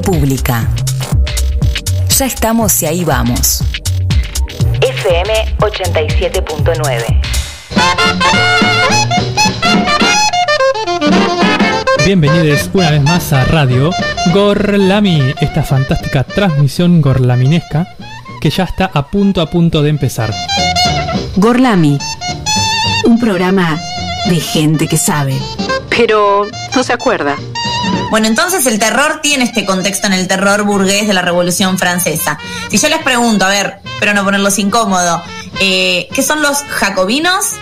pública. Ya estamos y ahí vamos. FM 87.9. Bienvenidos una vez más a Radio Gorlami, esta fantástica transmisión gorlaminesca que ya está a punto a punto de empezar. Gorlami, un programa de gente que sabe, pero no se acuerda. Bueno, entonces el terror tiene este contexto en el terror burgués de la Revolución Francesa. Si yo les pregunto, a ver, pero no ponerlos incómodo, eh, ¿qué son los jacobinos?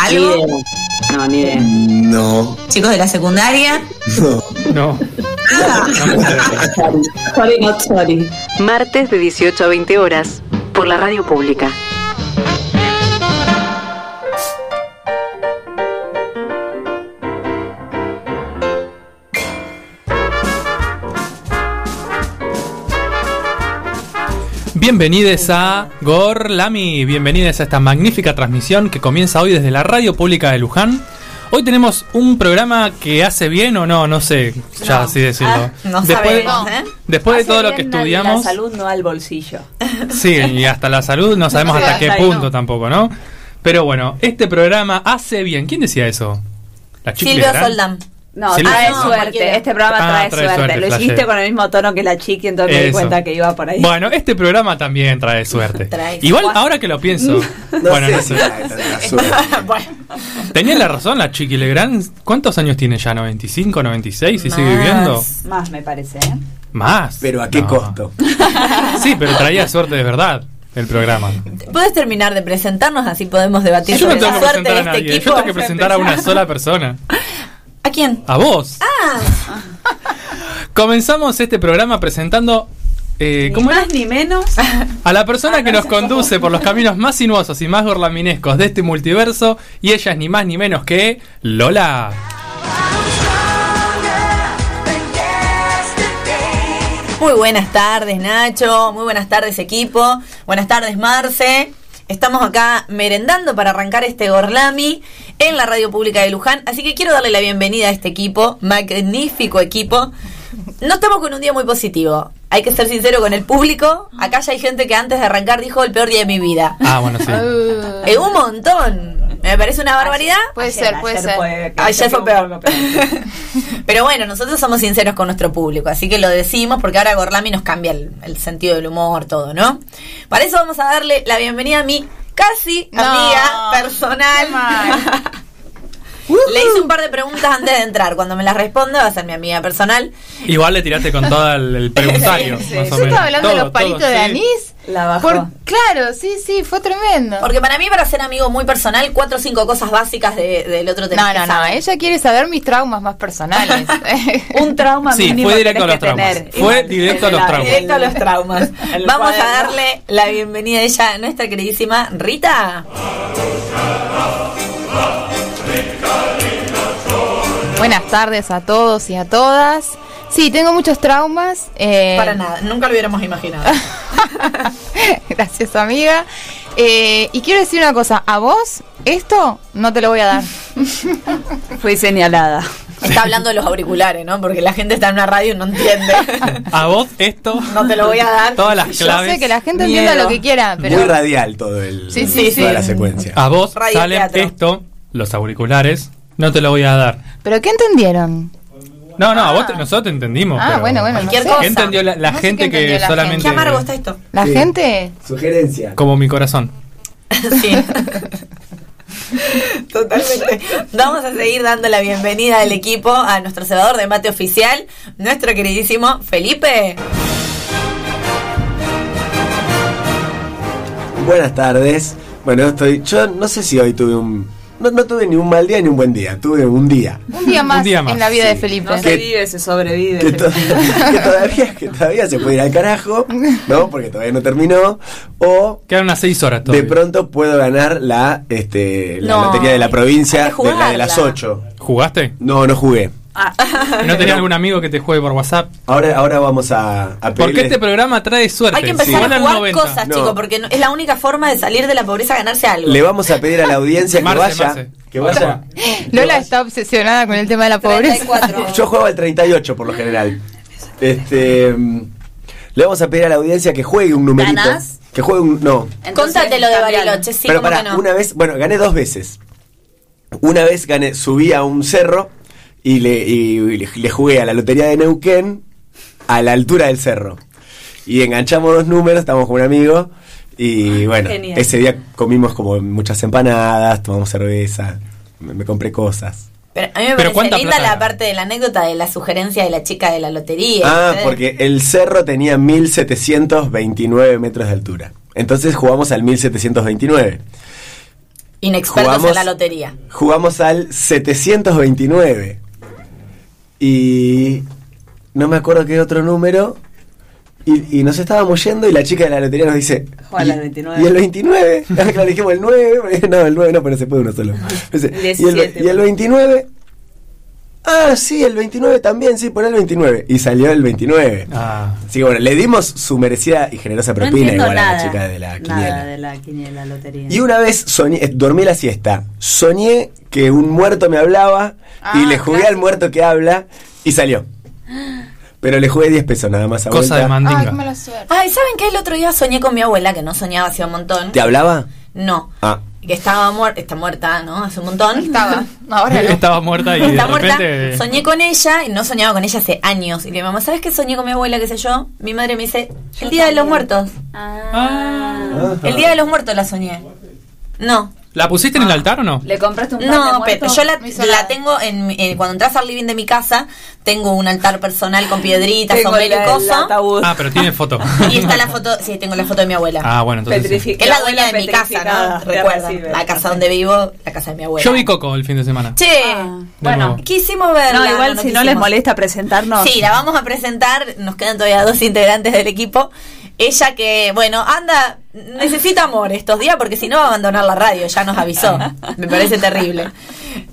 ¿Algo? No, ni idea. No, ¿Chicos de la secundaria? No. Sorry, not sorry. Martes de 18 a 20 horas por la radio pública. Bienvenidos a Gorlami, bienvenidos a esta magnífica transmisión que comienza hoy desde la radio pública de Luján. Hoy tenemos un programa que hace bien o no, no sé, ya así decirlo. Ah, no después sabemos, ¿eh? después de todo lo que estudiamos, La salud no al bolsillo. sí, y hasta la salud no sabemos hasta qué punto no. tampoco, ¿no? Pero bueno, este programa hace bien. ¿Quién decía eso? La chica Silvio Legrand? Soldán. No, Sí, trae no, suerte. cualquiera. Este programa Ah, trae, trae suerte. suerte, Lo flashé. hiciste con el mismo tono que la chiqui, entonces me di cuenta que iba por ahí. Bueno, este programa también trae suerte. Trae Igual suerte. ahora que lo pienso, no bueno, sé no sé. trae suerte. bueno, Tenía la razón la Chiqui Legrand. ¿Cuántos años tiene ya? ¿95, 96? ¿Y sigue Más. viviendo? Más me parece, ¿eh? Más. Pero a qué No. costo. Sí, pero traía suerte de verdad el programa. ¿puedes terminar de presentarnos? Así podemos debatir Yo no sobre tengo la que suerte de a este nadie. Yo equipo. tengo que presentar a una sola persona. ¿A quién? A vos. Ah, Comenzamos este programa presentando. eh, Ni ¿Cómo era? más ni menos. A la persona que nos conduce por los caminos más sinuosos y más gorlaminescos de este multiverso. Y ella es ni más ni menos que Lola. Muy buenas tardes, Nacho. Muy buenas tardes, equipo. Buenas tardes, Marce. Estamos acá merendando para arrancar este Gorlami en la radio pública de Luján. Así que quiero darle la bienvenida a este equipo, magnífico equipo. No estamos con un día muy positivo. Hay que ser sincero con el público. Acá ya hay gente que antes de arrancar dijo el peor día de mi vida. Ah, bueno, sí. Es un montón. Me parece una barbaridad. Puede Ayer, ser, puede ayer ser. fue- Ayer fue peor. peor. Pero bueno, nosotros somos sinceros con nuestro público, así que lo decimos porque ahora Gorlami nos cambia el, el sentido del humor, todo, ¿no? Para eso vamos a darle la bienvenida a mi casi No, amiga personal. Le hice un par de preguntas antes de entrar. Cuando me las responda va a ser mi amiga personal. Igual le tiraste con todo el, el preguntario. Sí, sí. más o Yo menos. estaba hablando de los palitos todo, de sí. anís. La bajó. Por, claro, sí, sí, fue tremendo. Porque para mí, para ser amigo muy personal, cuatro o cinco cosas básicas de- del otro tenés No, no, no, ella quiere saber mis traumas más personales. Un trauma Sí, mínimo fue directo a tenés los que traumas. tener. Fue directo a los la- traumas. Directo a los traumas. Vamos a darle la bienvenida a ella, a nuestra queridísima Rita. Buenas tardes a todos y a todas. Sí, tengo muchos traumas. eh, Para nada, nunca lo hubiéramos imaginado. Gracias, amiga. Eh, y quiero decir una cosa, a vos esto no te lo voy a dar. Fui señalada. Está hablando de los auriculares, ¿no? Porque la gente está en una radio y no entiende. A vos esto. No te lo voy a dar. Todas las Yo claves. sé que la gente Miedo. entienda lo que quiera, pero Muy radial todo el, Sí, sí, toda sí. la secuencia. A vos Radio salen teatro. esto, los auriculares. No te lo voy a dar. pero ¿qué entendieron? No, no, a vos te- nosotros te entendimos. Ah, pero- bueno, bueno, no Cualquier sé. cosa. ¿Qué entendió la, la No sé gente que entendió la solamente. Qué amargo está esto. La Sí. gente Sugerencia. Como mi corazón. Sí. Totalmente. Vamos a seguir dando la bienvenida al equipo a nuestro cebador de mate oficial, nuestro queridísimo Felipe. Buenas tardes. Bueno, estoy. Yo no sé si hoy tuve un. No, no tuve ni un mal día ni un buen día. Tuve un día. un día más, día más, en la vida sí. de Felipe. No se vive, se sobrevive. Que, to- que todavía, que todavía se puede ir al carajo, ¿no? Porque todavía no terminó. O Quedan unas seis horas de todavía. pronto puedo ganar la, este, la No, lotería de la provincia, de la de las. 8. ¿Jugaste? No, no jugué. Ah, ¿No tenías algún amigo que te juegue por WhatsApp? Ahora, ahora vamos a, a Porque este programa trae suerte. Hay que empezar a jugar 90. cosas, No. chicos, porque no- es la única forma de salir de la pobreza, ganarse algo. Le vamos a pedir a la audiencia que Marce, vaya. Marce. Que vaya. Lola está obsesionada con el tema de la pobreza. 34. Yo juego al 38 por lo general. Este. mm, Le vamos a pedir a la audiencia que juegue un numerito. ¿Ganás? Que juegue un. No. Contate lo de. Bariloche, sí, Pero ¿cómo para, no? una vez. Bueno, gané dos veces. Una vez gané, subí a un cerro y le, y le, le jugué a la lotería de Neuquén a la altura del cerro. Y enganchamos dos números, estábamos con un amigo. Y bueno, Genial. ese día comimos como muchas empanadas, tomamos cerveza, me, me compré cosas. Pero a mí me Pero parece ¿cuánta linda plata la parte de la anécdota de la sugerencia de la chica de la lotería. Ah, porque el cerro tenía 1729 metros de altura. Entonces jugamos al 1729. Inexpertos jugamos- en la lotería. Jugamos al 729. Y no me acuerdo qué otro número. Y, y nos estábamos yendo y la chica de la lotería nos dice... Juega "¿Y- al 29". ¿Y el 29? Ah, claro, dijimos el 9. No, el 9 no, pero se puede uno solo. Dice, ¿Y, el, 17, ¿Y el 29? Ah, sí, el 29 también, sí, pon el 29. Y salió el 29. Ah. Así que bueno, le dimos su merecida y generosa propina igual a la chica de la quiniela. Nada de la quiniela lotería. Y una vez soñé, dormí la siesta, soñé que un muerto me hablaba y Ah, le jugué al muerto que habla y salió. Pero le jugué 10 pesos nada más a Cosa vuelta. de Ay, mandinga. qué mala suerte. Ay, ¿saben qué? El otro día soñé con mi abuela, que no soñaba hacía un montón. ¿Te hablaba? No. Ah. Que estaba muerta, está muerta, ¿no? Hace un montón. Estaba. Ahora no. Estaba muerta y de Está muerta. repente. Soñé con ella y no soñaba con ella hace años. Y le digo, mamá, ¿sabes qué soñé con mi abuela, qué sé yo? Mi madre me dice, el día de los muertos. Ah. El día de los muertos la soñé. No. ¿La pusiste en el altar o no? ¿Le compraste un No, pero yo la, la tengo en, mi- eh, cuando entras al living de mi casa, tengo un altar personal con piedritas, sombrero y ataúd. Ah, pero tiene foto. Y está la foto, sí, tengo la foto de mi abuela. Ah, bueno, entonces. sí. Es la dueña de mi casa, ¿no? Recuerda, la casa donde vivo, la casa de mi abuela. Yo vi Coco el fin de semana. Che, Ah, De bueno, nuevo. quisimos verla. no, igual si no les molesta presentarnos. Sí, la vamos a presentar. Nos quedan todavía dos integrantes del equipo. Ella que, bueno, anda, necesita amor estos días porque si no va a abandonar la radio, ya nos avisó. Me parece terrible.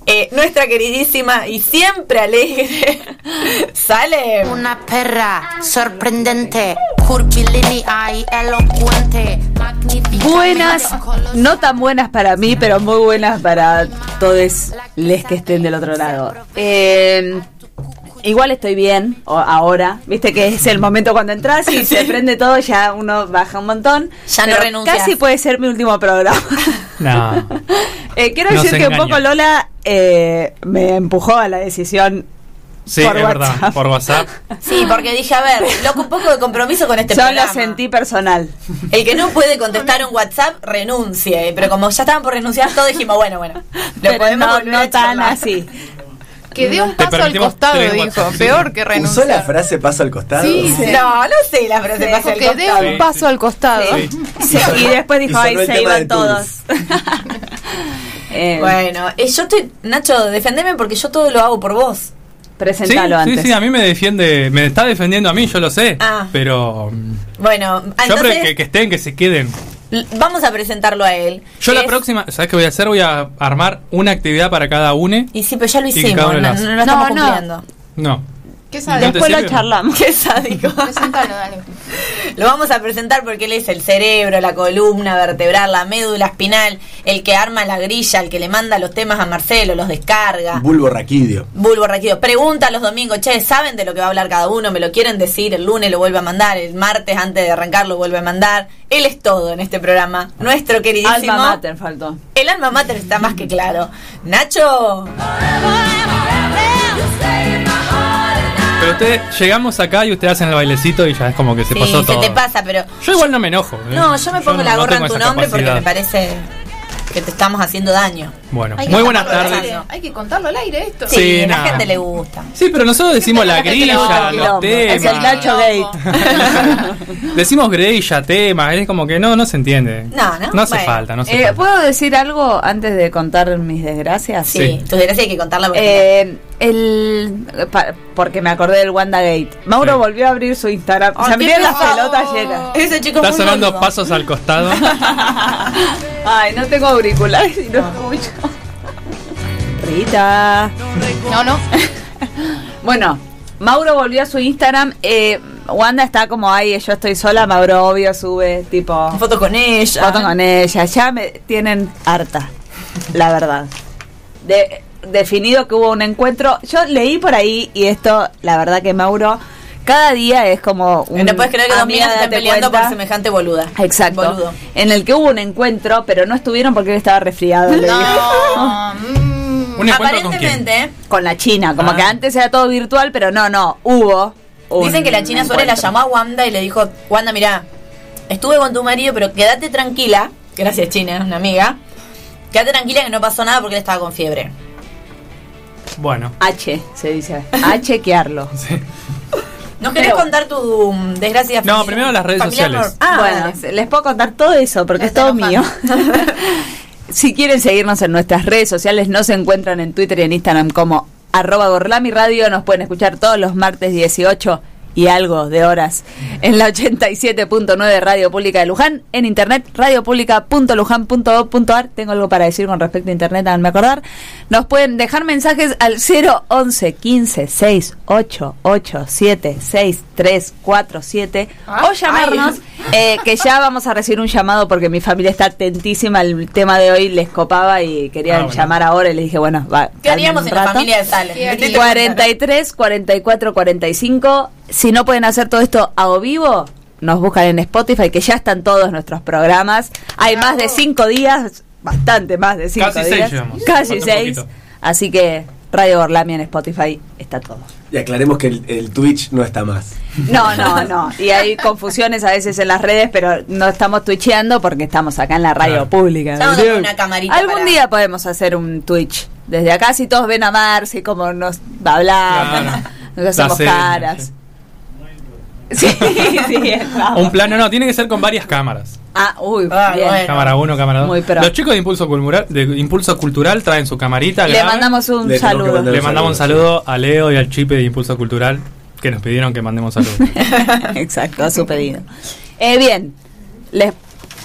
Eh, nuestra queridísima y siempre alegre, sale. Una perra sorprendente, curvilínea y elocuente, magnífica. Buenas, no tan buenas para mí, pero muy buenas para todos les que estén del otro lado. Eh, igual estoy bien o- ahora, viste que es el momento cuando entras y se prende todo, ya uno baja un montón. Ya no renuncias. Casi puede ser mi último programa. No. Eh, quiero decir que un poco Lola eh, me empujó a la decisión. Sí, Por es verdad. WhatsApp. Por WhatsApp. Sí, porque dije, a ver, loco, un poco de compromiso con este Yo programa. lo sentí personal. El que no puede contestar un WhatsApp, renuncie. Pero como ya estaban por renunciar todos, dijimos, bueno, bueno. Lo Pero podemos no, volver no a tan así. Que dé un paso al costado, dijo. Sí. Peor que ¿Usó renunciar. la frase paso al costado? Sí, sí. No, no sé la frase Sí, pasa al Que dé costado. un paso al costado. Sí. Sí, y después dijo, el se iban todos. Eh, Bueno, eh, yo estoy, Nacho, defendeme porque yo todo lo hago por vos. Sí, presentalo sí, antes. sí, a mí me defiende, me está defendiendo a mí, yo lo sé. Ah. Pero mm, Bueno, ah, yo entonces creo que, que estén, que se queden. Vamos a presentarlo a él. Yo la es- próxima, ¿sabes qué voy a hacer? Voy a armar una actividad para cada une. Y sí, pero ya lo hicimos, no, no, lo estamos No, no. cumpliendo. No. ¿Qué te Después lo charlamos. Qué sádico. Presentalo, dale. Lo vamos a presentar porque él es el cerebro, la columna vertebral, la médula espinal, el que arma la grilla, el que le manda los temas a Marcelo, los descarga. Bulbo raquídeo. Bulbo Raquido, pregunta los domingos, che, ¿saben de lo que va a hablar cada uno? ¿Me lo quieren decir? El lunes lo vuelve a mandar, el martes antes de arrancar lo vuelve a mandar. Él es todo en este programa. Nuestro queridísimo. Alma mater faltó. El alma mater está más que claro. Nacho, Pero ustedes, llegamos acá y ustedes hacen el bailecito y ya es como que se sí, pasó se todo. te pasa, pero. Yo igual no me enojo. ¿eh? No, yo me pongo no- la no gorra tengo en tu nombre porque me parece que te estamos haciendo daño. Bueno, muy buenas tardes. Hay que contarlo al aire esto. Sí, Sí, a la gente le gusta. Sí, pero nosotros decimos la grilla, los quilombo. Es el temas. Nacho Gate. Decimos grilla, temas, es como que no, no se entiende. No, ¿no? No hace Bueno. falta, no hace Eh, falta. ¿Puedo decir algo antes de contar mis desgracias? Sí, Sí. tu desgracia hay que contarla porque. Eh, el, pa- porque me acordé del WandaGate. Mauro Sí. volvió a abrir su Instagram. Ay, Se me qué dieron las pelotas llenas. Ese chico Está sonando pasos al costado. Ay, no tengo auriculares y no escucho. Rita. No, no. Bueno, Mauro volvió a su Instagram. Eh, Wanda está como, ay, yo estoy sola. Mauro, obvio, sube tipo Foto con ella. foto con ella. Ya me tienen harta, la verdad. De, definido que hubo un encuentro. Yo leí por ahí, y esto, la verdad que Mauro, cada día es como un. no puedes creer que dos minas estén peleando cuenta. por semejante boluda. Exacto. Boludo. En el que hubo un encuentro, pero no estuvieron porque él estaba resfriado. No, ¿Un encuentro con quién? Aparentemente, Con la China, como Ah. que antes era todo virtual, pero no, no, hubo. un dicen que la China Suárez la encuentro. llamó a Wanda y le dijo, Wanda, mira, estuve con tu marido, pero quédate tranquila. Gracias, China, una amiga. Quédate tranquila que no pasó nada porque él estaba con fiebre. Bueno. H, se dice. A chequearlo. sí. ¿Nos querés Pero- contar tu mm, desgracia No, familiar- primero las redes familiar sociales. Ah, bueno, dale. les puedo contar todo eso porque es Está todo mío. si quieren seguirnos en nuestras redes sociales, nos encuentran en Twitter y en Instagram como arroba Gorlami Radio. Nos pueden escuchar todos los martes 18 y algo de horas en la 87.9 Radio Pública de Luján, en internet radiopublica.lujan.gov.ar. Tengo algo para decir con respecto a internet, háganme acordar. Nos pueden dejar mensajes al 011 15 68 87 63 47 o llamarnos eh, que ya vamos a recibir un llamado porque mi familia está atentísima al tema de hoy, les copaba y querían Ah, bueno. llamar ahora y les dije, bueno, va. ¿Qué haríamos en la familia de Sales? ¿Qué haríamos? 43 44 45. Si no pueden hacer todo esto a o vivo, nos buscan en Spotify, que ya están todos nuestros programas. Hay más de cinco días, bastante más de cinco Casi seis días. Casi seis. Así que Radio Borlami en Spotify está todo. Y aclaremos que el, el Twitch no está más. No, no, no. Y hay confusiones a veces en las redes, pero no estamos twitcheando porque estamos acá en la radio Claro. pública. Una camarita Algún para- día podemos hacer un Twitch. Desde acá, si todos ven a Marcy, como nos hablamos, Claro. nos hacemos caras. Sí, sí, vamos. Un plano, no, tiene que ser con varias cámaras. Ah, uy, Ah, bien. bueno. Cámara 1, cámara 2. Muy pro. Los chicos de Impulso Cultural, de Impulso Cultural traen su camarita. Le graban. mandamos un Le saludo. Le mandamos un saludo a Leo y al Chipe de Impulso Cultural que nos pidieron que mandemos saludos. Exacto, a su pedido. Eh, bien, les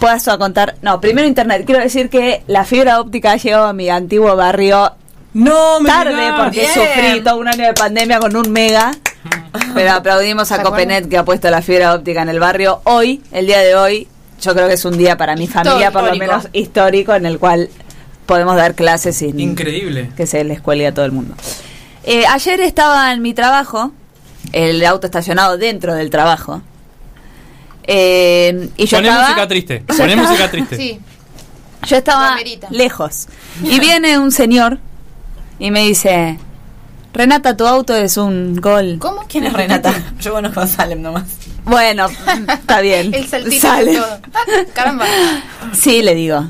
paso a contar. No, primero internet. Quiero decir que la fibra óptica ha llegado a mi antiguo barrio no, tarde porque Bien. sufrí todo un año de pandemia con un mega. Pero aplaudimos a. Copenet que ha puesto la fibra óptica en el barrio. Hoy, el día de hoy, yo creo que es un día para mi familia, por lo Histórico. menos histórico, en el cual podemos dar clases sin Increíble. que se les cuelgue a todo el mundo. Eh, ayer estaba en mi trabajo, el auto estacionado dentro del trabajo. eh, y yo Poné estaba, música triste. yo Poné estaba- música triste. Sí. yo estaba lejos. Y viene un señor y me dice, Renata, tu auto es un gol. ¿Cómo? ¿Quién es Renata? Yo conozco a Salem nomás. Bueno, está bien. El saltito todo. Caramba. Sí, le digo.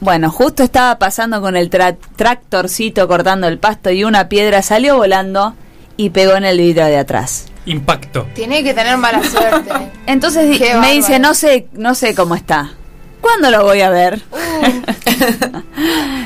Bueno, justo estaba pasando con el tra- tractorcito cortando el pasto y una piedra salió volando y pegó en el vidrio de atrás. Impacto. Tiene que tener mala suerte. Entonces Qué me dice, no sé, no sé cómo está. ¿Cuándo lo voy a ver?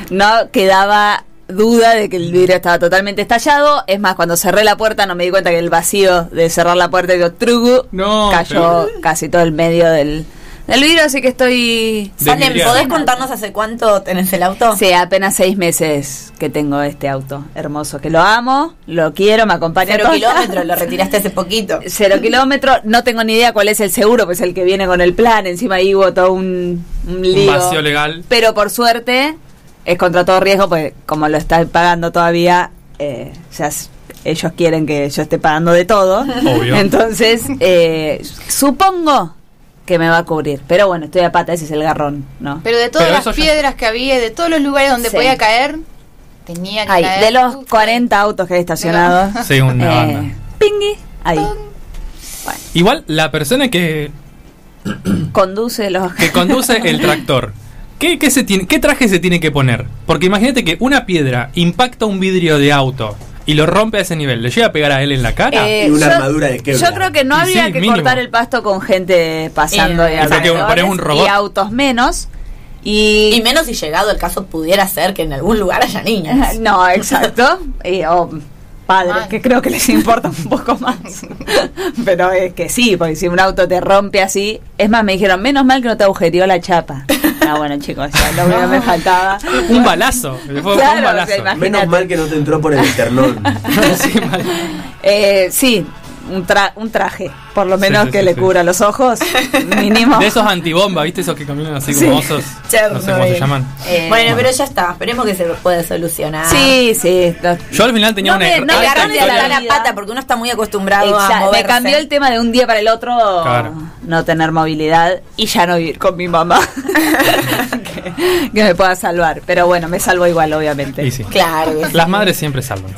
no quedaba duda de que el vidrio estaba totalmente estallado. Es más, cuando cerré la puerta no me di cuenta que el vacío de cerrar la puerta y trugu No, cayó casi todo el medio del, del vidrio, así que estoy... Salem. ¿podés contarnos hace cuánto tenés el auto? Sí, apenas seis meses que tengo este auto hermoso, que lo amo, lo quiero, me acompaña Cero kilómetros, lo retiraste hace poquito. Cero kilómetros, no tengo ni idea cuál es el seguro, pues el que viene con el plan, encima ahí hubo todo un, un lío. vacío legal. Pero por suerte, es contra todo riesgo, pues como lo está pagando todavía, eh, ya ellos quieren que yo esté pagando de todo. Obvio. Entonces, eh, supongo que me va a cubrir. Pero bueno, estoy a pata, ese es el garrón, ¿no? Pero de todas Pero las ya- piedras que había, de todos los lugares donde Sí. podía caer, tenía que Ay, caer. de los Uf, 40 autos que hay estacionados. Sí, una eh, banda. Pingui, ahí. Igual la persona que, Conduce los. que conduce el tractor, ¿qué, qué se tiene, ¿qué traje se tiene que poner? Porque imagínate que una piedra impacta un vidrio de auto y lo rompe a ese nivel. ¿Le llega a pegar a él en la cara? Eh, Y una armadura de Kevlar. Yo creo que no Y habría sí, que mínimo. cortar el pasto con gente pasando Eh, alrededores, ponés un robot. y autos menos. Y, Y menos si llegado el caso pudiera ser que en algún lugar haya niños. No, exacto. Y, o padres, Mal. que creo que les importa un poco más. Pero es que sí, porque si un auto te rompe así. Es más, me dijeron, menos mal que no te agujereó la chapa. Ah, bueno, chicos, ya lo que me faltaba. un balazo. Fue, fue Claro, un balazo. o sea, imagínate. Menos mal que no te entró por el. Sí, mal. Eh, sí, un, tra- un traje, por lo menos sí, que sí, le sí. cubra los ojos, mínimo. De esos antibomba, ¿viste? Esos que caminan así Sí. como osos. No sé cómo se llaman. Eh, bueno, pero ya está. Esperemos que se pueda solucionar. Sí, sí. no- Yo al final tenía No una. me- no me agarran de la, pata porque uno está muy acostumbrado a Exacto, moverse. me cambió el tema de un día para el otro Claro. no tener movilidad y ya no vivir con mi mamá que, que me pueda salvar pero bueno me salvo igual obviamente Y sí. Claro. sí. Las madres siempre salvan.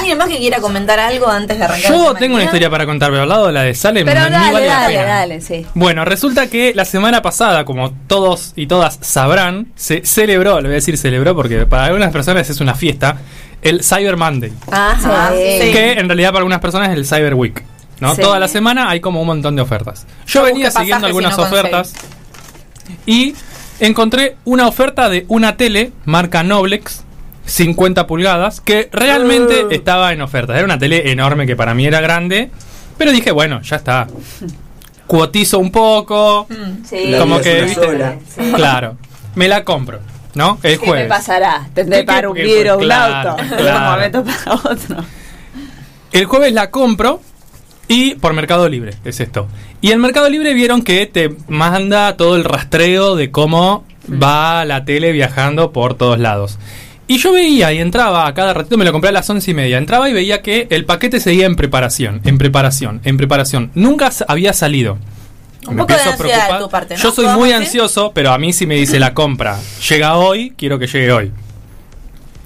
¿Alguien más que quiera comentar algo antes de arrancar? Yo tema tengo una historia para contar, pero al lado de la de Salem pero dale vale la dale pena. dale sí Bueno, resulta que la semana pasada, como todos y todas sabrán, se celebró, le voy a decir celebró porque para algunas personas es una fiesta, el Cyber Monday. Ajá, Sí. Que en realidad para algunas personas es el Cyber Week. ¿no? Sí. Toda la semana hay como un montón de ofertas. Yo Yo venía siguiendo algunas no ofertas y encontré una oferta de una tele marca Noblex 50 pulgadas que realmente Uh. estaba en oferta. Era una tele enorme que para mí era grande, pero dije, bueno, ya está. Cuotizo un poco, Mm. Sí. La como que es ¿viste? una sola. Sí. claro, me la compro, ¿no? El ¿Qué jueves. me pasará? Tendré ¿Qué- para qué- un qué- vidrio un claro, auto de claro. un momento para otro El jueves la compro y por Mercado Libre, es esto. Y en Mercado Libre vieron que te manda todo el rastreo de cómo va la tele viajando por todos lados. Y yo veía y entraba a cada ratito, me lo compré a las once y media, entraba y veía que el paquete seguía en preparación, en preparación, en preparación. Nunca había salido. Un poco de empiezo a ansiedad de preocupar. tu parte, ¿no? Yo soy ¿Podemos muy decir? ansioso, pero a mí si me dice la compra llega hoy, quiero que llegue hoy.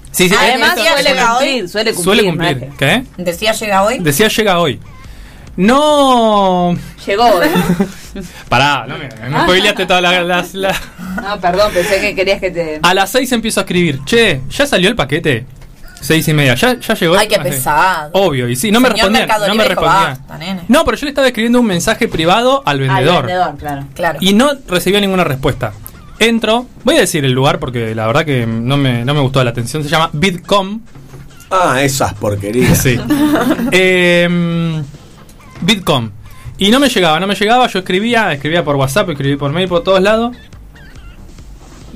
Sí, sí, Además, esto- suele cumplir, suele cumplir suele cumplir. ¿Qué? Decía llega hoy. Decía llega hoy. No. Llegó hoy. Pará, no me, me spoileaste todas las. las- no perdón pensé que querías que te A las 6 empiezo a escribir. Che, ¿ya salió el paquete? Seis y media. ¿Ya, ya llegó? Ay, qué Ah, pesado. Obvio, y sí, no me. Mercado No me Libre dijo, respondían. "Basta, nene". No, pero yo le estaba escribiendo un mensaje privado al al vendedor. vendedor claro Claro. Y no recibía ninguna respuesta. Entro, voy a decir el lugar porque la verdad que no me, no me gustó la atención. Se llama Bitcom. Ah, esas porquerías. Sí. Em, Bitcom. Y no me llegaba, no me llegaba. Yo escribía, escribía por WhatsApp, escribí por mail, por todos lados.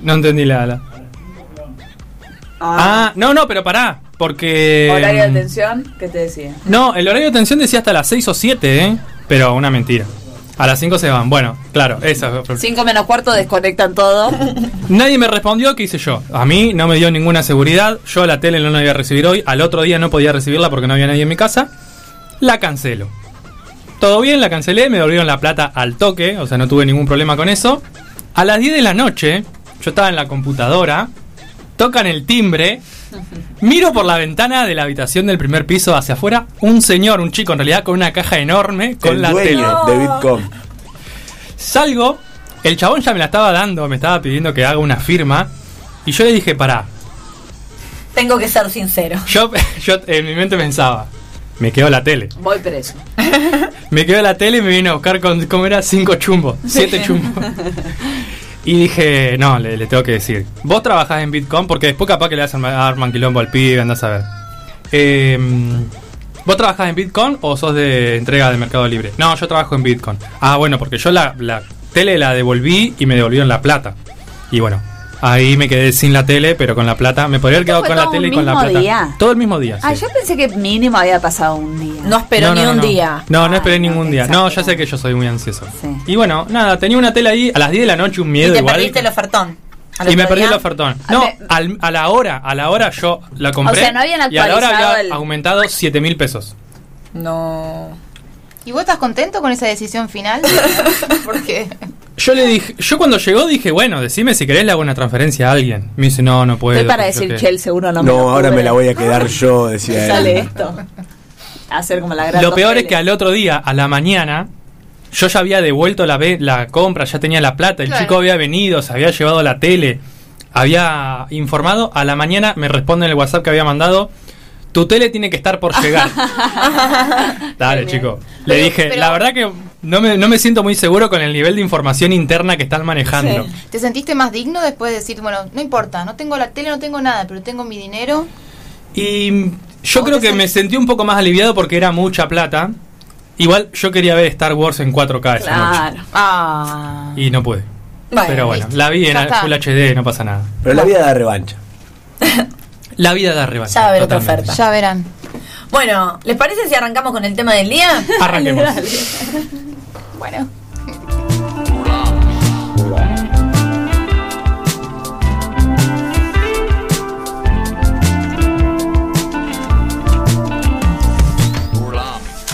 No entendí la. la- Ah, no, no, pero pará. Porque. horario de em, atención qué te decía No, el horario de atención decía hasta las 6 o 7, ¿eh? Pero una mentira. A las 5 se van. Bueno, claro, esa. cinco menos cuarto desconectan todo Nadie me respondió, ¿qué hice yo? A mí no me dio ninguna seguridad. Yo la tele no la iba a recibir hoy. Al otro día no podía recibirla porque no había nadie en mi casa. La cancelo. Todo bien, la cancelé, me devolvieron la plata al toque, o sea, no tuve ningún problema con eso. A las 10 de la noche, yo estaba en la computadora, tocan el timbre, miro por la ventana de la habitación del primer piso hacia afuera, un señor, un chico en realidad, con una caja enorme, con el la tele. de Bitcom. Salgo, el chabón ya me la estaba dando, me estaba pidiendo que haga una firma. Y yo le dije, pará. Tengo que ser sincero. Yo, yo en mi mente pensaba, me quedó la tele. voy preso Me quedó la tele y me vino a buscar con, ¿cómo era? Cinco chumbos, siete chumbos. Y dije, no, le, le tengo que decir. Vos trabajás en Bitcoin porque después capaz que le hacen arman quilombo al pibe, andás a ver. Eh, ¿Vos trabajás en Bitcoin o sos de entrega de Mercado Libre? No, yo trabajo en Bitcoin. Ah, bueno, porque yo la, la tele la devolví y me devolvieron la plata. Y bueno, ahí me quedé sin la tele, pero con la plata. Me podría haber quedado con la tele y con la mismo plata. día? Todo el mismo día. ah sí. yo pensé que mínimo había pasado un día No espero No, ni no, un no. día. No, no esperé Ah, ningún no, día. No, ya sé que yo soy muy ansioso. Sí. Y bueno, nada, tenía una tele ahí a las 10 de la noche, un Y miedo te igual. perdiste el ofertón. Y me perdí día. el ofertón. A No, al- a la hora, a la hora yo la compré. O sea, no habían y a la hora actualizado había el- aumentado 7 mil pesos. No. ¿Y vos estás contento con esa decisión final? Porque Yo le dije, yo cuando llegó dije, bueno, decime si querés le hago una transferencia a alguien. Me dice, no, no puedo. Estoy para que decir te- che el seguro no me No, lo ahora me la voy a quedar yo, decía él. sale esto hacer como la gran Lo peor es que al otro día, a la mañana, yo ya había devuelto la, ve- la compra, ya tenía la plata, el Claro. chico había venido, se había llevado la tele, había informado. A la mañana me responde en el WhatsApp que había mandado. Tu tele tiene que estar por llegar. Dale, chico. Le Pero- dije, pero- la verdad que no me, no me siento muy seguro con el nivel de información interna que están manejando. Sí. ¿Te sentiste más digno después de decir, bueno, no importa, no tengo la tele, no tengo nada, pero tengo mi dinero? Y yo ¿Cómo creo que me sentí un poco más aliviado porque era mucha plata. Igual yo quería ver Star Wars en 4K esa noche. claro Ah. Y no pude. Bueno, Pero bueno, listo. la vi en Ya está. Full HD, no pasa nada. Pero la vida da revancha. La vida da revancha. Ya oferta. Ya verán. Bueno, ¿les parece si arrancamos con el tema del día? Arranquemos. Bueno.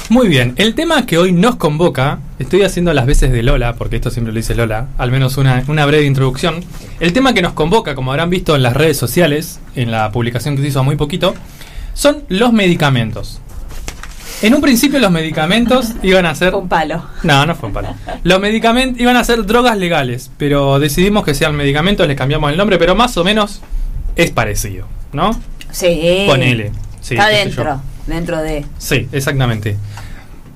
Muy bien, el tema que hoy nos convoca, estoy haciendo las veces de Lola, porque esto siempre lo dice Lola, al menos una, una breve introducción. El tema que nos convoca, como habrán visto en las redes sociales, en la publicación que se hizo muy poquito, son los medicamentos. En un principio los medicamentos iban a ser... Un palo. No, no fue un palo. Los medicamentos iban a ser drogas legales, pero decidimos que sean medicamentos, les cambiamos el nombre, pero más o menos es parecido, ¿no? Sí. Ponele. Sí, Está dentro. Dentro de. Sí, exactamente.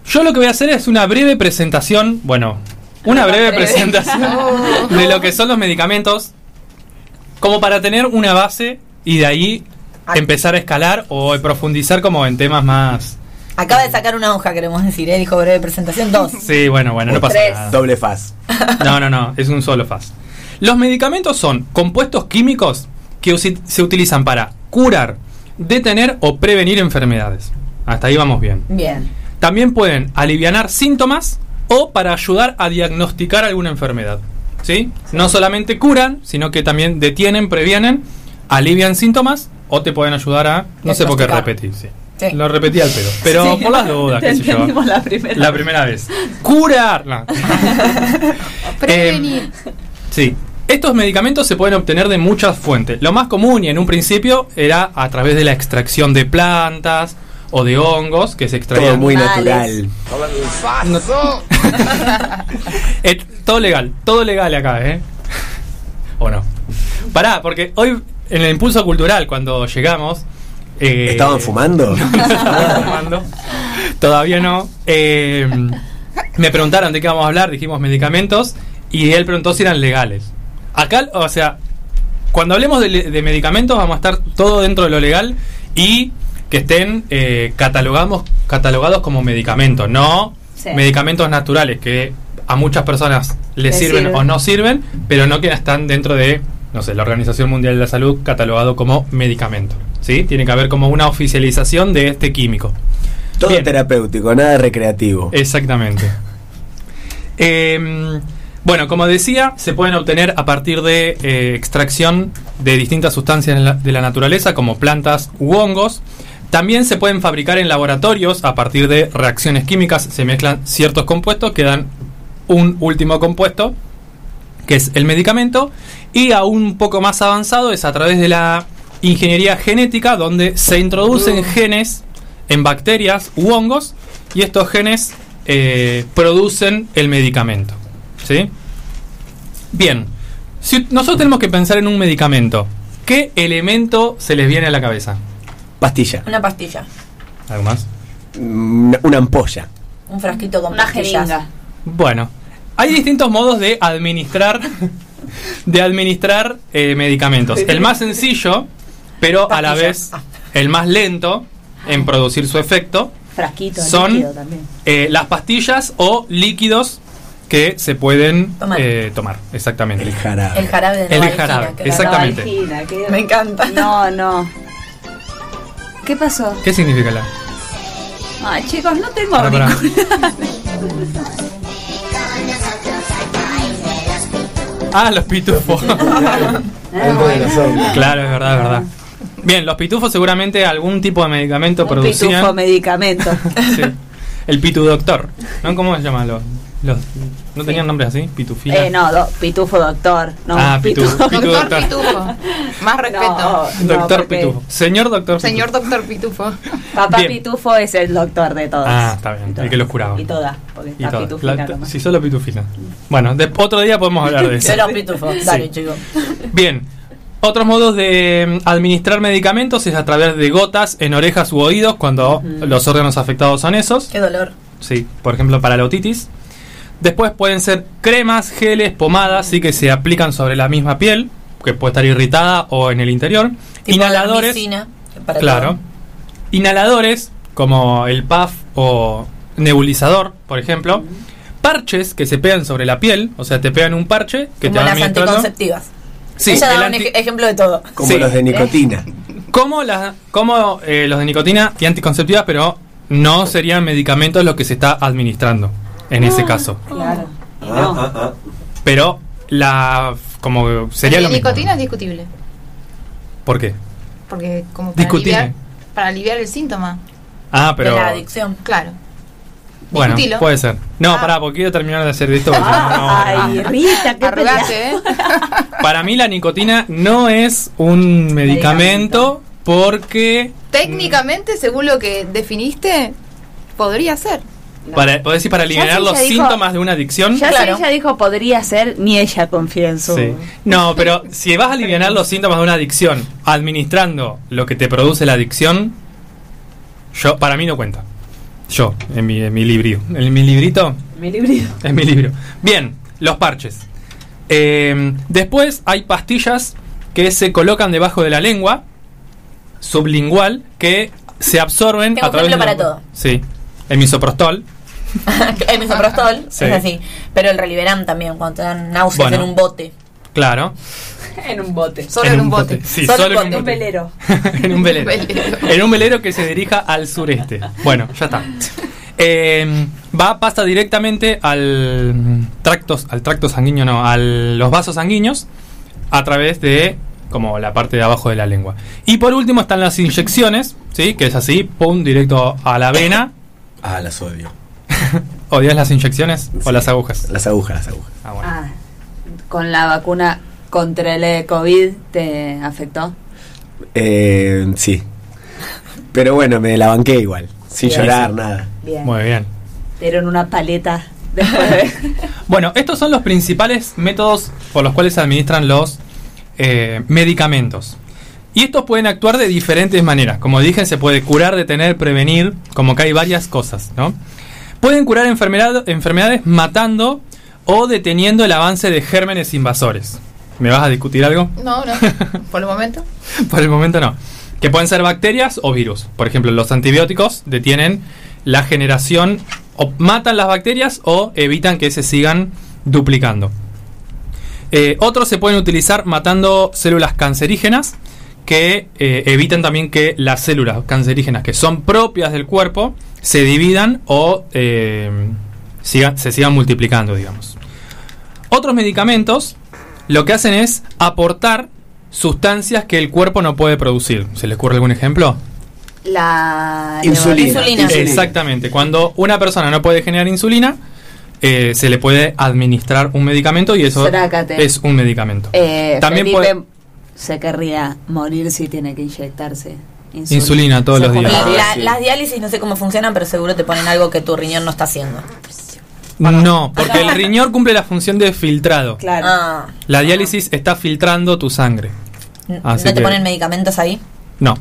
Yo lo que voy a hacer es una breve presentación, bueno, una breve breve. presentación de lo que son los medicamentos, como para tener una base y de ahí empezar a escalar o profundizar como en temas más... Acaba de sacar una hoja, queremos decir, ¿eh? Dijo breve presentación 2. Sí, bueno, bueno, no pasa Tres. nada. Doble faz. No, no, no, es un solo faz. Los medicamentos son compuestos químicos que se utilizan para curar, detener o prevenir enfermedades. Hasta ahí vamos bien. Bien. También pueden aliviar síntomas o para ayudar a diagnosticar alguna enfermedad. ¿Sí? No solamente curan, sino que también detienen, previenen, alivian síntomas o te pueden ayudar a... No sé por qué repetir, sí. Sí. Lo repetí al pedo. Pero Sí. por las dudas, qué sé yo. La primera. La primera vez. Curar. No. Prevenir. Sí. Estos medicamentos se pueden obtener de muchas fuentes. Lo más común y en un principio era a través de la extracción de plantas o de hongos que se extraían. Todo muy natural. Eh, todo legal, todo legal acá, ¿eh? ¿O no? Pará, porque hoy en el impulso cultural, cuando llegamos. eh, ¿Estaban fumando? estaban fumando. Todavía no. Eh, me preguntaron de qué vamos a hablar, dijimos medicamentos, y él preguntó si eran legales. Acá, o sea, cuando hablemos de, medicamentos, vamos a estar todo dentro de lo legal y que estén eh, catalogados, catalogados como medicamentos, no Sí. medicamentos naturales que a muchas personas les Les sirven, sirven. o no sirven, pero no que están dentro de, no sé, la Organización Mundial de la Salud catalogado como medicamento. ¿Sí? Tiene que haber como una oficialización de este químico. Todo Bien. terapéutico, nada recreativo. Exactamente. Eh, bueno, como decía, se pueden obtener a partir de eh, extracción de distintas sustancias la- de la naturaleza, como plantas u hongos. También se pueden fabricar en laboratorios a partir de reacciones químicas. Se mezclan ciertos compuestos que dan un último compuesto, que es el medicamento. Y aún un poco más avanzado es a través de la ingeniería genética, donde se introducen genes en bacterias u hongos y estos genes eh, producen el medicamento. ¿Sí? Bien, si nosotros tenemos que pensar en un medicamento, ¿qué elemento se les viene a la cabeza? Pastilla. Una pastilla. ¿Algo más? Mm, Una ampolla. Un frasquito con Una pastillas. jeringa. Bueno, hay distintos modos de administrar de administrar eh, medicamentos. El más sencillo, pero a la vez el más lento en producir su efecto, Frasquito, Son- eh, las pastillas o líquidos que se pueden Tomar. eh, tomar. Exactamente. El jarabe. El jarabe de El Novalgina, jarabe, que era- exactamente. Me encanta. No, no. ¿Qué pasó? ¿Qué significa la? Ay, chicos, no tengo Pará, pará. Ah, los pitufos. Claro, es verdad, es verdad. Bien, los pitufos seguramente algún tipo de medicamento Un producían. pitufo medicamento. Sí. El pitu doctor. ¿No? ¿Cómo se llaman los, los ¿No tenían nombres así? Pitufila. eh, no, do- pitufo doctor. No, Ah, pitu- pitufo. pitu- Doctor. Pitufo. Más respeto. No, Doctor Pitufo. Señor doctor Señor Pitufo. Doctor Pitufo. Papá Bien. Pitufo es el doctor de todos. Ah, está bien, Y el que los curaba. Y todas, porque Y está pitufina La- sí, solo pitufila. Bueno, de- otro día podemos hablar de eso. De los pitufos. Dale, Sí. chico. Bien. Otros modos de mm, administrar medicamentos es a través de gotas en orejas u oídos cuando los órganos afectados son esos. Qué dolor. Sí, por ejemplo para la otitis. Después pueden ser cremas, geles, pomadas, sí que se aplican sobre la misma piel, que puede estar irritada o en el interior. Tipo Inhaladores. para Claro. todo. Inhaladores, como el puff o nebulizador, por ejemplo. Parches que se pegan sobre la piel, o sea, te pegan un parche que Como te va las anticonceptivas. Sí, Ella el da un ej- ejemplo de todo. Como Sí. los de nicotina. Como, las, como eh, los de nicotina y anticonceptivas, pero no serían medicamentos los que se está administrando en ese caso. Claro. Ah, ah, ah. Pero la como sería la nicotina es discutible. ¿Por qué? Porque como para aliviar, para aliviar el síntoma. Ah, pero De la adicción. Claro. bueno, discutilo. puede ser. No, Ah. pará, porque quiero terminar de hacer esto. no, no- Ay, Rita, qué Arrugate, ¿eh? Para mí la nicotina no es un medicamento porque Técnicamente, según lo que definiste, podría ser. Para podés decir para sí, los dijo- síntomas de una adicción. Ya Claro. sé, ella dijo podría ser, ni ella confía en su. Sí. No, pero si vas a aliviar los síntomas de una adicción administrando lo que te produce la adicción, yo para mí no cuenta. Yo, en mi, en mi libro. En mi librito, Mi librito. en mi libro. Bien, los parches. Eh, después hay pastillas que se colocan debajo de la lengua, sublingual, que se absorben Tengo a través ejemplo de para la- todo. Sí, el misoprostol. el misoprostol Sí. es así. Pero el Reliberam también, cuando te dan náuseas Bueno. en un bote. Claro. En un bote. Solo en un bote. Sí, Solo solo, en en un Un bote. velero. en un velero. velero. en un velero que se dirija al sureste. Bueno, ya está. Eh, va, pasa directamente al tracto, al tracto sanguíneo, no, a los vasos sanguíneos a través de como la parte de abajo de la lengua. Y por último están las inyecciones, ¿sí? Que es así, pum, directo a la vena. Ah, las odio. ¿Odias las inyecciones o las agujas? Las agujas, las agujas. Ah, bueno. Ah, con la vacuna contra el COVID te afectó. Eh, sí. Pero bueno, me la banqué igual. Sin Bien. llorar, nada. Bien. Muy bien. Te dieron una paleta después de. Bueno, estos son los principales métodos por los cuales se administran los eh, medicamentos. Y estos pueden actuar de diferentes maneras. Como dije, se puede curar, detener, prevenir, como que hay varias cosas, ¿no? Pueden curar enfermedad- enfermedades matando o deteniendo el avance de gérmenes invasores. ¿Me vas a discutir algo? No, no. Por el momento. Por el momento no. Que pueden ser bacterias o virus. Por ejemplo, los antibióticos detienen la generación o matan las bacterias o evitan que se sigan duplicando. Eh, otros se pueden utilizar matando células cancerígenas que eh, evitan también que las células cancerígenas que son propias del cuerpo se dividan o eh, siga- se sigan multiplicando, digamos. Otros medicamentos lo que hacen es aportar sustancias que el cuerpo no puede producir. ¿Se les ocurre algún ejemplo? La Insulina. Insulina. Exactamente. Cuando una persona no puede generar insulina, eh, se le puede administrar un medicamento y eso Trácate. es un medicamento. Eh, También Felipe puede- se querría morir si tiene que inyectarse insulina, Insulina todos los días. La- jodería. la- sí. Las diálisis no sé cómo funcionan, pero seguro te ponen algo que tu riñón no está haciendo. No, porque el riñón cumple la función de filtrado. Claro. Ah, La diálisis está filtrando tu sangre. Así ¿No te que- ponen medicamentos ahí? No.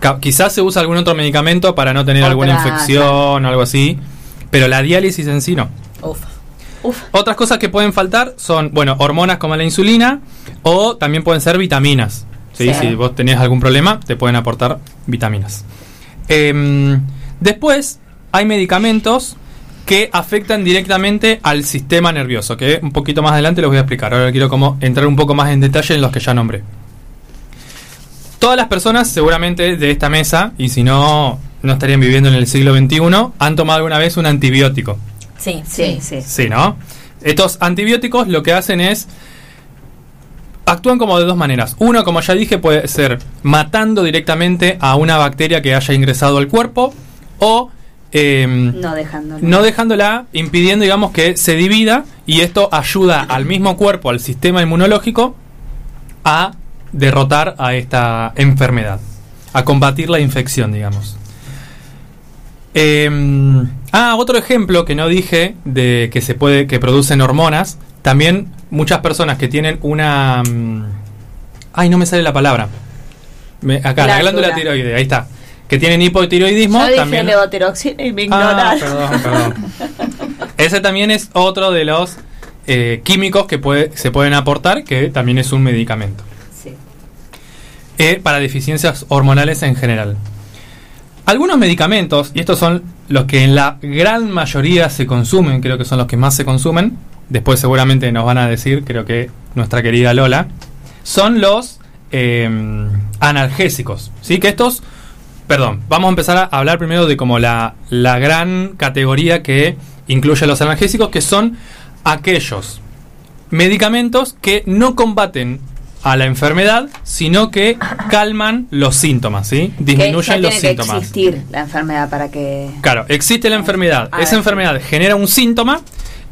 Ca- quizás se usa algún otro medicamento para no tener Otra, alguna infección o algo así, pero la diálisis en sí no. Uf. Otras cosas que pueden faltar son, bueno, hormonas como la insulina o también pueden ser vitaminas. ¿sí? Sí. Si vos tenés algún problema, te pueden aportar vitaminas. Em, después, hay medicamentos que afectan directamente al sistema nervioso, que un poquito más adelante les voy a explicar. Ahora quiero como entrar un poco más en detalle en los que ya nombré. Todas las personas seguramente de esta mesa, y si no, no estarían viviendo en el siglo XXI, han tomado alguna vez un antibiótico. Sí, Sí, sí. Sí, ¿no? Estos antibióticos lo que hacen es. Actúan como de dos maneras. Uno, como ya dije, puede ser matando directamente a una bacteria que haya ingresado al cuerpo o em, No dejándola, impidiendo, digamos, que se divida y esto ayuda al mismo cuerpo, al sistema inmunológico, a derrotar a esta enfermedad, a combatir la infección, digamos. Em, ah, otro ejemplo que no dije de que se puede, que producen hormonas. También muchas personas que tienen una, mm, ay, no me sale la palabra. Me- acá, la Glándula. glándula tiroide, ahí está. Que tienen hipotiroidismo, Yo dije también. levotiroxina y me Ah, perdón, perdón. Ese también es otro de los eh, químicos que puede, se pueden aportar, que también es un medicamento. Sí. Eh, para deficiencias hormonales en general. Algunos medicamentos, y estos son los que en la gran mayoría se consumen, creo que son los que más se consumen, después seguramente nos van a decir, creo que nuestra querida Lola, son los eh, analgésicos. ¿Sí? Que estos. Perdón, vamos a empezar a hablar primero de como la, la gran categoría que incluye los analgésicos, que son aquellos medicamentos que no combaten a la enfermedad, sino que calman los síntomas, ¿sí? Que Disminuyen los tiene que síntomas. existir la enfermedad para que... Claro, existe la enfermedad. A Esa enfermedad genera un síntoma.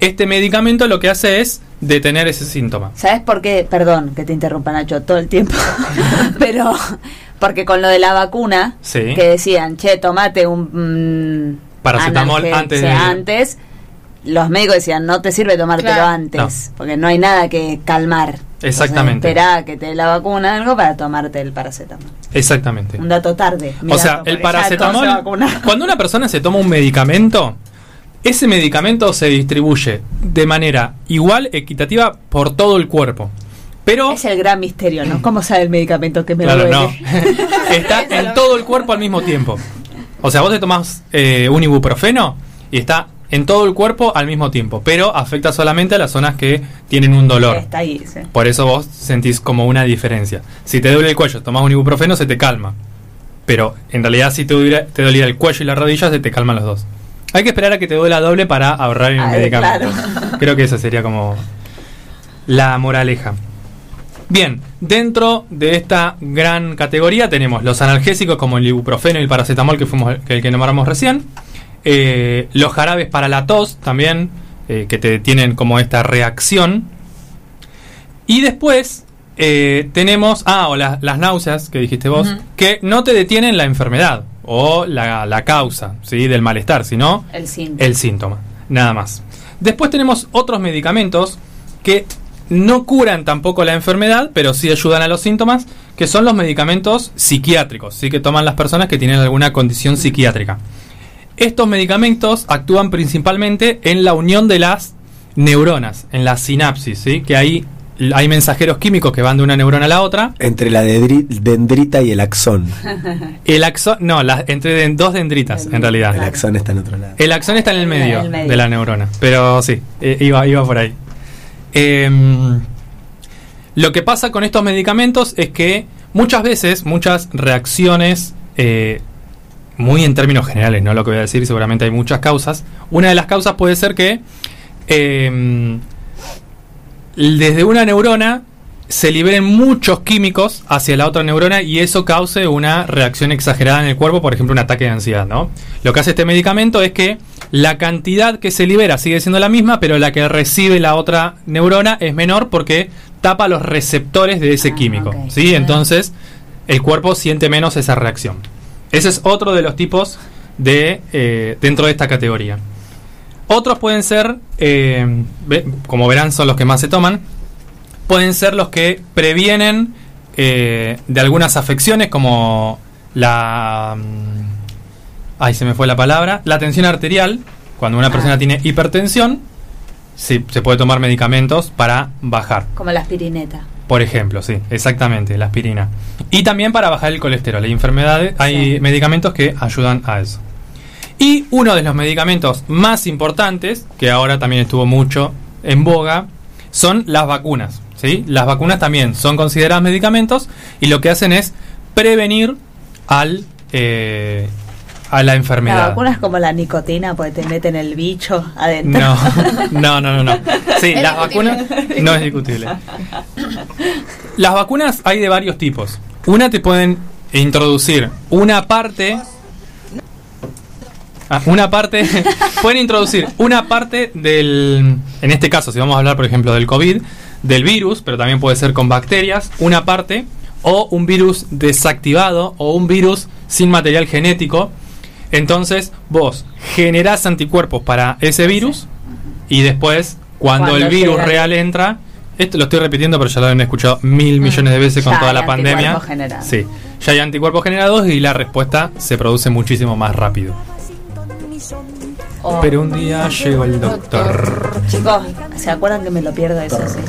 Este medicamento lo que hace es detener ese síntoma. ¿Sabes por qué? Perdón que te interrumpa Nacho todo el tiempo. Pero porque con lo de la vacuna, Sí. que decían, che, tomate un... mm, Paracetamol antes de- antes, los médicos decían, no te sirve tomártelo Claro. antes, porque no hay nada que calmar. Exactamente. Espera que te dé la vacuna algo para tomarte el paracetamol. Exactamente. Un dato tarde. O sea, el se paracetamol, cuando una persona se toma un medicamento, ese medicamento se distribuye de manera igual, equitativa, por todo el cuerpo. Pero, Es el gran misterio, ¿no? ¿Cómo sabe el medicamento que me claro, duele? no, está en todo el cuerpo al mismo tiempo. O sea, vos te tomás eh, un ibuprofeno y está en todo el cuerpo al mismo tiempo, pero afecta solamente a las zonas que tienen un dolor. Está ahí, sí. Por eso vos sentís como una diferencia. Si te duele el cuello, tomás un ibuprofeno, se te calma. Pero en realidad si te doliera, te doliera el cuello y la rodilla, se te calman los dos. Hay que esperar a que te duela doble para ahorrar en el Ay, medicamento. claro. Creo que esa sería como la moraleja. Bien, dentro de esta gran categoría tenemos los analgésicos como el ibuprofeno y el paracetamol que fuimos el que nombramos recién. Eh, los jarabes para la tos también, eh, que te tienen como esta reacción. Y después eh, tenemos, ah, o la- las náuseas que dijiste vos, que no te detienen la enfermedad o la, la causa ¿sí? del malestar, sino El síntoma. el síntoma, nada más. Después tenemos otros medicamentos que no curan tampoco la enfermedad, pero sí ayudan a los síntomas, que son los medicamentos psiquiátricos, sí que toman las personas que tienen alguna condición psiquiátrica. Estos medicamentos actúan principalmente en la unión de las neuronas, en la sinapsis, ¿sí? que ahí hay mensajeros químicos que van de una neurona a la otra. Entre la dendrita y el axón. El axón, no, la- entre dos dendritas en realidad. El axón está en otro lado. El axón está en el medio, En el medio. de la neurona. Pero sí, eh, iba, iba por ahí. Em, lo que pasa con estos medicamentos es que muchas veces, muchas reacciones, eh, muy en términos generales, no lo que voy a decir, seguramente hay muchas causas. Una de las causas puede ser que em, desde una neurona se liberen muchos químicos hacia la otra neurona y eso cause una reacción exagerada en el cuerpo, por ejemplo, un ataque de ansiedad, ¿no? Lo que hace este medicamento es que la cantidad que se libera sigue siendo la misma, pero la que recibe la otra neurona es menor porque tapa los receptores de ese Ah, químico. ¿sí? Entonces, el cuerpo siente menos esa reacción. Ese es otro de los tipos de eh, dentro de esta categoría. Otros pueden ser, eh, como verán, son los que más se toman. Pueden ser los que previenen eh, de algunas afecciones como la... mm, Ay, se me fue la palabra. La tensión arterial. Cuando una Ah. persona tiene hipertensión, sí, se puede tomar medicamentos para bajar. Como la aspirineta. Por ejemplo, sí, exactamente, la aspirina. Y también para bajar el colesterol. Hay enfermedades, hay Sí. medicamentos que ayudan a eso. Y uno de los medicamentos más importantes, que ahora también estuvo mucho en boga, son las vacunas. ¿sí? Las vacunas también son consideradas medicamentos y lo que hacen es prevenir al, eh, a la La enfermedad. vacuna es como la nicotina, porque te meten el bicho adentro. No, no, no, no, no. Sí, las discutible. vacunas no es discutible. Las vacunas hay de varios tipos. Una te pueden introducir una parte Ah, una parte pueden introducir una parte del en este caso si vamos a hablar por ejemplo del COVID del virus pero también puede ser con bacterias una parte o un virus desactivado o un virus sin material genético. Entonces vos generás anticuerpos para ese virus y después cuando, Cuando el virus real entra esto lo estoy repitiendo pero ya lo han escuchado mil millones de veces con Ya toda la pandemia. sí ya hay anticuerpos generados y la respuesta se produce muchísimo más rápido Pero un día llegó el doctor. Chicos, ¿se acuerdan que me lo pierdo eso sí?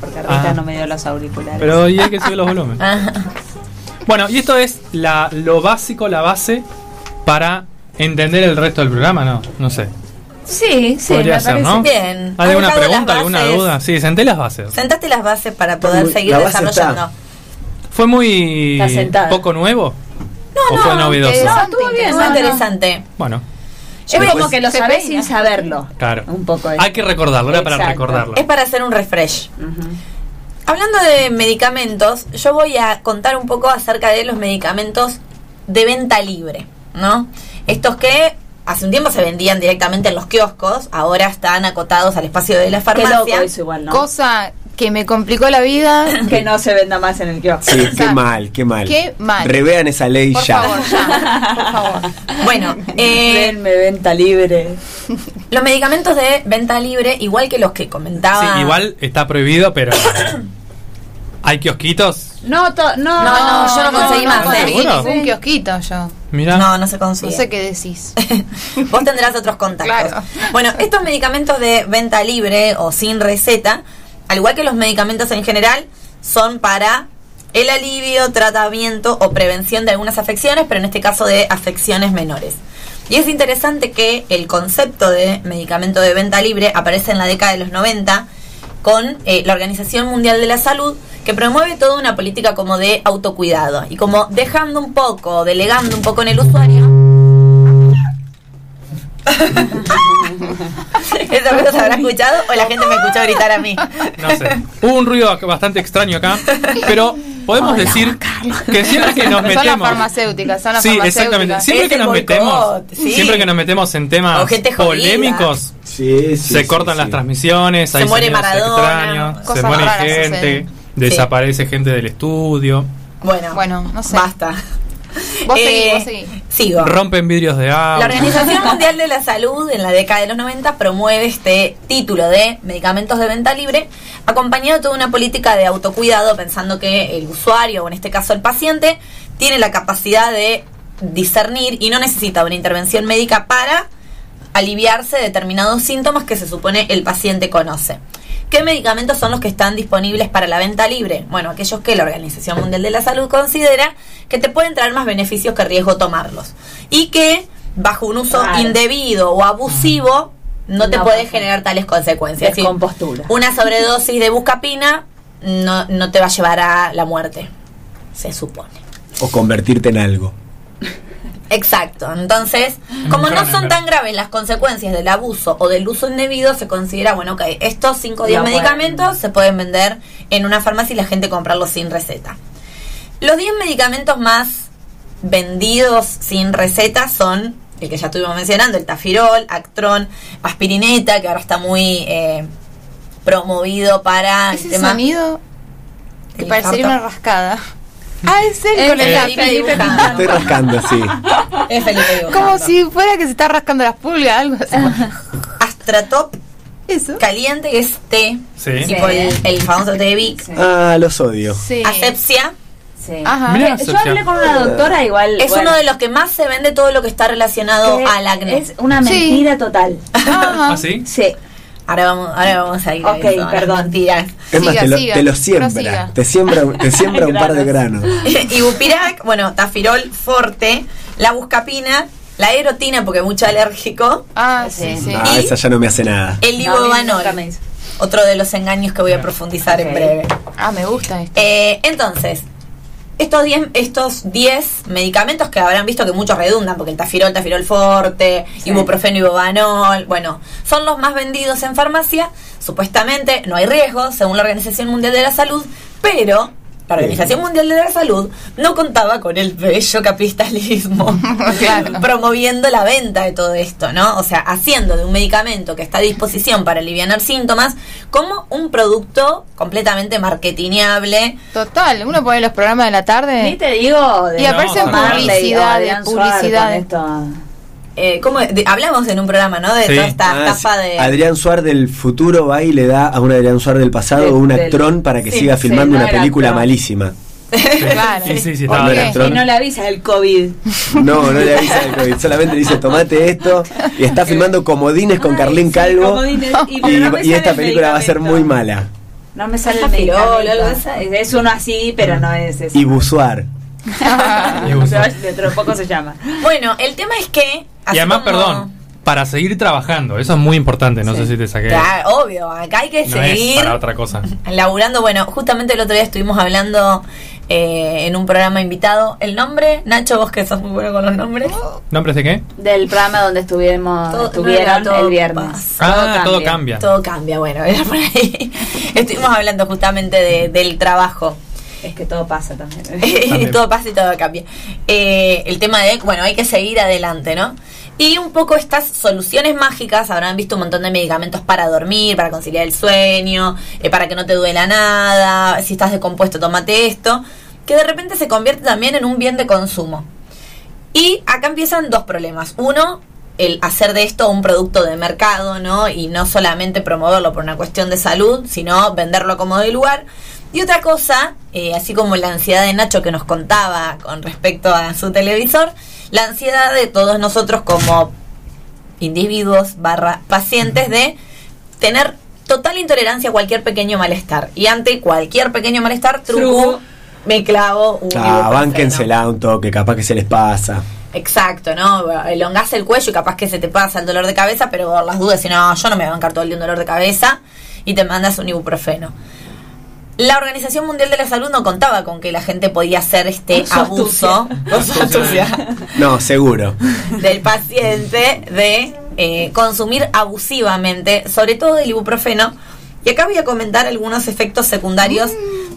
Porque ahorita Ah. no me dio los auriculares. Pero y hay que subir los volúmenes. Bueno, y esto es la, lo básico, la base para entender el resto del programa, ¿no? No sé. Sí, sí, Podría me ser, parece ¿no? bien. ¿Hay alguna pregunta, las alguna duda? Sí, senté las bases. Sentaste las bases para poder muy- seguir desarrollando. ¿Fue muy poco nuevo? No, ¿O no, fue novedoso? interesante, estuvo bien, no, no. interesante. Bueno, Es como que lo sabés sin saberlo. claro. Un poco de- Hay que recordarlo, era para recordarlo. Es para hacer un refresh. Hablando de medicamentos, yo voy a contar un poco acerca de los medicamentos de venta libre, ¿no? Estos que hace un tiempo se vendían directamente en los kioscos, ahora están acotados al espacio de la Qué farmacia. loco eso igual, ¿no? Cosa que me complicó la vida. que no se venda más en el kiosco. Sí, qué mal, qué mal. Qué mal. Revean esa ley Por ya. favor, ya. Por favor. Bueno, eh, Denme venta libre. los medicamentos de venta libre, igual que los que comentaba. Sí, igual está prohibido, pero hay kiosquitos. No, to- no, No, no, yo no conseguí más, ¿eh? conseguí ¿Seguro? ningún kiosquito yo. Mira, No, no se No consigue. sé qué decís. Vos tendrás otros contactos. Claro. Bueno, estos medicamentos de venta libre o sin receta, al igual que los medicamentos en general, son para el alivio, tratamiento o prevención de algunas afecciones, pero en este caso de afecciones menores. Y es interesante que el concepto de medicamento de venta libre aparece en la década de los 90 con eh, la Organización Mundial de la Salud, que promueve toda una política como de autocuidado y como dejando un poco, delegando un poco en el usuario. ¿Esa ruido se habrá escuchado o la gente me escuchó gritar a mí? no sé. Hubo un ruido bastante extraño acá, pero podemos decir que siempre que nos Son las metemos. farmacéuticas, son las Sí, farmacéuticas. exactamente. Siempre que nos boicot, metemos, sí. siempre que nos metemos en temas polémicos, Sí, sí, se sí, cortan sí. las transmisiones, Se hay muere Maradona, extraños, se muere raras gente, desaparece gente del estudio, Bueno, Bueno, no sé. basta. Vos seguí, Eh, vos. Sigo. rompen vidrios de agua. La Organización Mundial de la Salud en la década de los 90 promueve este título de medicamentos de venta libre, acompañado de toda una política de autocuidado, pensando que el usuario, o en este caso el paciente, tiene la capacidad de discernir y no necesita una intervención médica para aliviarse de determinados síntomas que se supone el paciente conoce. ¿Qué medicamentos son los que están disponibles para la venta libre? Bueno, aquellos que la Organización Mundial de la Salud considera que te pueden traer más beneficios que riesgo tomarlos. Y que bajo un uso Claro. indebido o abusivo no te No puede generar tales consecuencias. Sí, Descompostura. Una sobredosis de buscapina no, no te va a llevar a la muerte, se supone. O convertirte en algo. Exacto. Entonces, como no son tan graves las consecuencias del abuso o del uso indebido, se considera, bueno, ok, estos 5 o 10 No pueden. medicamentos se pueden vender en una farmacia y la gente comprarlos sin receta. Los 10 medicamentos más vendidos sin receta son el que ya estuvimos mencionando, el tafirol, Actron, aspirineta, que ahora está muy eh, promovido para el tema... sonido que parecería una rascada. Ah, es él con el Felipe. Estoy rascando, sí. Es Felipe dibujando. Como si fuera que se está rascando las pulgas, algo así. Astratop Eso. caliente, que es té, Sí. tipo el, el famoso té de Vic. Ah, los odio. Sí. Asepsia Sí. Ajá. Mirá, Yo hablé con una doctora igual. es bueno, uno de los que más se vende todo lo que está relacionado que al acné. Es una Sí. mentira total. Ajá. ¿Ah, sí? Sí. Ahora vamos, ahora vamos a ir a Ok, eso, a las perdón. mentiras. Es más, Siga, te lo, siga, te lo siembra. prosiga. Te siembra, te siembra un par de granos. Ibupirac, bueno, tafirol forte, la buscapina, la erotina porque mucho alérgico, Ah, sí. Ah, ¿Y? esa ya no me hace nada. el No, a me hizo. Otro de los engaños que voy a profundizar en breve. Ah, me gusta esto. Eh, entonces, estos 10 estos 10 medicamentos que habrán visto que muchos redundan, porque el tafirol, tafirol forte, Sí. ibuprofeno, ibuvanol, bueno, son los más vendidos en farmacia. Supuestamente no hay riesgo, según la Organización Mundial de la Salud, pero la Organización Mundial de la Salud no contaba con el bello capitalismo Claro. promoviendo la venta de todo esto, ¿no? O sea, haciendo de un medicamento que está a disposición para aliviar síntomas como un producto completamente marketineable. Total, uno pone los programas de la Ni tarde. te digo de Y aparecen No, publicidades, publicidades. Eh, ¿cómo? de- hablamos en un programa, ¿no? De Sí. toda esta Ah, etapa sí. de... Adrián Suárez del futuro va y le da a un Adrián Suárez del pasado un del- actrón para que sí, siga sí, filmando no una película actrón. malísima. Claro. Sí, sí, sí. Y no le avisa el COVID. No, no le avisa el COVID, solamente le dice tomate esto y está filmando comodines con Ay, Carlín sí, Calvo comodines, y- y, no esta el película va a ser muy mala. No me sale el medicamento. algo de esa. Es, uno así, pero no es ese. Y uso. Dentro de poco se llama. Bueno, el tema es que... Y además, como- perdón, para seguir trabajando, eso es muy importante, no Sí. sé si te saqué. Claro, obvio, acá hay que no seguir es para otra cosa. laburando. Bueno, justamente el otro día estuvimos hablando eh, en un programa invitado. ¿El nombre? Nacho, vos que sos muy bueno con los nombres. ¿Nombres de qué? Del programa donde estuvimos, Todo- estuvieron no todo el viernes. paz. Ah, todo cambia. Todo cambia, bueno, era por ahí. Estuvimos hablando justamente de- del trabajo. Es que todo pasa también. También. todo pasa y todo cambia. Eh, el tema de, bueno, hay que seguir adelante, ¿no? Y un poco estas soluciones mágicas, habrán visto un montón de medicamentos para dormir, para conciliar el sueño, eh, para que no te duela nada, si estás descompuesto, tómate esto, que de repente se convierte también en un bien de consumo. Y acá empiezan dos problemas. Uno, el hacer de esto un producto de mercado, ¿no? Y no solamente promoverlo por una cuestión de salud, sino venderlo como de lugar. Y otra cosa, eh, así como la ansiedad de Nacho que nos contaba con respecto a su televisor, la ansiedad de todos nosotros como individuos barra pacientes de tener total intolerancia a cualquier pequeño malestar. Y ante cualquier pequeño malestar, truco, me clavo un Ah, bánquensela un toque, capaz que se les pasa. Exacto, ¿no? Elongás el cuello y capaz que se te pasa el dolor de cabeza, pero por las dudas, si no, yo no me voy a bancar todo el día un dolor de cabeza y te mandas un ibuprofeno. La Organización Mundial de la Salud no contaba con que la gente podía hacer este abuso con su astucia, No, seguro. del paciente de eh, consumir abusivamente, sobre todo del ibuprofeno. Y acá voy a comentar algunos efectos secundarios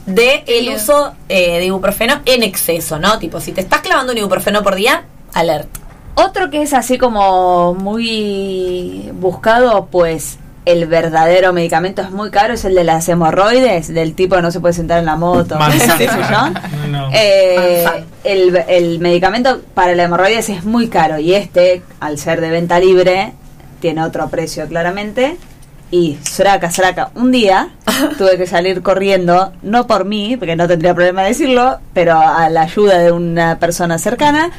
de el Bien. uso eh, de ibuprofeno en exceso, ¿no? Tipo, si te estás clavando un ibuprofeno por día, alerta. Otro que es así como muy buscado, pues el verdadero medicamento es muy caro, es el de las hemorroides, del tipo que no se puede sentar en la moto. Manzana. ¿qué sé yo? No. Eh, el, el medicamento para la hemorroides es muy caro y este, al ser de venta libre, tiene otro precio claramente. Y sraca, sraca, un día tuve que salir corriendo, no por mí, porque no tendría problema decirlo, pero a la ayuda de una persona cercana,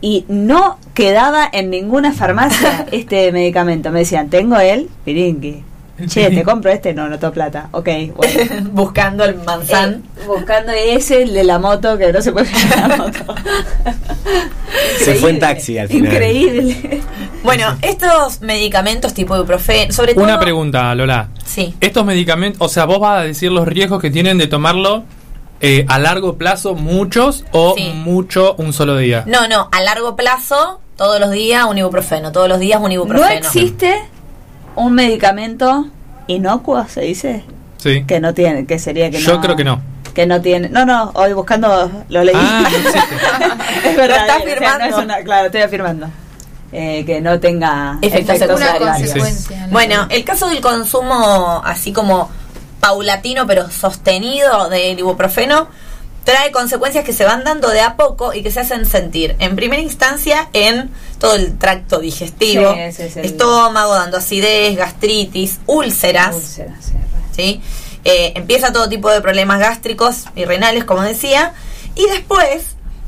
y no quedaba en ninguna farmacia este medicamento. Me decían, tengo el pirinqui. Che, te compro este, no, no tengo plata. Ok, bueno. Buscando el manzán. Eh, buscando ese, el de la moto, que no se puede la moto. Se fue en taxi al final. Increíble. Bueno, estos medicamentos tipo ibuprofeno, sobre todo... Una pregunta, Lola. Sí. Estos medicamentos, o sea, vos vas a decir los riesgos que tienen de tomarlo eh, a largo plazo, muchos o Sí. mucho un solo día. No, no, a largo plazo, todos los días un ibuprofeno, todos los días un ibuprofeno. No existe un medicamento inocuo, se dice, Sí. que no tiene, que sería que Yo no. creo que no. Que no tiene. No, no, hoy buscando lo leí. Ah, no existe. es verdad. Lo estás o sea, firmando. no es una- claro, estoy afirmando. Eh, que no tenga Efectos secundarios. ¿no? Bueno, el caso del consumo así como paulatino pero sostenido del ibuprofeno trae consecuencias que se van dando de a poco y que se hacen sentir en primera instancia en todo el tracto digestivo, Sí, ese es el- estómago, dando acidez, gastritis, úlceras. Úlceras, sí, ¿sí? Eh, empieza todo tipo de problemas gástricos y renales, como decía, y después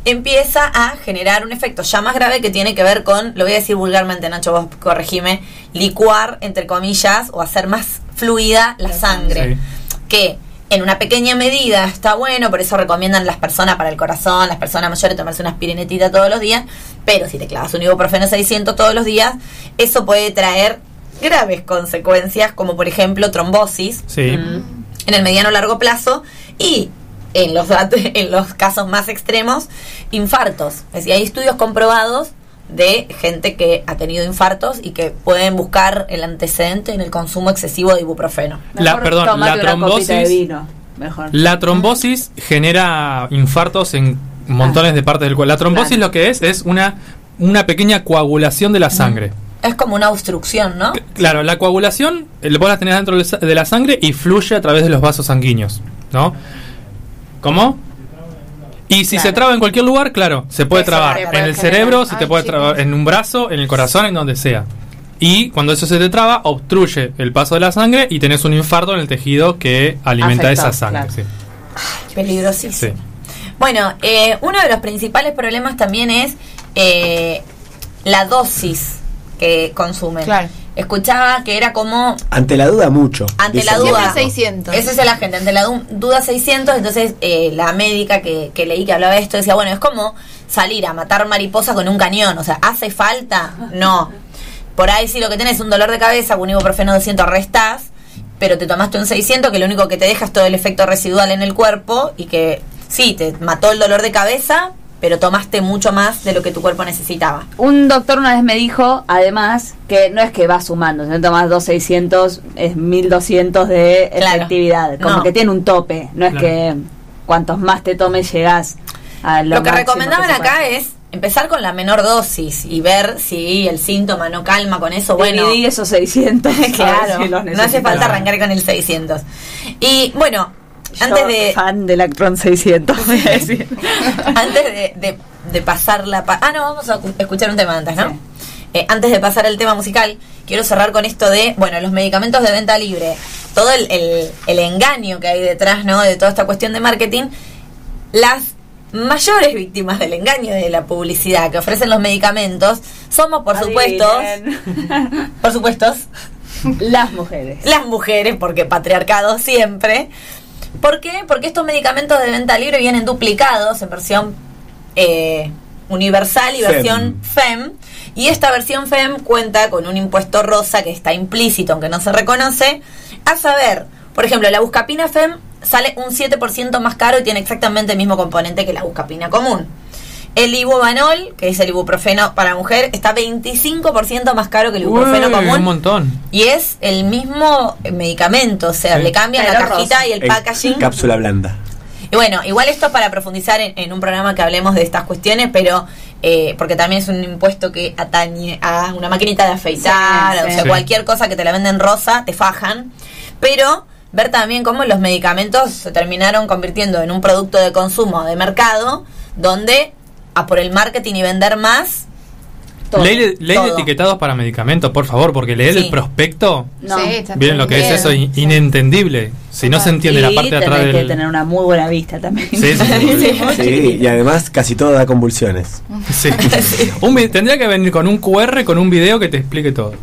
empieza a generar un efecto ya más grave que tiene que ver con, lo voy a decir vulgarmente, Nacho, vos corregime, licuar, entre comillas, o hacer más fluida la sangre. Sí. Que en una pequeña medida está bueno, por eso recomiendan las personas para el corazón, las personas mayores tomarse una aspirinetita todos los días, pero si te clavas un ibuprofeno 600 todos los días, eso puede traer graves consecuencias, como por ejemplo trombosis, Sí. en el mediano largo plazo y en los en los casos más extremos infartos. Es decir, hay estudios comprobados de gente que ha tenido infartos y que pueden buscar el antecedente en el consumo excesivo de ibuprofeno. La- Mejor perdón, la de trombosis- vino. Mejor. La trombosis genera infartos en montones de partes del cuerpo. La trombosis Claro. lo que es es una, una pequeña coagulación de la sangre. Es como una obstrucción, ¿no? Claro, la coagulación eh, vos la tenés dentro de la sangre y fluye a través de los vasos sanguíneos, ¿no? ¿Cómo? Y si Claro. se traba en cualquier lugar, claro, se puede Eso trabar en el cerebro, se te Ay, puede trabar en un brazo, en el corazón, en donde sea. Y cuando eso se te traba, obstruye el paso de la sangre y tenés un infarto en el tejido que alimenta Afectado, esa sangre. claro. sí. Peligrosísimo. Sí. Bueno, eh, uno de los principales problemas también es eh, la dosis que consumen. Claro. Escuchaba que era como Ante la duda, mucho. Ante dice la el duda. Siempre médico. 600. Esa es la gente, ante la du- duda 600, entonces eh, la médica que, que leí que hablaba de esto decía, bueno, es como salir a matar mariposas con un cañón, o sea, ¿hace falta? No. Por ahí si lo que tenés es un dolor de cabeza, con un ibuprofeno 200 restás, pero te tomaste un 600 que lo único que te deja es todo el efecto residual en el cuerpo y que sí, te mató el dolor de cabeza, pero tomaste mucho más de lo que tu cuerpo necesitaba. Un doctor una vez me dijo, además, que no es que vas sumando, si no tomas 2600, es 1200 de Claro. efectividad. Como No. que tiene un tope, no es Claro. que cuantos más te tomes llegás a lo, Lo, que recomendaban acá es empezar con la menor dosis y ver si el síntoma no calma con eso. Bueno, Dividí esos 600. a ver claro, si no hace falta arrancar con el 600. Y bueno, antes de fan del Actron 600, voy a decir. antes de, de- de pasar la... pa- ah, no, vamos a cu- escuchar un tema antes, ¿no? Sí. Eh, antes de pasar al tema musical, quiero cerrar con esto de, bueno, los medicamentos de venta libre, todo el, el- el engaño que hay detrás, ¿no? De toda esta cuestión de marketing, las mayores víctimas del engaño de la publicidad que ofrecen los medicamentos somos, por supuesto, por supuesto, Las mujeres. las mujeres, porque patriarcado siempre. ¿Por qué? Porque estos medicamentos de venta libre vienen duplicados en versión eh, universal y Fem. versión FEM. Y esta versión FEM cuenta con un impuesto rosa que está implícito, aunque no se reconoce. A saber, por ejemplo, la buscapina FEM sale un 7% más caro y tiene exactamente el mismo componente que la buscapina común. El ibubanol, que es el ibuprofeno para mujer, está 25% más caro que el ibuprofeno Uy, común. un montón. Y es el mismo medicamento, o sea, Sí. le cambian la cajita rosa. y el packaging. cápsula blanda. Y bueno, igual esto es para profundizar en, en un programa que hablemos de estas cuestiones, pero eh, porque también es un impuesto que atañe a una maquinita de afeitar, Sí, o sea, Sí. cualquier cosa que te la venden rosa, te fajan. Pero ver también cómo los medicamentos se terminaron convirtiendo en un producto de consumo de mercado, donde a por el marketing y vender más, Todo. ley de, ley de etiquetados para medicamentos, por favor, porque leer Sí. el prospecto, No. Sí, miren lo que es eso, in- inentendible. Si no se entiende la parte de atrás del... que tener una muy buena vista también. Sí, sí, sí. Sí, y además casi todo da convulsiones. Sí. Un tendría que venir con un QR, con un video que te explique todo.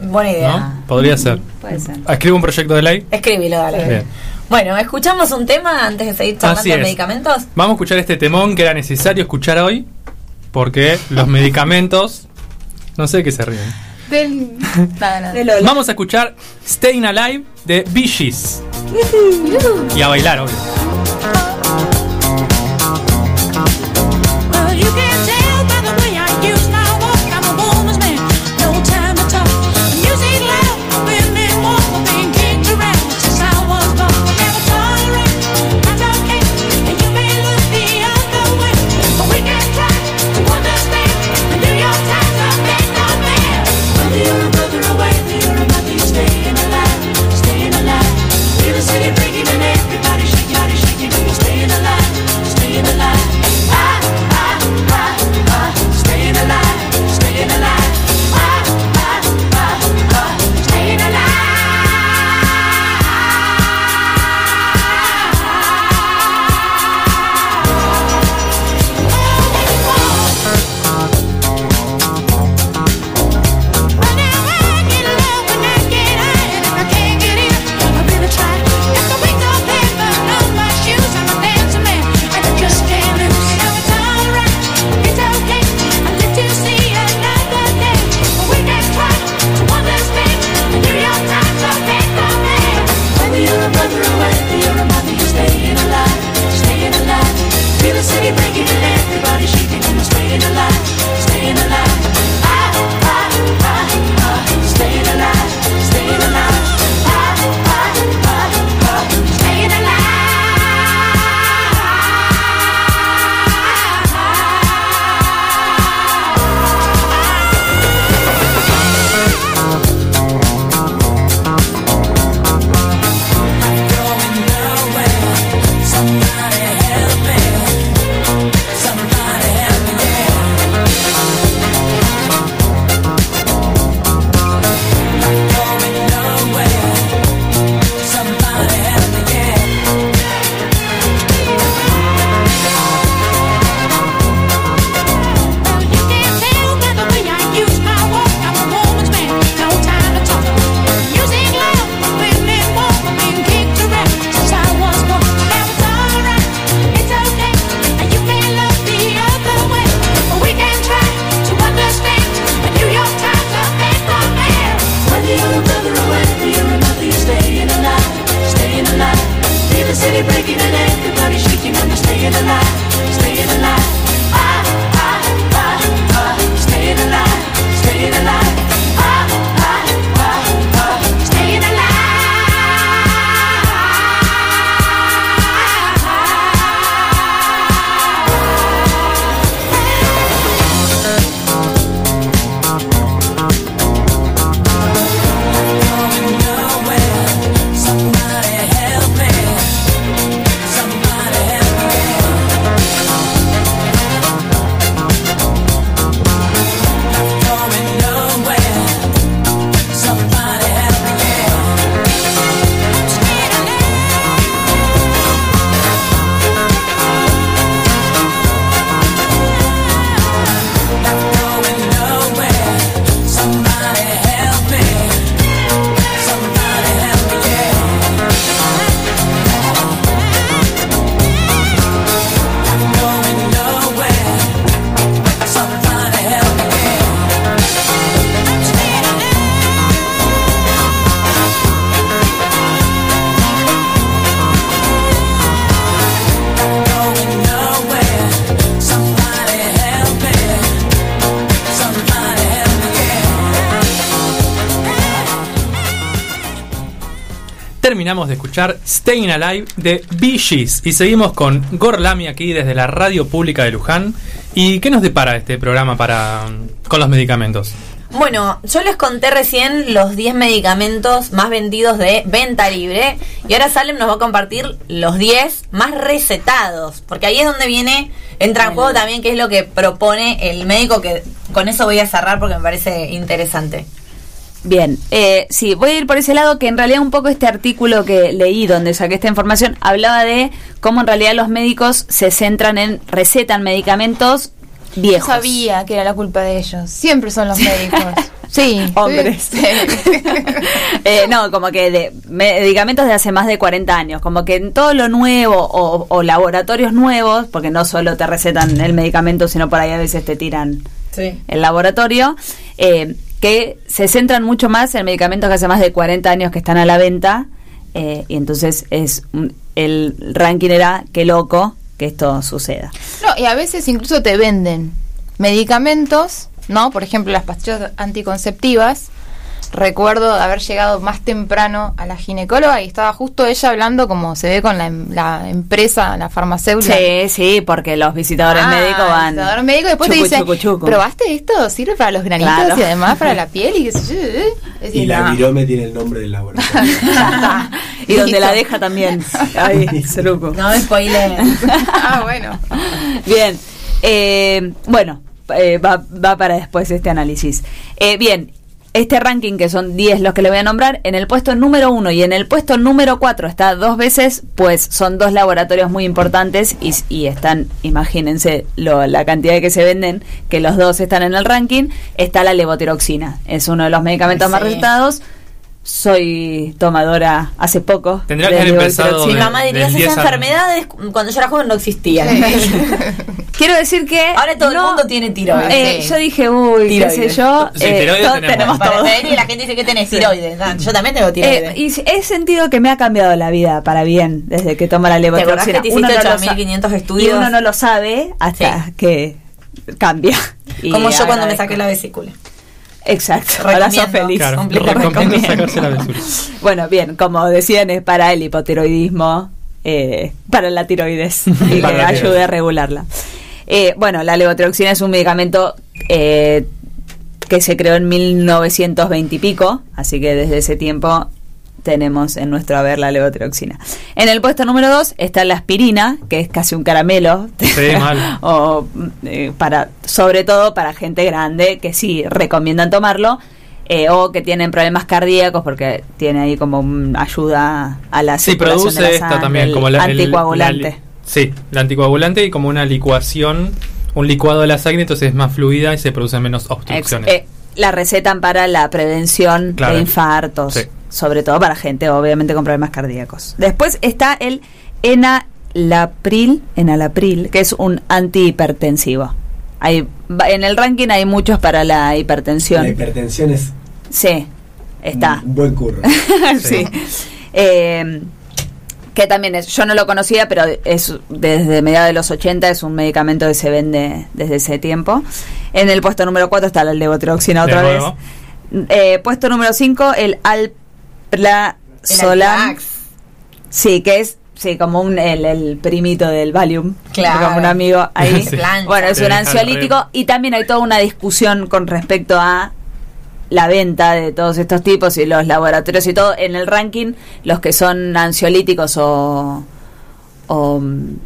Buena idea. ¿no? Podría ser. Puede ser. Escribo un proyecto de ley. Escríbelo, dale. Bien. Bueno, ¿escuchamos un tema antes de seguir charlando Así de es. medicamentos? Vamos a escuchar este temón que era necesario escuchar hoy, porque los medicamentos... No sé de qué se ríen. Del... Nada, nada. Vamos a escuchar Staying Alive de Bee Gees. Y a bailar, obvio. Terminamos de escuchar Staying Alive de Bee Gees y seguimos con Gorlami aquí desde la radio pública de Luján. ¿Y qué nos depara este programa para con los medicamentos? Bueno, yo les conté recién los 10 medicamentos más vendidos de venta libre y ahora Salem nos va a compartir los 10 más recetados, porque ahí es donde viene, entra en juego también qué es lo que propone el médico, que con eso voy a cerrar porque me parece interesante. Bien, eh, sí, voy a ir por ese lado que en realidad un poco este artículo que leí donde saqué esta información hablaba de cómo en realidad los médicos se centran en recetan medicamentos Yo viejos. sabía que era la culpa de ellos. Siempre son los médicos. Sí. Hombres. Sí. Eh, no, como que de medicamentos de hace más de 40 años, como que en todo lo nuevo o, o laboratorios nuevos, porque no solo te recetan el medicamento, sino por ahí a veces te tiran Sí. el laboratorio, eh, que se centran mucho más en medicamentos que hace más de 40 años que están a la venta, eh, y entonces es el ranking era qué loco que esto suceda. No, y a veces incluso te venden medicamentos, ¿no? Por ejemplo, las pastillas anticonceptivas. Recuerdo haber llegado más temprano a la ginecóloga y estaba justo ella hablando como se ve con la, em- la empresa, la farmacéutica. Sí, sí, porque los visitadores Ah, médicos van. visitador médico y después chucu, te dice, chucu, chucu. ¿probaste esto? ¿Sirve para los granitos Claro. y además para la piel? Y qué sé yo, eh? Es decir, Y la no. virome tiene el nombre del laboratorio. Y donde la deja también. No me spoileen. ah, bueno. Bien, eh, bueno, eh, va, va para después este análisis. Eh, bien, este ranking, que son 10 los que le voy a nombrar, en el puesto número 1 y en el puesto número 4 está dos veces, pues son dos laboratorios muy importantes y, y están, imagínense lo- la cantidad de que se venden, que los dos están en el ranking, está la levotiroxina. Es uno de los medicamentos más recetados. Soy tomadora hace poco. Tendría que haber empezado. Mi mamá diría esas 10 al- enfermedades cuando yo era joven no existían. Quiero decir que. Ahora todo el mundo tiene tiroides. Eh, Sí. Yo dije, uy, qué sé Tiroides. yo. Sí, eh, tiroides todos tenemos. todo. y la gente dice que tenés tiroides. Yo también tengo tiroides. Eh, y s- he sentido que me ha cambiado la vida para bien desde que tomo la acordás levotiroxina. que te Uno hiciste no lo sa- 8.500 Y estudios? uno no lo sabe hasta Sí. que cambia. Y Como yo cuando me saqué la vesícula. Exacto. Ahora sos feliz. Claro, recomiendo sacarse la. Bueno, bien, como decían, es para el hipotiroidismo, eh, para la tiroides y que ayude a regularla. Eh, bueno, la levotiroxina es un medicamento eh, que se creó en 1920 y pico, así que desde ese tiempo tenemos en nuestro haber la levotiroxina. En el puesto número 2 está la aspirina, que es casi un caramelo. Sí, mal. o eh, para sobre todo para gente grande que sí recomiendan tomarlo eh, o que tienen problemas cardíacos porque tiene ahí como un ayuda a la Sí, circulación de produce la esta sangre, también, como la, el- anticoagulante. la sí, la anticoagulante y como una licuación, un licuado de la sangre, entonces es más fluida y se producen menos Ex- obstrucciones. eh, la recetan para la prevención Claro. de infartos, Sí. Sobre todo para gente obviamente con problemas cardíacos. Después está el enalapril, enalapril, que es un antihipertensivo. Hay, en el ranking hay muchos para la hipertensión. La hipertensión es Sí, está. un buen curro. sí. Eh, que también es, yo no lo conocía, pero es desde mediados de los 80, es un medicamento que se vende desde ese tiempo. En el puesto número 4 está la levotiroxina De otra vez. Eh, puesto número 5, el alprazolam. Alplax. Sí, que es sí, como un, el, el primito del Valium. Claro. Como un amigo ahí. Sí. Bueno, es un ansiolítico y también hay toda una discusión con respecto a la venta de todos estos tipos y los laboratorios y todo. En el ranking, los que son ansiolíticos o... o mm,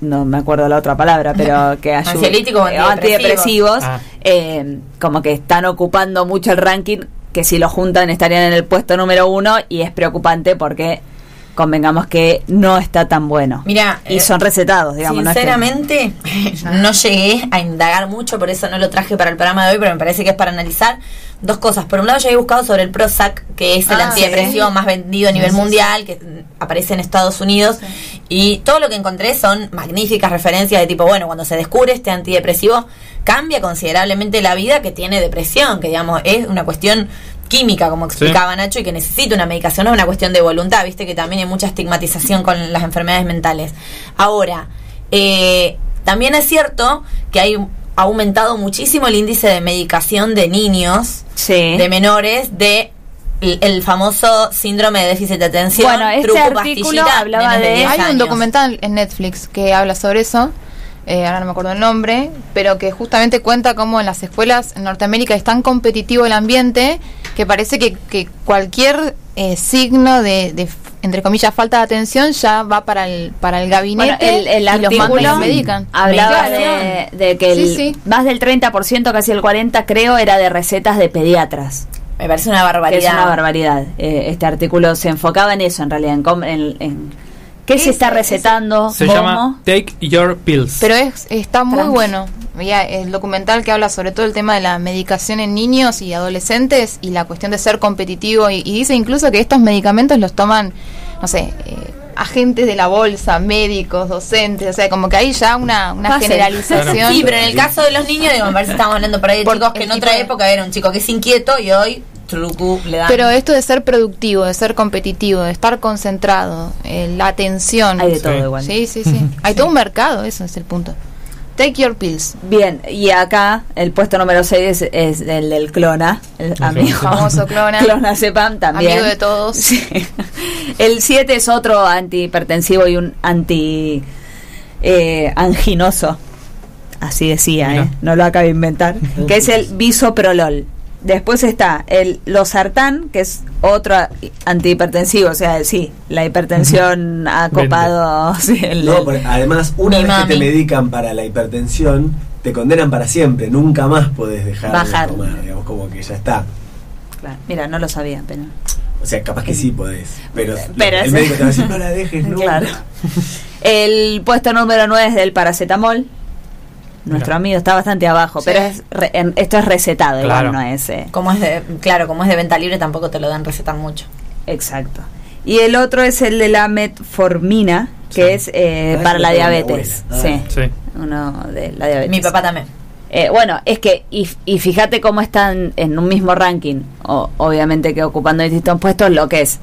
no me acuerdo la otra palabra, pero que ayudan. Ansiolíticos o eh, antidepresivos. antidepresivos, Ah. eh, como que están ocupando mucho el ranking, que si lo juntan estarían en el puesto número uno y es preocupante porque convengamos que no está tan bueno. Mira, y eh, son recetados, digamos. no es que- Sinceramente, no llegué a indagar mucho, por eso no lo traje para el programa de hoy, pero me parece que es para analizar dos cosas. Por un lado, yo había buscado sobre el Prozac, que es el Ah, antidepresivo sí. más vendido a nivel mundial, que aparece en Estados Unidos. Y todo lo que encontré son magníficas referencias de tipo, bueno, cuando se descubre este antidepresivo, cambia considerablemente la vida que tiene depresión, que digamos, es una cuestión química, como explicaba Nacho, y que necesita una medicación, no es una cuestión de voluntad, viste que también hay mucha estigmatización con las enfermedades mentales. Ahora, eh, también es cierto que hay ha aumentado muchísimo el índice de medicación de niños, Sí. de menores, de el, famoso síndrome de déficit de atención. Bueno, este truco artículo hablaba de- 10 Hay un documental en Netflix que habla sobre eso. eh, ahora no me acuerdo el nombre, pero que justamente cuenta cómo en las escuelas en Norteamérica es tan competitivo el ambiente que parece que, que cualquier eh, signo de, de, entre comillas, falta de atención ya va para el, para el gabinete Bueno, el, el y los mandan y artículo los medican. hablaba de, de que el, Sí, sí. más del 30%, casi el 40% creo, era de recetas de pediatras. Me parece una barbaridad. es una barbaridad. Eh, este artículo se enfocaba en eso, en realidad, en, en- en qué se está recetando, Se cómo. llama Take Your Pills. Pero es, está muy Tranqui. bueno. Ya, el documental que habla sobre todo el tema de la medicación en niños y adolescentes y la cuestión de ser competitivo. Y, y dice incluso que estos medicamentos los toman, no sé, eh, agentes de la bolsa, médicos, docentes. O sea, como que hay ya una, una Fácil. generalización. Sí, pero en el caso de los niños, digo, me parece que estamos hablando por ahí de Por chicos que en otra época era un chico que es inquieto y hoy trucu le dan. Pero esto de ser productivo, de ser competitivo, de estar concentrado, eh, la atención. Hay de todo Sí. igual. Sí, sí, sí. Hay todo un mercado, eso es el punto. Take your pills. Bien, y acá el puesto número 6 es, es el del clona, el amigo. Famoso clona. Clona Cepam también. Amigo de todos. Sí. El 7 es otro antihipertensivo y un anti eh, anginoso. Así decía. ¿eh? no lo acabo de inventar. que es el bisoprolol. Después está el losartán, que es otro antihipertensivo, o sea, sí, la hipertensión ha copado. sí, el- No, porque además, una vez que te medican para la hipertensión, te condenan para siempre. Nunca más podés dejar Bajar. de tomar, digamos, como que ya está. claro, mira, no lo sabía, pero. O sea, capaz que sí podés. Pero, Pero el médico te va a decir, no la dejes nunca. Claro. El puesto número 9 es del paracetamol. Nuestro Mira. amigo está bastante abajo, Sí. pero es re- en- esto es recetado, Claro. igual no es. eh, Como es de, claro, como es de venta libre tampoco te lo dan recetar mucho. exacto. Y el otro es el de la metformina, que Sí. es eh, Ah, para la diabetes. buena. Sí, Ah. Sí. uno de la diabetes. Mi papá también. Eh, bueno, es que, y, y fíjate cómo están en un mismo ranking, o- obviamente que ocupando distintos puestos, lo que es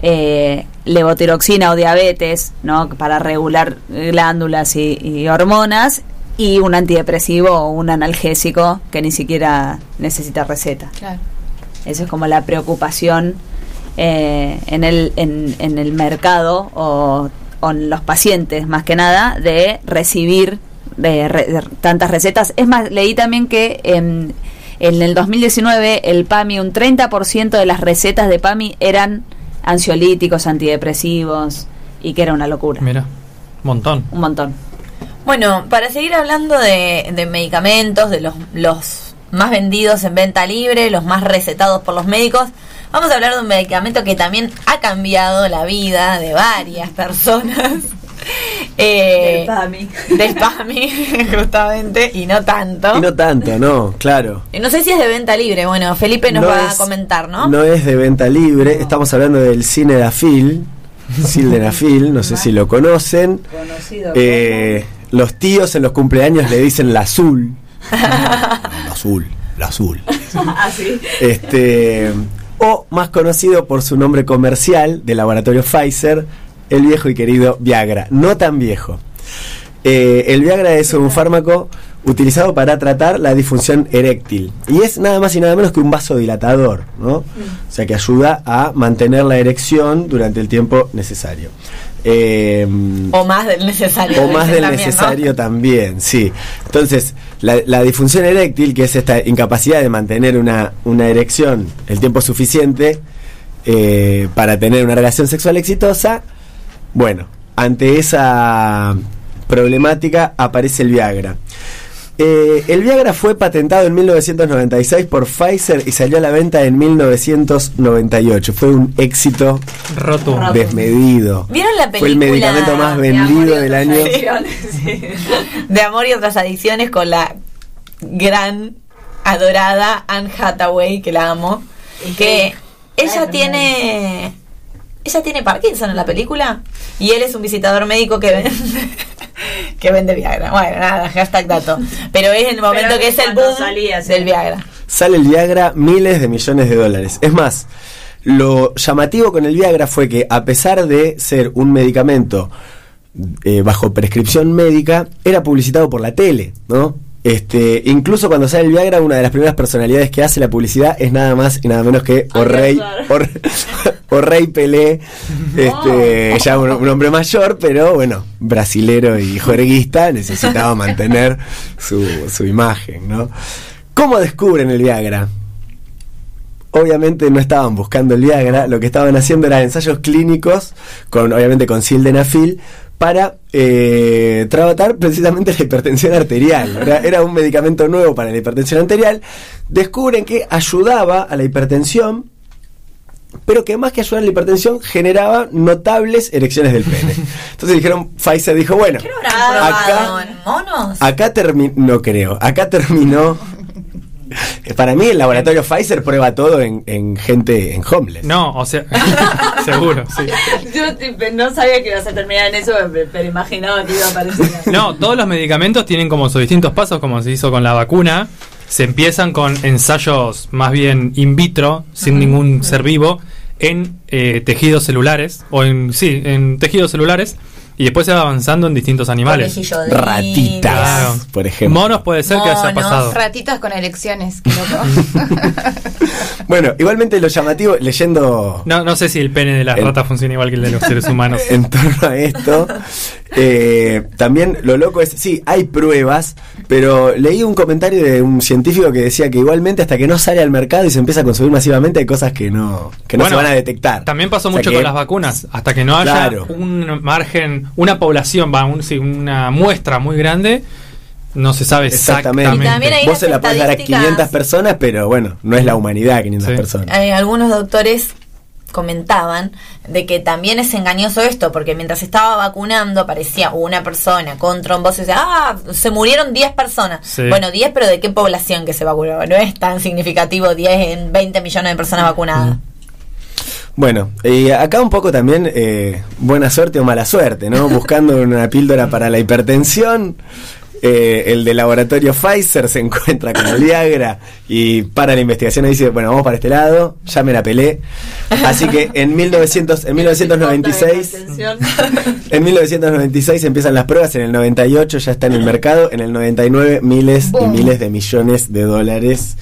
eh, levotiroxina o diabetes, ¿no? Para regular glándulas y, y hormonas, y un antidepresivo o un analgésico que ni siquiera necesita receta. Claro. Eso es como la preocupación eh, en, el, en, en el mercado o, o en los pacientes, más que nada, de recibir de re- de tantas recetas. Es más, leí también que en, en el 2019 el PAMI, un 30% de las recetas de PAMI eran ansiolíticos, antidepresivos, y que era una locura. Mira, montón. Un montón. Bueno, para seguir hablando de, de medicamentos, de los, los más vendidos en venta libre, los más recetados por los médicos, vamos a hablar de un medicamento que también ha cambiado la vida de varias personas. Eh, Del PAMI. Del PAMI, justamente, y no tanto. Y no tanto, no, claro. Y no sé si es de venta libre. Bueno, Felipe nos No va a comentar, ¿no? No es de venta libre, estamos hablando del Cinedafil, Sildenafil, no sé si lo conocen. Conocido Eh, los tíos en los cumpleaños le dicen la azul. la azul, la azul. Así. Este, o más conocido por su nombre comercial del laboratorio Pfizer, el viejo y querido Viagra. No tan viejo. Eh, el Viagra es un fármaco utilizado para tratar la disfunción eréctil y es nada más y nada menos que un vasodilatador, ¿no? O sea que ayuda a mantener la erección durante el tiempo necesario. Eh, O más del necesario. o más del también, ¿no? necesario también, sí. Entonces, la, la disfunción eréctil, que es esta incapacidad de mantener una, una erección el tiempo suficiente eh, para tener una relación sexual exitosa, bueno, ante esa problemática aparece el Viagra. Eh, el Viagra fue patentado en 1996 por Pfizer y salió a la venta en 1998. Fue un éxito Rotundo. desmedido. ¿Vieron la Fue el película medicamento más de vendido del año. De amor y otras adicciones con la gran, adorada Anne Hathaway, que la amo. Que ella tiene. Ella tiene Parkinson en la película. Y él es un visitador médico que vende. que vende Viagra. Bueno, nada, hashtag dato. Pero es el momento Pero que es el boom salía, sí. del Viagra. Sale el Viagra miles de millones de dólares. Es más, lo llamativo con el Viagra fue que a pesar de ser un medicamento eh, bajo prescripción médica, era publicitado por la tele, ¿no? Este, incluso cuando sale el Viagra, una de las primeras personalidades que hace la publicidad es nada más y nada menos que Orrey, Or- Orrey Pelé, este, ya un, un hombre mayor, pero bueno, brasilero y juerguista, necesitaba mantener su, su imagen, ¿no? ¿Cómo descubren el Viagra? Obviamente no estaban buscando el Viagra, lo que estaban haciendo eran ensayos clínicos, con obviamente con sildenafil, para eh, tratar precisamente la hipertensión arterial. Era, era un medicamento nuevo para la hipertensión arterial. Descubren que ayudaba a la hipertensión, pero que más que ayudar a la hipertensión generaba notables erecciones del pene. Entonces dijeron, Pfizer dijo, bueno, ¿Qué acá, en monos? acá terminó, no creo, acá terminó. Para mí el laboratorio Pfizer prueba todo en, en gente en homeless. No, o sea, seguro, sí. Yo tipo, no sabía que ibas a terminar en eso, pero, pero imaginaba que iba a aparecer. No, todos los medicamentos tienen como sus distintos pasos, como se hizo con la vacuna. Se empiezan con ensayos más bien in vitro, sin ningún ser vivo, en eh, tejidos celulares, o en, sí, en tejidos celulares, y después se va avanzando en distintos animales. Conejillo de Ratitas, por ejemplo. Monos puede ser que haya pasado. Ratitas con elecciones, qué loco. Bueno, igualmente lo llamativo, leyendo No, no sé si el pene de las El- ratas funciona igual que el de los seres humanos. en torno a esto, eh, también lo loco es, sí, hay pruebas, pero leí un comentario de un científico que decía que igualmente hasta que no sale al mercado y se empieza a consumir masivamente hay cosas que no, que no Bueno, se van a detectar. También pasó O sea mucho que- con las vacunas. Hasta que no haya Claro. un margen, una población, va, un- sí, una muestra muy grande, no se sabe Exactamente. Vos se la podés dar a estadísticas- 500 personas, pero bueno, no es la humanidad 500 Sí. personas. Eh, algunos doctores comentaban de que también es engañoso esto, porque mientras estaba vacunando aparecía una persona con trombosis, y decía, ah, se murieron 10 personas. Sí. Bueno, 10, pero ¿de qué población que se vacunó? No es tan significativo 10 en 20 millones de personas vacunadas. Bueno, y acá un poco también eh, buena suerte o mala suerte, ¿no? Buscando una píldora para la hipertensión. eh, el de laboratorio Pfizer se encuentra con el Viagra y para la investigación y dice, bueno, vamos para este lado, ya me la pelé. Así que en, 1900, en 1996, en 1996 empiezan las pruebas, en el 98 ya está en el mercado, en el 99 miles y miles de millones de dólares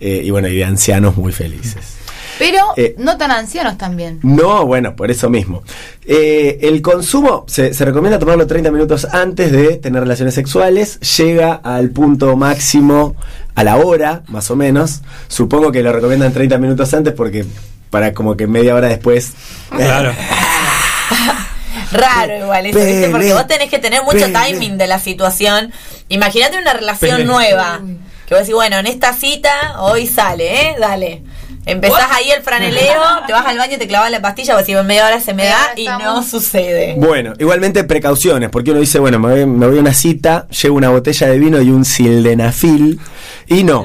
eh, y bueno, y de ancianos muy felices. Pero Eh. no tan ancianos también. No, bueno, por eso mismo. Eh, el consumo se, se recomienda tomarlo 30 minutos antes de tener relaciones sexuales. Llega al punto máximo a la hora, más o menos. Supongo que lo recomiendan 30 minutos antes porque para como que media hora después. Claro. Raro igual eso, Porque vos tenés que tener mucho pele. timing de la situación. Imagínate una relación Pele. nueva. Que vos decís, bueno, en esta cita hoy sale, ¿eh? Dale. Empezás ahí el franeleo, te vas al baño, te clavas la pastilla, vos decís, en media hora se me da y no sucede. Bueno, igualmente precauciones, porque uno dice, bueno, me voy, me voy a una cita, llevo una botella de vino y un sildenafil. Y no,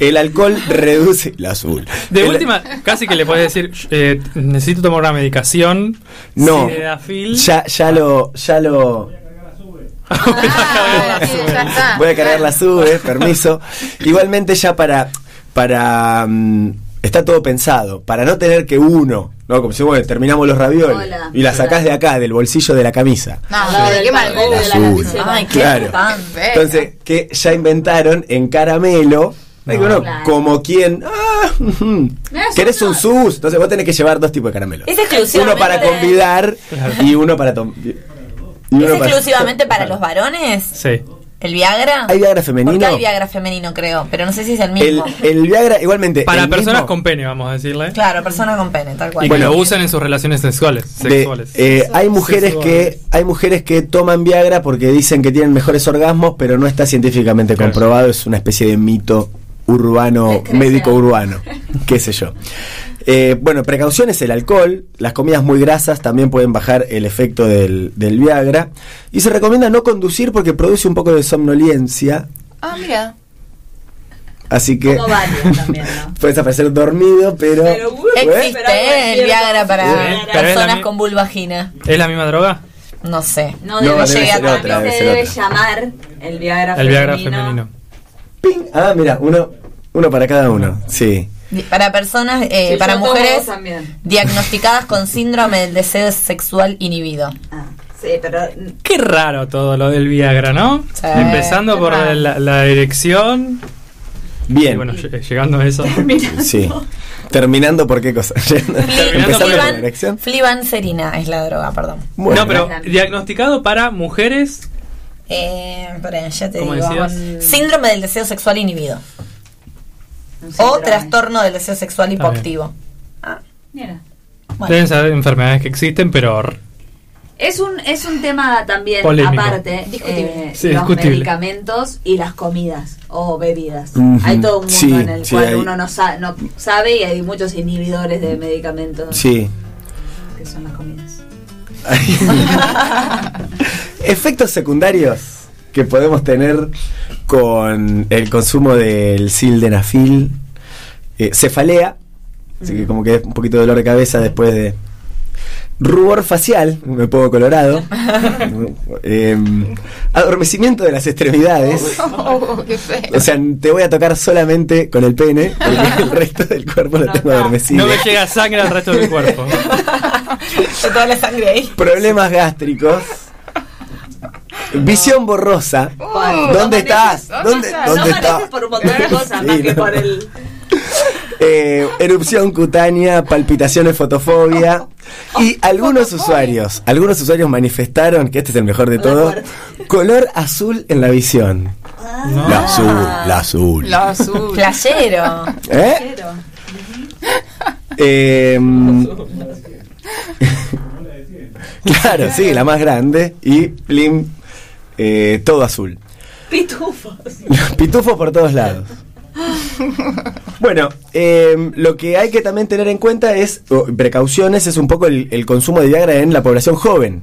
el alcohol reduce. La azul. De El- última, casi que le puedes decir, eh, necesito tomar una medicación. No, Sildenafil. ya, ya lo. Ya lo Ah, sí, ya está. Voy a cargar la sube, permiso. Igualmente ya para para mm, está todo pensado, para no tener que uno, ¿no? Como si bueno, terminamos los ravioles Hola. y la sacás de acá del bolsillo de la camisa. No, No, de qué mal de la Azul. lapicera. Ay, qué Claro. Entonces, que ya inventaron en caramelo Ay, bueno, Claro. como quien. Ah. ¿Querés un sus? Entonces vos tenés que llevar dos tipos de caramelo. Es exclusivamente- Uno para convidar y uno para tomar. ¿Es exclusivamente para los varones? Sí. ¿El Viagra? ¿Hay Viagra femenino? Porque hay Viagra femenino, creo, pero no sé si es el mismo. el Viagra, igualmente. Para personas mismo con pene, vamos a decirle. Claro, persona con pene, tal cual. Y que lo usen en sus relaciones sexuales. de- sexuales. eh, hay mujeres Sexuales. que hay mujeres que toman Viagra porque dicen que tienen mejores orgasmos, pero no está científicamente Claro. comprobado, es una especie de mito urbano, médico urbano, qué sé yo. Eh, bueno, precauciones, el alcohol, las comidas muy grasas también pueden bajar el efecto del, del Viagra. Y se recomienda no conducir porque produce un poco de somnolencia, Ah, mira. así que Como varios también, ¿no? puedes aparecer dormido, pero... Pero, uh, Existe es el. Viagra para personas con vulvagina. ¿Es la misma droga? No sé. No No, debe, tanto. otra, debe se debe otra. llamar el Viagra El Viagra femenino. femenino. ¡Ping! Ah, mira, uno, uno para cada uno, sí. Para personas, eh, Sí, para mujeres diagnosticadas con síndrome del deseo sexual inhibido. Ah, Sí, pero Qué raro todo lo del Viagra, ¿no? Sí, Empezando por la, la erección. Y Bien. bueno, ll- llegando a eso. Sí. Terminando por qué cosa. Empezando por la erección. Flibanserina es la droga, perdón. Bueno. no, pero diagnosticado para mujeres. Eh, espera, ya te ¿Cómo digo. decías? Síndrome del deseo sexual inhibido. O trastorno del deseo sexual hipoactivo. Mira. Bueno. Deben saber enfermedades que existen, pero Es un, es un tema también Polémico. aparte, Discutible. eh, Sí, los discutible. medicamentos y las comidas o bebidas. Hay todo un mundo Sí, en el sí, cual hay- uno no, sa- no sabe y hay muchos inhibidores de medicamentos Sí. que son las comidas. Efectos secundarios que podemos tener con el consumo del sildenafil. Eh, cefalea, así que como que es un poquito de dolor de cabeza después de rubor facial, me pongo colorado. Eh, adormecimiento de las extremidades. Oh, qué feo. O sea, te voy a tocar solamente con el pene, porque el resto del cuerpo lo tengo adormecido. no me llega sangre al resto del cuerpo. Toda la sangre ahí. Problemas gástricos. Visión borrosa. ¿Dónde estás? ¿Dónde, No ¿dónde amaneces estás? por un montón de cosas Sí, más que no. por el... Eh, erupción cutánea, palpitaciones, fotofobia. Y algunos usuarios, algunos usuarios manifestaron, que este es el mejor de todo, color azul en la visión. No. La azul, la azul. La azul. Playero. ¿Eh? Em, claro, sí, la más grande. Y plim, eh, todo azul. Pitufos. Pitufos por todos lados. Bueno, em, lo que hay que también tener en cuenta es, o precauciones, es un poco el, el consumo de Viagra en la población joven.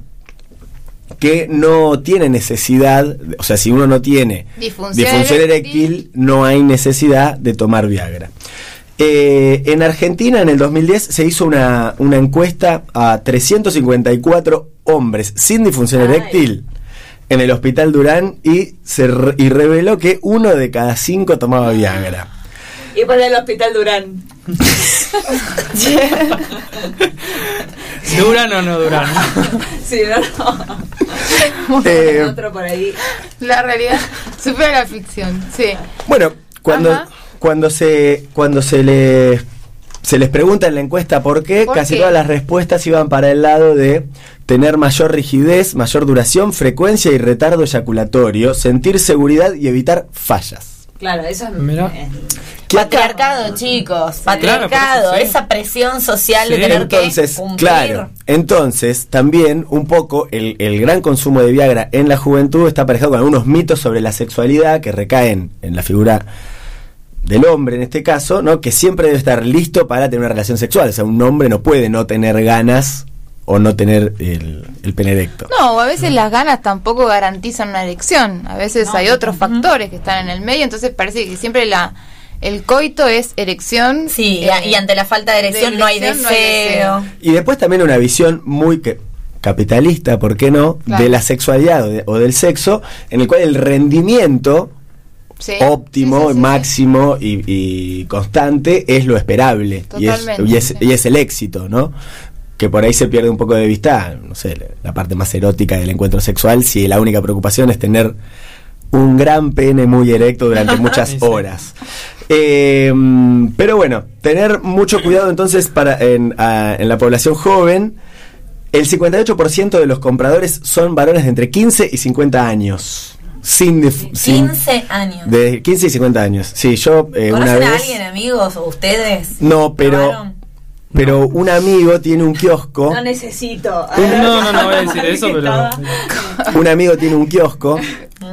Que no tiene necesidad, o sea, si uno no tiene Disfunción disfunción eréctil. eréctil, no hay necesidad de tomar Viagra. Eh, en Argentina, en el 2010, se hizo una, una encuesta a 354 hombres sin disfunción Ay. eréctil en el Hospital Durán y, se re- y reveló que uno de cada cinco tomaba Viagra. Y por el hospital Durán. ¿Duran o no duran? Sí, no, no. Eh, Otro por ahí. La realidad supera la ficción, sí. Bueno, cuando, Ajá. cuando se cuando se les se les pregunta en la encuesta por qué, ¿Por casi qué? todas las respuestas iban para el lado de tener mayor rigidez, mayor duración, frecuencia y retardo eyaculatorio, sentir seguridad y evitar fallas. Claro, eso es... Mira. eh, Que acá- Patriarcado, chicos. Claro, Patriarcado. sí. Esa presión social Sí. de tener Entonces, que cumplir. claro, entonces también un poco el, el gran consumo de Viagra en la juventud está aparejado con algunos mitos sobre la sexualidad que recaen en la figura del hombre en este caso, ¿no? Que siempre debe estar listo para tener una relación sexual. O sea, un hombre no puede no tener ganas o no tener el, el pene erecto. No, o a veces las ganas tampoco garantizan una erección. A veces hay otros factores que están en el medio, entonces parece que siempre la el coito es erección. Sí, eh, y ante la falta de erección no hay deseo. Y después también una visión muy que, capitalista, ¿por qué no?, Claro. de la sexualidad o, de- o del sexo, en el cual el rendimiento Sí. óptimo, Sí, sí, sí, máximo y, y constante es lo esperable y es, y, es, y es el éxito, ¿no? Que por ahí se pierde un poco de vista, no sé, la- parte más erótica del encuentro sexual, si la única preocupación es tener un gran pene muy erecto durante muchas horas. Eh, pero bueno, tener mucho cuidado entonces para en, a- en la población joven. El 58% de los compradores son varones de entre 15 y 50 años. Sin, sin- 15 años. de 15 y 50 años. Sí, yo eh, una ¿Conocen a vez. alguien, amigos, o ustedes? No, pero. ¿Probaron? Pero un amigo tiene un kiosco. No necesito. No, no, no voy a decir eso, pero. Un amigo tiene un kiosco.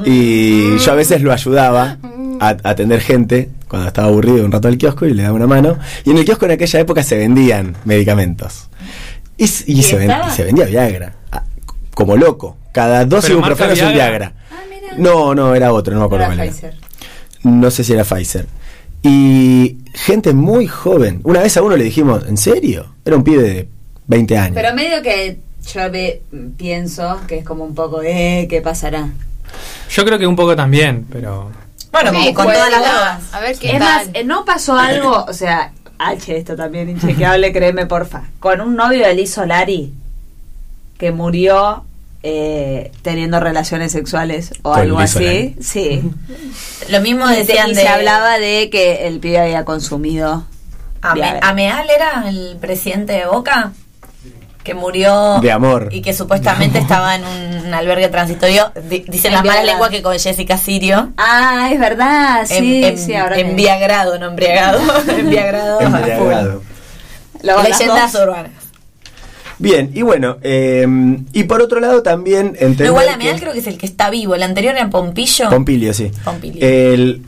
Y yo a veces lo ayudaba a a atender gente cuando estaba aburrido un rato al kiosco y le daba una mano. Y en el kiosco en aquella época se vendían medicamentos. Y, s- y ¿Y se, ven- estaba? y se vendía Viagra. ah, Como loco. Cada dos ¿Pero marca ibuprofenos un Viagra? Viagra. No, no, era otro, no me acuerdo Era cuál era. Pfizer. No sé si era Pfizer. Y gente muy joven. Una vez a uno le dijimos, ¿en serio? Era un pibe de 20 años. Pero medio que yo ve- pienso que es como un poco de ¿qué pasará? Yo creo que un poco también, pero. Bueno, Sí, como con todas las drogas. A ver qué Es tal. más, eh, no pasó algo, o sea, H esto también inchequeable, créeme porfa. Con un novio de Liz Solari que murió eh, teniendo relaciones sexuales o Con algo así. Sí. Lo mismo Y decían se de... hablaba de que el pibe había consumido. Ame-. Ameal era el presidente de Boca que murió De amor. y que supuestamente estaba en un albergue transitorio. Di- dicen las malas lenguas que con Jessica Sirio. Ah, es verdad, sí, Em- em- sí, ahora que- embriagado, no embriagado. Luego las Leyendas urbanas. Bien, y bueno, eh, y por otro lado también entender igual Ameal creo que es el que está vivo. El anterior era Pompillo. Pompilio, sí. Pompilio. El-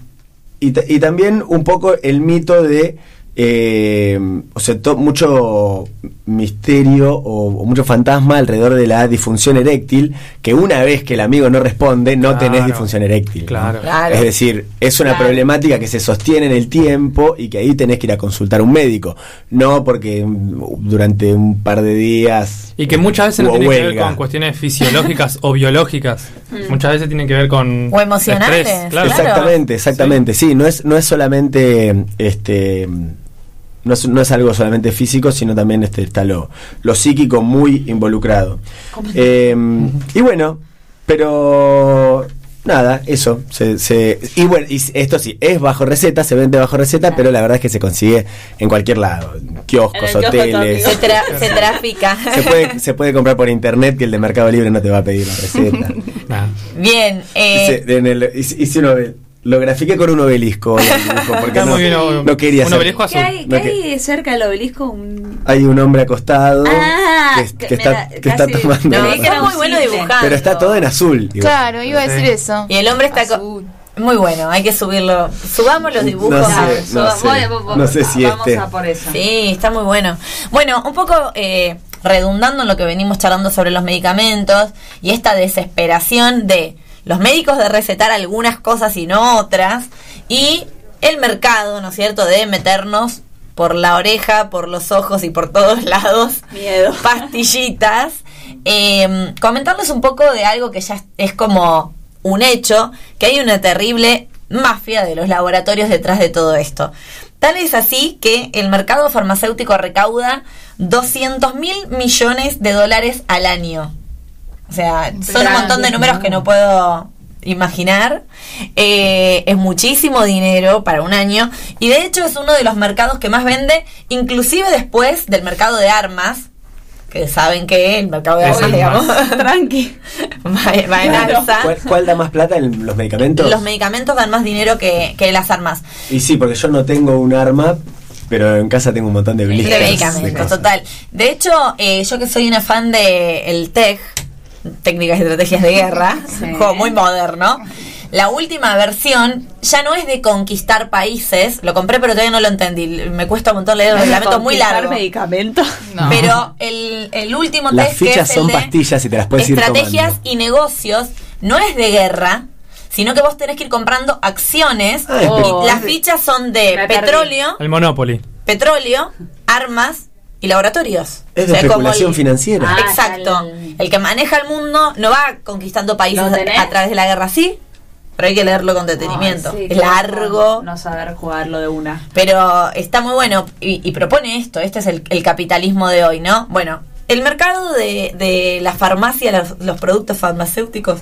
y, y también un poco el mito de, eh, o sea, to- mucho misterio o, o mucho fantasma alrededor de la disfunción eréctil, que una vez que el amigo no responde, no Claro. tenés disfunción eréctil. ¿no? Claro. Claro. Es decir, es una Claro. problemática que se sostiene en el tiempo y que ahí tenés que ir a consultar a un médico. No porque mm, durante un par de días... Y que muchas veces no tiene que ver con cuestiones fisiológicas o biológicas. Muchas veces tienen que ver con. O emocionales, estrés. Exactamente, exactamente. Sí, no es no es solamente este no es, no es algo solamente físico, sino también este está lo, lo psíquico muy involucrado. Eh, y bueno, pero nada, eso. Se, se- y bueno, y esto sí, es bajo receta, se vende bajo receta, pero la verdad es que se consigue en cualquier lado. Kioscos, hoteles. Se, tra- se trafica. Se puede, se puede comprar por internet que el de Mercado Libre no te va a pedir la receta. Nah. Bien. eh, Hice, en el- hice- hice un obel- lo grafiqué con un obelisco. porque no, bien, no quería un obelisco ¿Qué azul. hay, No, qué hay cerca del obelisco? Un... Hay un hombre acostado Ah, que, está, que está casi- tomando. no, está muy bueno dibujando. pero está todo en azul. igual. Claro, iba a decir Sí. eso. Y el hombre está Azul. muy bueno, hay que subirlo. Subamos los dibujos. No sé, no sé. No sé si vamos este- a por eso. Sí, está muy bueno. Bueno, un poco eh, redundando en lo que venimos charlando sobre los medicamentos y esta desesperación de los médicos de recetar algunas cosas y no otras y el mercado, ¿no es cierto?, de meternos por la oreja, por los ojos y por todos lados Miedo. pastillitas. Eh, comentarles un poco de algo que ya es- es como un hecho, que hay una terrible mafia de los laboratorios detrás de todo esto. Tal es así que el mercado farmacéutico recauda 200 mil millones de dólares al año. O sea, son un montón de números que no puedo imaginar. Eh, es muchísimo dinero para un año. Y de hecho es uno de los mercados que más vende, inclusive después del mercado de armas. Que saben que el mercado de armas, digamos, Tranqui. va, va en alza. ¿Cuál, cuál da más plata en los medicamentos? Los medicamentos dan más dinero que, que las armas. Y sí, porque yo no tengo un arma, pero en casa tengo un montón de De blisters. medicamentos, cosas. total. De hecho, eh, yo que soy una fan de el TEG, técnicas y estrategias de guerra, Sí. un juego muy moderno. La última versión ya no es de conquistar países, lo compré pero todavía no lo entendí, me cuesta un montón leer el reglamento muy largo. medicamentos. No. Pero el, el último Las test que fichas el son de pastillas y te las puedes ir estrategias y negocios no es de guerra, sino que vos tenés que ir comprando acciones Ah, y las fichas son de petróleo, El Monopoly. petróleo, armas y laboratorios. Es de O sea, como especulación el- financiera. Ah, Exacto. el- El que maneja el mundo no va conquistando países a través de la guerra, sí, pero hay que leerlo con detenimiento. Sí, es largo. No saber jugarlo de una. Pero está muy bueno y, y propone esto, este es el, el capitalismo de hoy, ¿no? Bueno, el mercado de, de la farmacia, los, los productos farmacéuticos,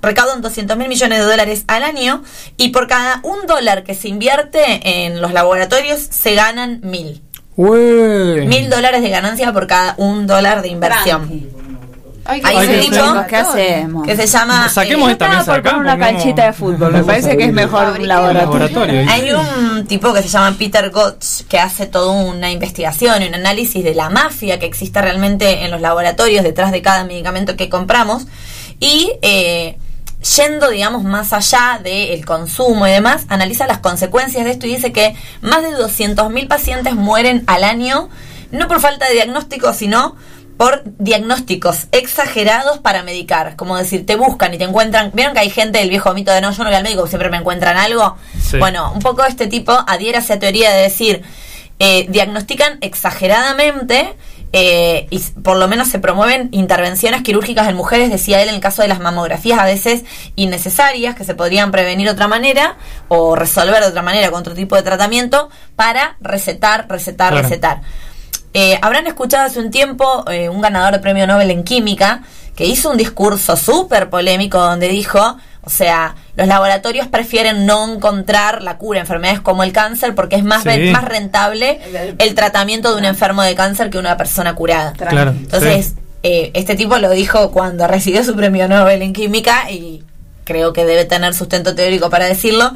recaudan 200 mil millones de dólares al año y por cada un dólar que se invierte en los laboratorios se ganan mil. Mil dólares de ganancia por cada un dólar de inversión. Hay un. Que se llama... Saquemos eh, esta mesa por acá. poner una pongamos- canchita de fútbol. Me parece que es mejor un laboratorio. laboratorio. Hay un tipo que se llama Peter Gotch que hace toda una investigación y un análisis de la mafia que existe realmente en los laboratorios detrás de cada medicamento que compramos y eh, yendo, digamos, más allá del consumo y demás, analiza las consecuencias de esto y dice que más de 200.000 pacientes mueren al año, no por falta de diagnóstico, sino por diagnósticos exagerados para medicar. Como decir, te buscan y te encuentran. ¿Vieron que hay gente del viejo mito de no, yo no voy al médico, siempre me encuentran algo? Sí. Bueno, un poco este tipo adhiere a esa teoría de decir, eh, diagnostican exageradamente eh, y por lo menos se promueven intervenciones quirúrgicas en mujeres, decía él, en el caso de las mamografías a veces innecesarias, que se podrían prevenir de otra manera o resolver de otra manera con otro tipo de tratamiento para recetar, recetar, Claro. recetar. Eh, habrán escuchado hace un tiempo eh, un ganador de premio Nobel en química que hizo un discurso súper polémico donde dijo, o sea, los laboratorios prefieren no encontrar la cura a enfermedades como el cáncer porque es más, Sí. ven- más rentable el tratamiento de un enfermo de cáncer que una persona curada. Claro. Entonces, sí. eh, este tipo lo dijo cuando recibió su premio Nobel en química y creo que debe tener sustento teórico para decirlo.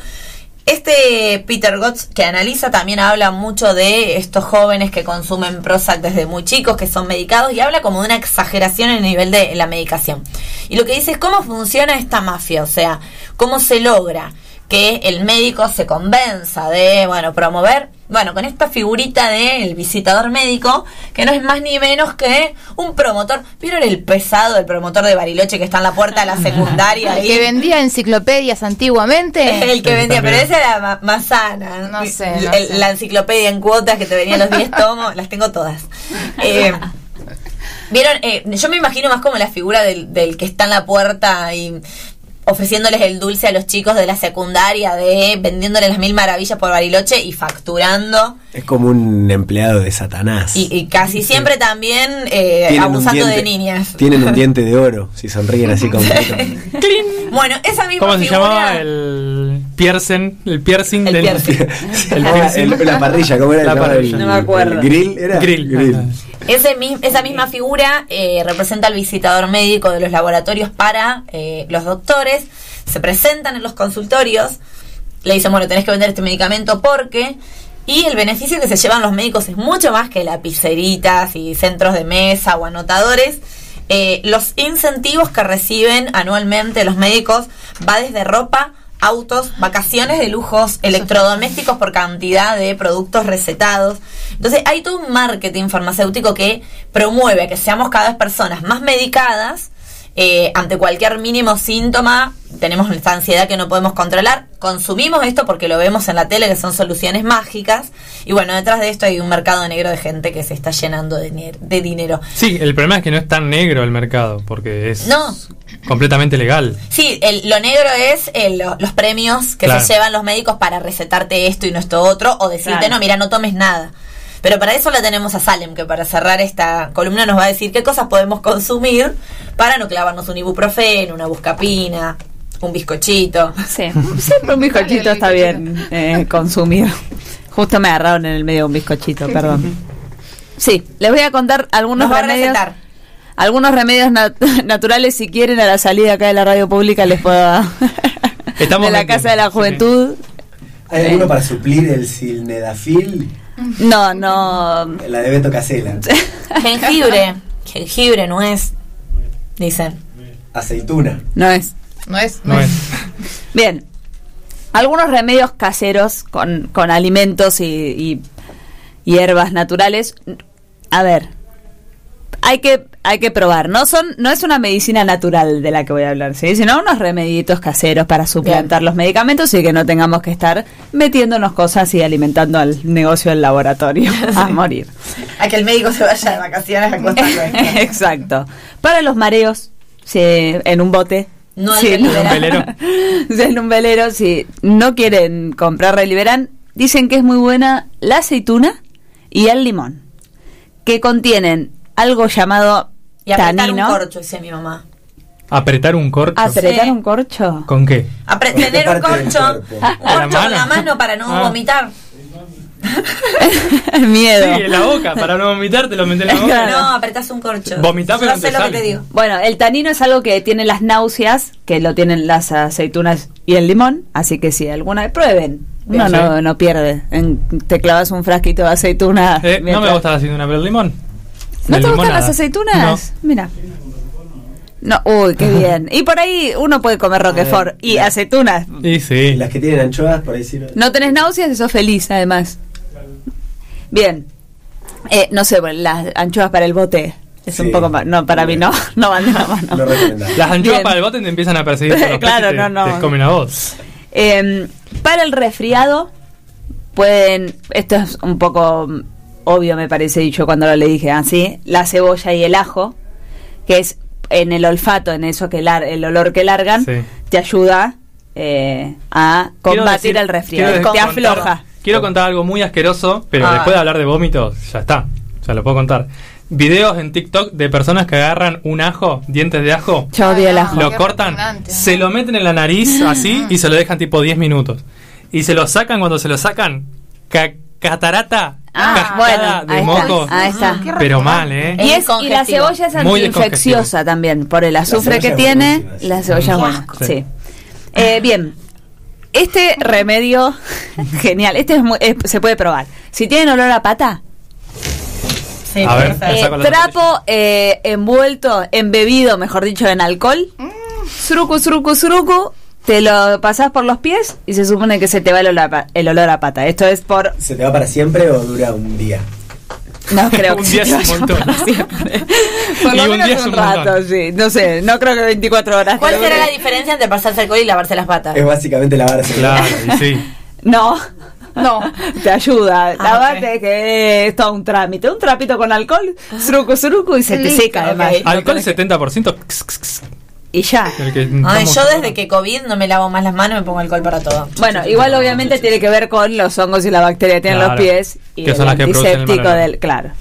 Este Peter Gotts, que analiza, también habla mucho de estos jóvenes que consumen Prozac desde muy chicos, que son medicados, y habla como de una exageración en el nivel de la medicación. Y lo que dice es cómo funciona esta mafia, o sea, cómo se logra que el médico se convenza de, bueno, promover, bueno, con esta figurita del visitador médico, que no es más ni menos que un promotor. ¿Vieron el pesado, el promotor de Bariloche que está en la puerta de la secundaria? El ahí? que vendía enciclopedias antiguamente. El que vendía, pero esa era más sana. No sé, no El- sé. La enciclopedia en cuotas que te venían los 10 tomos, las tengo todas. Eh, Vieron, Eh, yo me imagino más como la figura del, del que está en la puerta y ofreciéndoles el dulce a los chicos de la secundaria, de vendiéndoles las mil maravillas por Bariloche y facturando. Es como un empleado de Satanás. Y, y casi siempre también eh, Tienen un abusando de diente- niñas. Tienen un diente de oro si sonríen así con Bueno, esa misma ¿Cómo se figura. llamaba el piercing? El piercing El del piercing. el Ah, piercing. el- la parrilla, ¿cómo era? La el- parrilla. No me acuerdo. el grill era. Grill. Ese, esa misma figura eh, representa al visitador médico de los laboratorios para eh, los doctores. Se presentan en los consultorios, le dicen, bueno, tenés que vender este medicamento porque... Y el beneficio que se llevan los médicos es mucho más que lapiceritas y centros de mesa o anotadores. Eh, los incentivos que reciben anualmente los médicos va desde ropa, autos, vacaciones de lujos, electrodomésticos por cantidad de productos recetados. Entonces hay todo un marketing farmacéutico que promueve que seamos cada vez personas más medicadas. Eh, ante cualquier mínimo síntoma tenemos esta ansiedad que no podemos controlar. Consumimos esto porque lo vemos en la tele que son soluciones mágicas. Y bueno, detrás de esto hay un mercado negro de gente que se está llenando de, de dinero. Sí, el problema es que no es tan negro el mercado, porque es No. completamente legal. Sí, el- lo negro es el- lo- los premios que Claro. se llevan los médicos para recetarte esto y no esto otro, o decirte, Claro. no, mira, no tomes nada. Pero para eso la tenemos a Salem, que para cerrar esta columna nos va a decir qué cosas podemos consumir para no clavarnos un ibuprofeno, una buscapina, un bizcochito. Sí, siempre un bizcochito está bien eh, consumir. Justo me agarraron en el medio de un bizcochito, perdón. Sí, les voy a contar algunos Nos va a remedios. recetar. Algunos remedios nat- naturales, si quieren, a la salida acá de la radio pública les puedo dar. Estamos de la Casa de la sí. Juventud. ¿Hay alguno para suplir el silnedafil? No, no. La de Beto Casela. Jengibre, jengibre, nuez, dicen. Aceituna. No es. No es. No es. Bien. Algunos remedios caseros con, con alimentos y, y hierbas naturales. A ver. Hay que, hay que probar. No son, no es una medicina natural de la que voy a hablar, ¿sí? sino unos remeditos caseros para suplantar los medicamentos y que no tengamos que estar metiéndonos cosas y alimentando al negocio del laboratorio a morir. A que el médico se vaya de vacaciones a Costa Rica. Exacto. Para los mareos, sí, en un bote. No Sí, Reliberan. Un velero. Sí, en un velero, si no quieren comprar Reliberan, dicen que es muy buena la aceituna y el limón, que contienen algo llamado Y apretar tanino. un corcho, dice mi mamá. Apretar un corcho. ¿Apretar Sí. un corcho? ¿Con qué? Apre- ¿Con qué tener un corcho, corcho con la mano? para no Ah. vomitar. Miedo. Sí, en la boca, para no vomitar te lo metes en la boca. Claro. No, apretás un corcho. Vomitá, Yo pero no sé lo que te digo. Bueno, el tanino es algo que tiene las náuseas, que lo tienen las aceitunas y el limón, así que si alguna vez prueben. No, Sí. no, no pierde. En- te clavas un frasquito de aceituna. Eh, no me gusta la aceituna, pero el limón. ¿No te gustan las aceitunas? Mira. No, uy, qué bien. Y por ahí uno puede comer roquefort y aceitunas. Y sí. las que tienen anchoas, por ahí sí. no- No tenés náuseas y sos feliz, además. Bien. Eh, no sé, bueno, las anchoas para el bote. Es Sí. un poco más. No, para mí no. No van de la mano. No. Las anchoas Bien. para el bote te empiezan a perseguir por los Claro, no, no. te comen a vos. Eh, para el resfriado, pueden. Esto es un poco obvio, me parece dicho cuando lo le dije así: la cebolla y el ajo, que es en el olfato, en eso que lar- el olor que largan, Sí. te ayuda eh, a combatir decir- el resfriado. quiero Te contar- afloja. Quiero contar algo muy asqueroso, pero Ah. después de hablar de vómitos, ya está. ya lo puedo contar. Videos en TikTok de personas que agarran un ajo, dientes de ajo, Yo odio el ajo. lo qué cortan, se lo meten en la nariz así y se lo dejan tipo 10 minutos. Y se lo sacan cuando se lo sacan, ca- catarata, Ah, bueno, de ahí moco. está. Ahí está. Qué Pero mal, ¿eh? Y, Es es, y la cebolla es Muy antiinfecciosa también, por el azufre que tiene. La cebolla es buena. Sí. Eh, bien. Este remedio, genial. Este es muy- es- se puede probar. Si tienen olor a pata, Sí, A ver. eh, trapo eh, envuelto, embebido, mejor dicho, en alcohol. Sruku, sruku, sruku. Te lo pasás por los pies y se supone que se te va el olor a, pa- el olor a pata. Esto es por. ¿Se te va para siempre o dura un día? No creo Un que día se te es un montón. para siempre. Por lo menos un montón. rato, sí. No sé, no creo que 24 horas. ¿Cuál que será la diferencia entre pasarse alcohol y lavarse las patas? Es básicamente lavarse. Claro, y sí. No. No. Te ayuda. Ah, Lavarte ok. que es todo un trámite. Un trapito con alcohol, sruku, sruku y se te seca además. No Alcohol tenés que- 70%. x, x, x, Y ya. Ay, yo desde que COVID no me lavo más las manos, me pongo alcohol para todo. Bueno, igual obviamente tiene que ver con los hongos y la bacteria que tienen Claro. los pies y Que el son las que el antiséptico del, claro.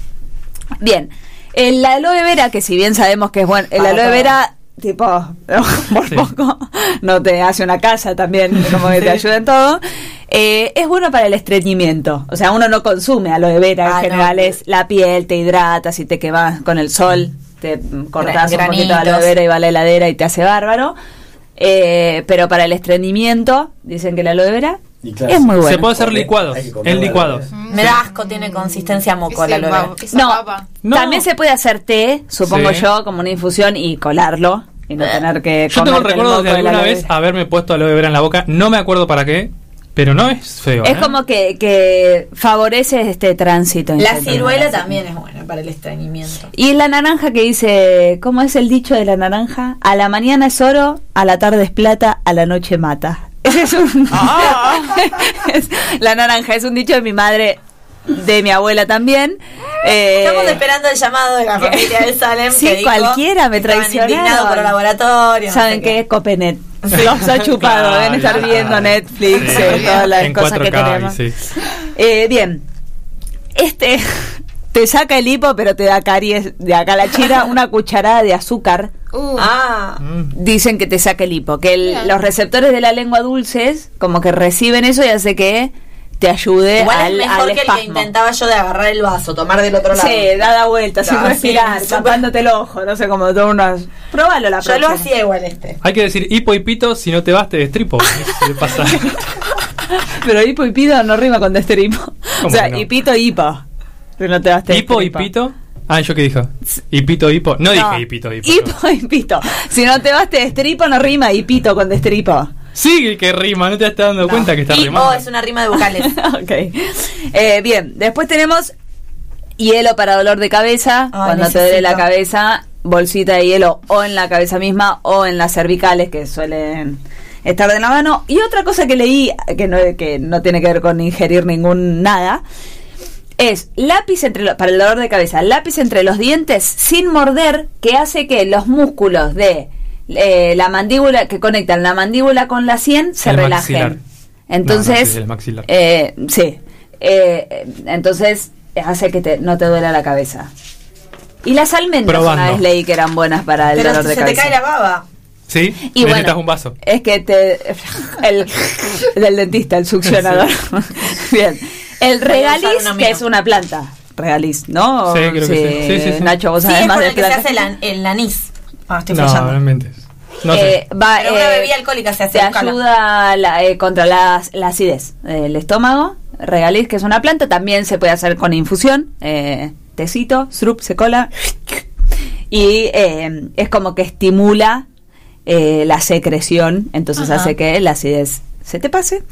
Bien, el aloe vera que si bien sabemos que es bueno, el aloe vera tipo por Sí. poco no te hace una casa también como que te ayuda en todo. eh, es bueno para el estreñimiento. O sea, uno no consume aloe vera, en Ah, no. general es la piel, te hidrata, si te quemas con el sol, te mm, cortas un poquito de aloe vera y va a la heladera y te hace bárbaro. Eh, pero para el estreñimiento, dicen que la aloe vera claro, es muy Se bueno. puede hacer licuados. comer En licuados. Me da asco, tiene consistencia moco la aloe No. No. también se puede hacer té, supongo Sí. yo, como una infusión y colarlo y no tener que Yo tengo el recuerdo de alguna vez haberme puesto aloe vera en la boca. No me acuerdo para qué, pero no es feo. Es ¿eh? como que, que favorece este tránsito. La ciruela también es buena para el estreñimiento. Y la naranja que dice, ¿cómo es el dicho de la naranja? A la mañana es oro, a la tarde es plata, a la noche mata. Ese es un... Ah. Es- la naranja es un dicho de mi madre, de mi abuela también. Eh, Estamos esperando el llamado de la familia de Salem. Sí, que dijo que cualquiera me estaban traicionaron. indignados por el laboratorio. no ¿Saben sé qué? Copenet. Los ha chupado, Claro, deben estar claro. viendo Netflix, Sí. eh, todas las En cosas que 4K, tenemos. sí. Eh, bien, este te saca el hipo, pero te da caries de acá a la chira, una cucharada de azúcar. Uh, Ah, Mm. Dicen que te saca el hipo, que el- los receptores de la lengua dulces como que reciben eso y hace que te ayude igual al, es mejor al que el que espasmo. intentaba yo de agarrar el vaso, tomar del otro lado. Sí, dada vuelta, sin sí, respirar, súper. tapándote el ojo, no sé cómo todo unos... Probalo la Yo lo próxima. hacía igual este. Hay que decir hipo y pito, si no te vas te destripo. Pero hipo y pito no rima con destripo. O ¿Cómo sea, no? hipito y hipo. Pero no te vas a hipo y pito. Ah, ¿yo qué dijo? Hipito, hipo. No, dije hipito, hipo. Hipo y pito. Si no te vas te destripo, no rima hipito con destripo. Sí, que rima, no te estás dando cuenta que está Y rimando. O es una rima de vocales. ok. Eh, bien, después tenemos hielo para dolor de cabeza. Cuando te duele la cabeza, bolsita de hielo o en la cabeza misma o en las cervicales que suelen estar de la mano. Y otra cosa que leí, que no, que no tiene que ver con ingerir ningún nada, es lápiz entre lo- para el dolor de cabeza, lápiz entre los dientes sin morder, que hace que los músculos de eh, la mandíbula que conectan la mandíbula con la sien se El relajen. maxilar. Entonces, No, no, sí, el maxilar. eh, sí, Eh, entonces hace que te- no te duela la cabeza. Y las almendras Probando. una vez leí que eran buenas para el Pero dolor si de se te cabeza. cae la baba. ¿Sí? Y Necesitas bueno, un vaso. Es que te. El, del dentista, el succionador. Bien. El regaliz, que es una planta. Regaliz, ¿no? Sí, creo que sí. Sí, sí, sí. Nacho, vos Sí, sabés es más con de el que se plantas. hace el, el anís. Ah, estoy No, fallando. no inventes. No sé. Eh, va, Pero una eh, bebida alcohólica se hace. te búscala. ayuda la- eh, contra la, la acidez del estómago. Regaliz, que es una planta, también se puede hacer con infusión. Eh, tecito, srup, se cola. Y eh, es como que estimula eh, la secreción, entonces Ajá. hace que la acidez se te pase.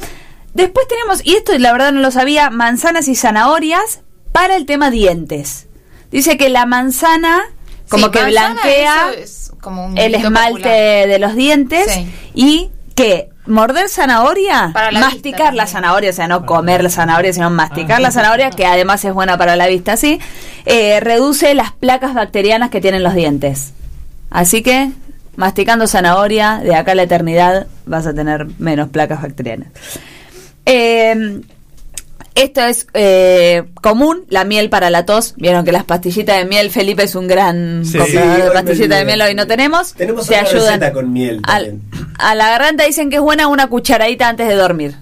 Después tenemos, y esto la verdad no lo sabía, manzanas y zanahorias para el tema dientes. Dice que la manzana como Sí, que manzana, blanquea eso es como un el esmalte popular. de los dientes Sí. y que morder zanahoria, Para la masticar vista la también. zanahoria, o sea, no comer la zanahoria, sino masticar Ah. la zanahoria, que además es buena para la vista, sí, eh, reduce las placas bacterianas que tienen los dientes. Así que, masticando zanahoria, de acá a la eternidad vas a tener menos placas bacterianas. Eh, Esto es eh, común, la miel para la tos. Vieron que las pastillitas de miel, Felipe es un gran Sí. comprador Sí, de pastillitas de miel, hoy no tenemos. Tenemos Te otra ayudan. receta con miel Al- también. a la garganta dicen que es buena una cucharadita antes de dormir.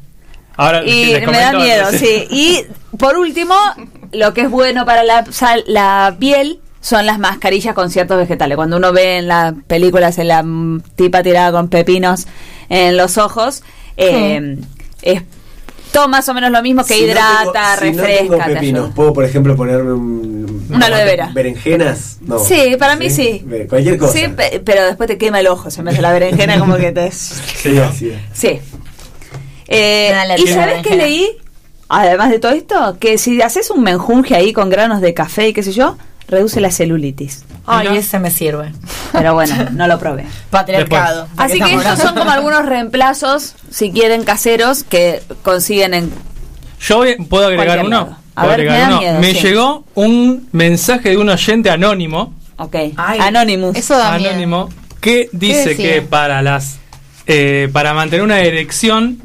Ahora Y me da miedo, sí. sí. Y por último, lo que es bueno para la, sal- la piel son las mascarillas con ciertos vegetales. Cuando uno ve en las películas en la mm, tipa tirada con pepinos en los ojos, eh, es todo más o menos lo mismo que Si no hidrata, tengo- si no refresca. tengo te pepinos. ¿puedo, por ejemplo, ponerme un, Una aloe vera. ¿Berenjenas? No. Sí, para mí sí. Ve- Cualquier cosa. Sí, pe- pero después te quema el ojo, se me hace la berenjena como que te... Sí, así es. Sí. Eh, ¿Y sabes qué leí? Además de todo esto, que si haces un menjunje ahí con granos de café y qué sé yo, reduce la celulitis. Ay, ese me sirve. Pero bueno, no lo probé. Patriarcado. ¿De qué Así que estos son como algunos reemplazos, si quieren, caseros, que consiguen en... Yo puedo agregar uno. lado. A ¿Puedo ver, agregar me da uno? miedo, Me sí. llegó un mensaje de un oyente anónimo. Ok, Ay. Anonymous. Eso da miedo. anónimo que dice que para las eh, para mantener una erección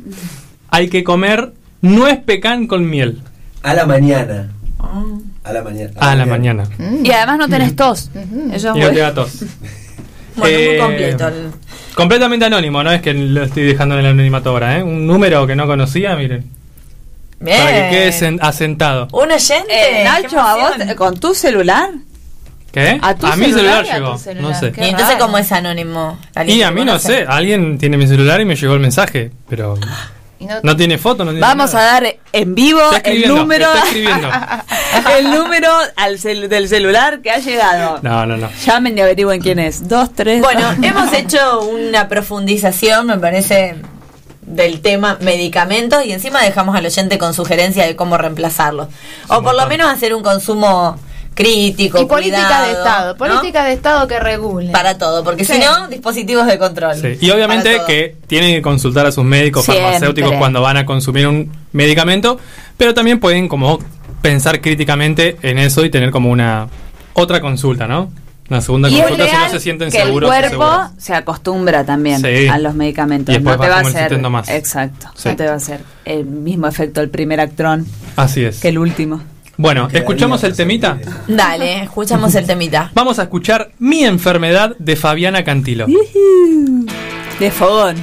hay que comer nuez pecan con miel A la mañana. Ah. A la mañana. a la mañana Y además no tenés tos. Eso es y no bueno. te da tos. Bueno, muy Eh, completo. el- completamente anónimo no es que lo estoy dejando en el anonimato ahora ¿eh? un número que no conocía miren Bien. para que quede sen- asentado Un oyente. Eh, Nacho, ¿a vos con tu celular? ¿qué? ¿A tu mi celular celular y a tu llegó celular? no sé Qué Y entonces, raro. ¿cómo es anónimo? y ¿Alguien a mí no sé alguien tiene mi celular y me llegó el mensaje pero Y no- no tiene foto no tiene Vamos a dar en vivo el número está escribiendo. el número al cel- del celular que ha llegado. no no no Llamen y averigüen quién es. Dos, tres. Bueno, hemos hecho una profundización, me parece, del tema medicamentos y encima dejamos al oyente con sugerencia de cómo reemplazarlos. O por lo menos hacer un consumo crítico, y política cuidado, de Estado. ¿no? Política de Estado que regule. Para todo, porque Sí. si no, dispositivos de control. Sí, Y obviamente que tienen que consultar a sus médicos Siempre. farmacéuticos cuando van a consumir un medicamento, pero también pueden como pensar críticamente en eso y tener como una otra consulta, ¿no? Una segunda y consulta si no se sienten que seguros. el cuerpo se acostumbra también Sí. a los medicamentos. Y después no te va a hacer más. Exacto. Sí. No te va a hacer el mismo efecto el primer actrón Así es. que el último. Bueno, ¿escuchamos el temita? Dale, escuchamos el temita. Vamos a escuchar Mi enfermedad de Fabiana Cantilo. De fogón.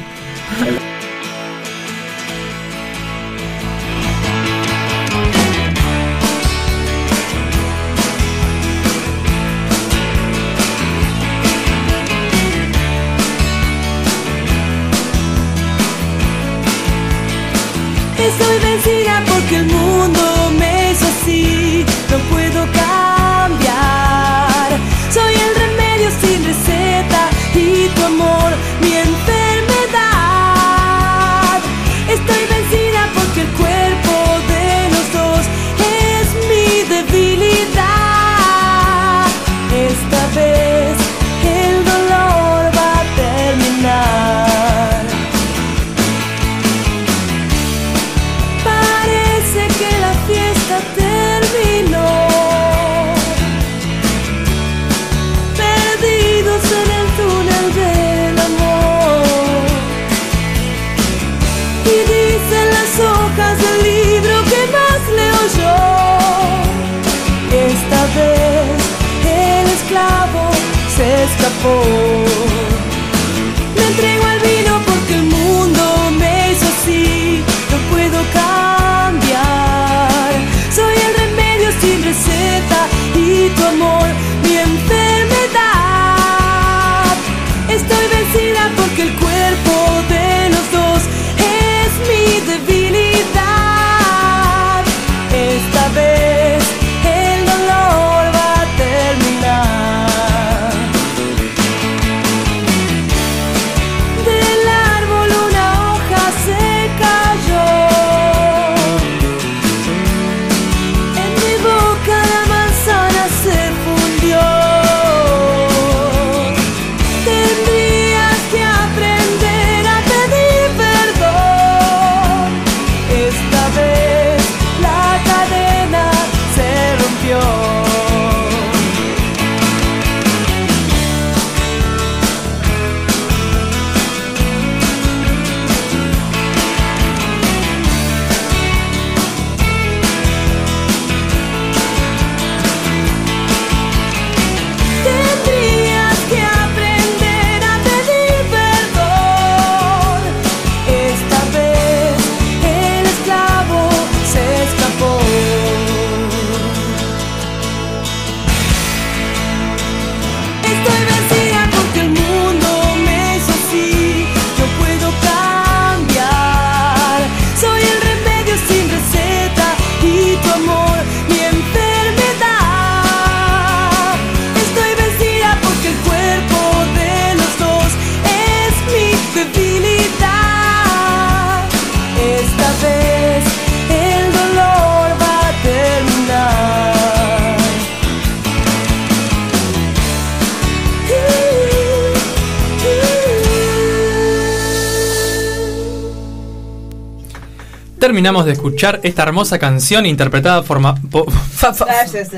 Terminamos de escuchar esta hermosa canción interpretada forma- po-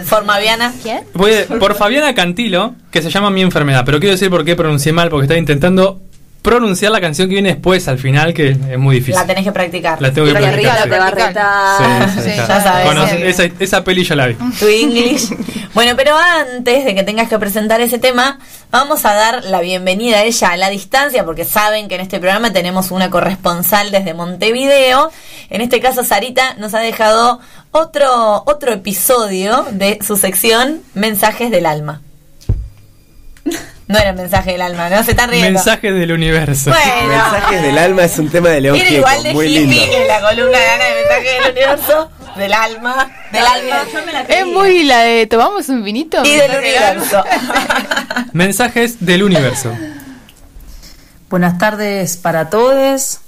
Formaviana. ¿Quién? por Fabiana Cantilo, que se llama Mi Enfermedad. Pero quiero decir por qué pronuncié mal, porque estaba intentando pronunciar la canción que viene después, al final, que es muy difícil. La tenés que practicar. La tengo que Porque arriba practicar. la te va a retar. Sí, sí, Sí, ya. ya sabes. Sí. esa, esa peli ya la vi. Tu English. Bueno, pero antes de que tengas que presentar ese tema, vamos a dar la bienvenida a ella a la distancia, porque saben que en este programa tenemos una corresponsal desde Montevideo. En este caso, Sarita nos ha dejado otro, otro episodio de su sección Mensajes del Alma. No era mensaje del alma, no se están riendo. Mensajes del universo. Bueno, Mensajes del alma es un tema de León era Gieco, igual de muy hippie lindo. que la columna de Ana de Mensajes del Universo, del alma, del alma Es muy la de tomamos un vinito. y del universo. Mensajes del universo. Buenas tardes para todos.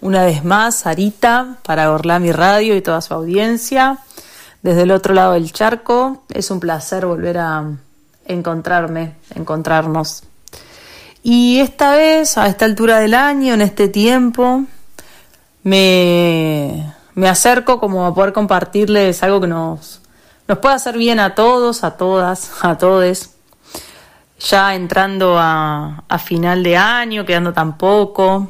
Una vez más, Sarita, para Orlami Radio y toda su audiencia. Desde el otro lado del charco, es un placer volver a encontrarme, encontrarnos. Y esta vez, a esta altura del año, en este tiempo, me, me acerco como a poder compartirles algo que nos, nos pueda hacer bien a todos, a todas, a todes ya entrando a, a final de año, quedando tan poco.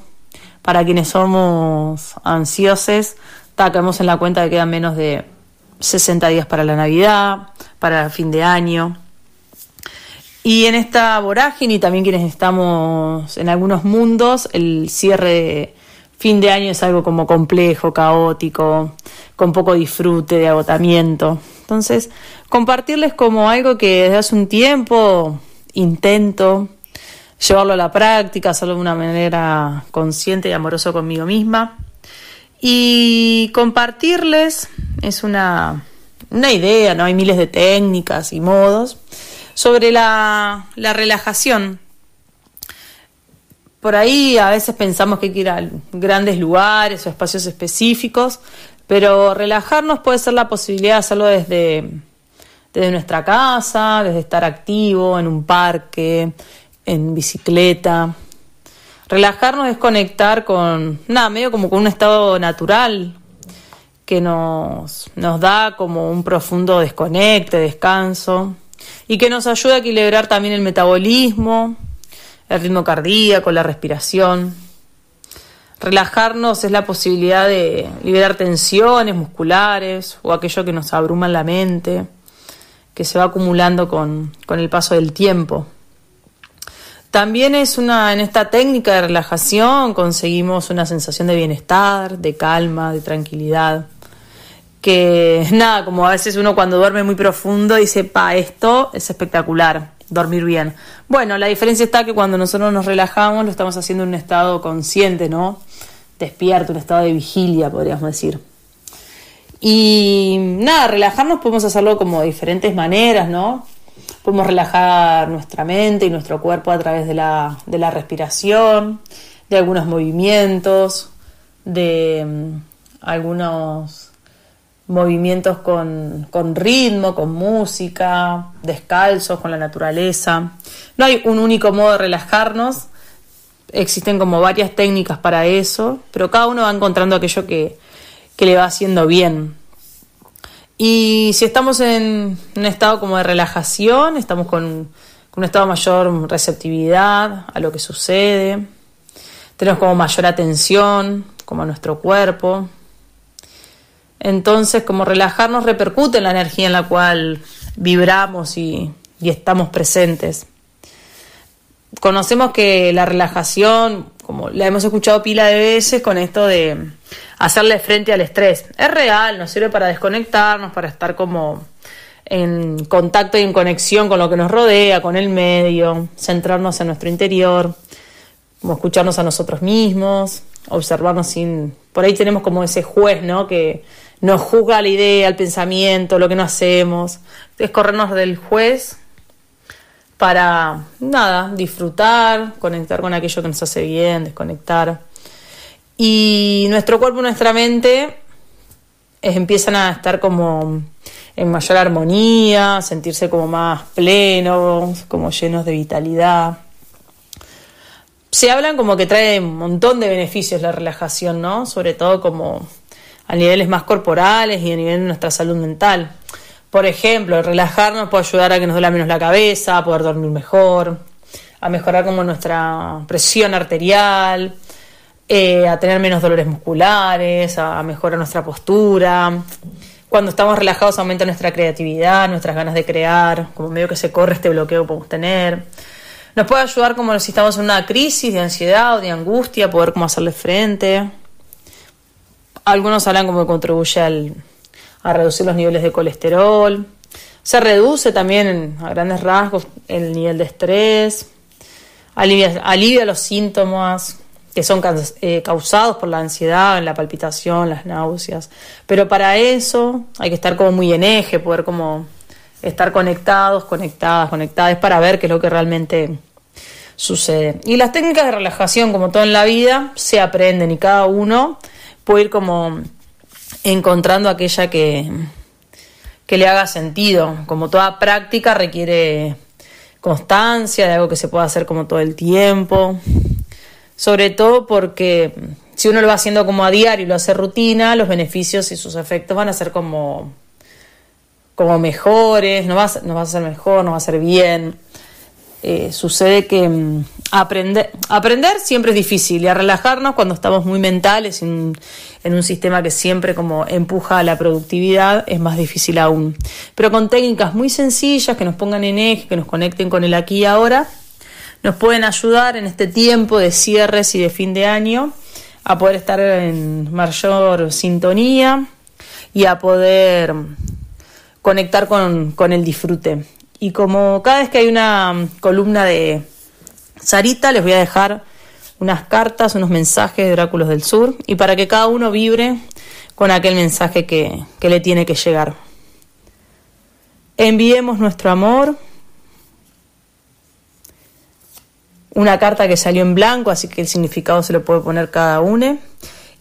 Para quienes somos ansiosos, caemos en la cuenta de que quedan menos de 60 días para la Navidad, para el fin de año. Y en esta vorágine, y también quienes estamos en algunos mundos, el cierre fin de año es algo como complejo, caótico, con poco disfrute, de agotamiento. Entonces, compartirles como algo que desde hace un tiempo intento llevarlo a la práctica, hacerlo de una manera consciente y amorosa conmigo misma. Y compartirles es una, una idea, ¿no? Hay miles de técnicas y modos sobre la, la relajación. Por ahí a veces pensamos que hay que ir a grandes lugares o espacios específicos, pero relajarnos puede ser la posibilidad de hacerlo desde, desde nuestra casa, desde estar activo en un parque, en bicicleta. Relajarnos es conectar con, nada, medio como con un estado natural que nos, nos da como un profundo desconecte, descanso, y que nos ayuda a equilibrar también el metabolismo, el ritmo cardíaco, la respiración. Relajarnos es la posibilidad de liberar tensiones musculares o aquello que nos abruma en la mente, que se va acumulando con, con el paso del tiempo. También es una, en esta técnica de relajación conseguimos una sensación de bienestar, de calma, de tranquilidad. Que nada, como a veces uno cuando duerme muy profundo dice, pa, esto es espectacular, dormir bien. Bueno, la diferencia está que cuando nosotros nos relajamos lo estamos haciendo en un estado consciente, ¿no? Despierto, un estado de vigilia, podríamos decir. Y nada, relajarnos podemos hacerlo como de diferentes maneras, ¿no? Podemos relajar nuestra mente y nuestro cuerpo a través de la, de la respiración, de algunos movimientos, de mm, algunos movimientos con, con ritmo, con música, descalzos, con la naturaleza. No hay un único modo de relajarnos, existen como varias técnicas para eso, pero cada uno va encontrando aquello que, que le va haciendo bien. Y si estamos en un estado como de relajación, estamos con, con un estado mayor receptividad a lo que sucede, tenemos como mayor atención, como a nuestro cuerpo. Entonces, como relajarnos repercute en la energía en la cual vibramos y, y estamos presentes. Conocemos que la relajación, como la hemos escuchado pila de veces con esto de hacerle frente al estrés, es real, nos sirve para desconectarnos, para estar como en contacto y en conexión con lo que nos rodea, con el medio, centrarnos en nuestro interior, como escucharnos a nosotros mismos, observarnos sin... Por ahí tenemos como ese juez, ¿no? Que nos juzga la idea, el pensamiento, lo que no hacemos. Es corrernos del juez para, nada, disfrutar, conectar con aquello que nos hace bien, desconectar. Y nuestro cuerpo nuestra mente empiezan a estar como en mayor armonía, sentirse como más plenos, como llenos de vitalidad. Se hablan como que trae un montón de beneficios la relajación, ¿no? Sobre todo como a niveles más corporales y a nivel de nuestra salud mental. Por ejemplo, el relajarnos puede ayudar a que nos duela menos la cabeza, a poder dormir mejor, a mejorar como nuestra presión arterial, eh, a tener menos dolores musculares, a, mejorar nuestra postura. Cuando estamos relajados aumenta nuestra creatividad, nuestras ganas de crear, como medio que se corre este bloqueo que podemos tener. Nos puede ayudar como si estamos en una crisis de ansiedad o de angustia, poder como hacerle frente. Algunos hablan como contribuye a reducir los niveles de colesterol. Se reduce también a grandes rasgos el nivel de estrés. Alivia, los síntomas que son eh, causados por la ansiedad, la palpitación, las náuseas. Pero para eso hay que estar como muy en eje, poder como estar conectados, conectadas, conectadas para ver qué es lo que realmente sucede. Y las técnicas de relajación, como todo en la vida, se aprenden y cada uno ir como encontrando aquella que, que le haga sentido. Como toda práctica requiere constancia, de algo que se pueda hacer como todo el tiempo. Sobre todo porque si uno lo va haciendo como a diario y lo hace rutina, los beneficios y sus efectos van a ser como, como mejores, no va, no va a ser mejor, no va a ser bien. Eh, sucede que mm, aprender, aprender siempre es difícil y a relajarnos cuando estamos muy mentales en, en un sistema que siempre como empuja a la productividad es más difícil aún. Pero con técnicas muy sencillas que nos pongan en eje, que nos conecten con el aquí y ahora, nos pueden ayudar en este tiempo de cierres y de fin de año a poder estar en mayor sintonía y a poder conectar con, con el disfrute. Y como cada vez que hay una mm, columna de Sarita, les voy a dejar unas cartas, unos mensajes de Oráculos del Sur, y para que cada uno vibre con aquel mensaje que, que le tiene que llegar. Enviemos nuestro amor. Una carta que salió en blanco, así que el significado se lo puede poner cada uno.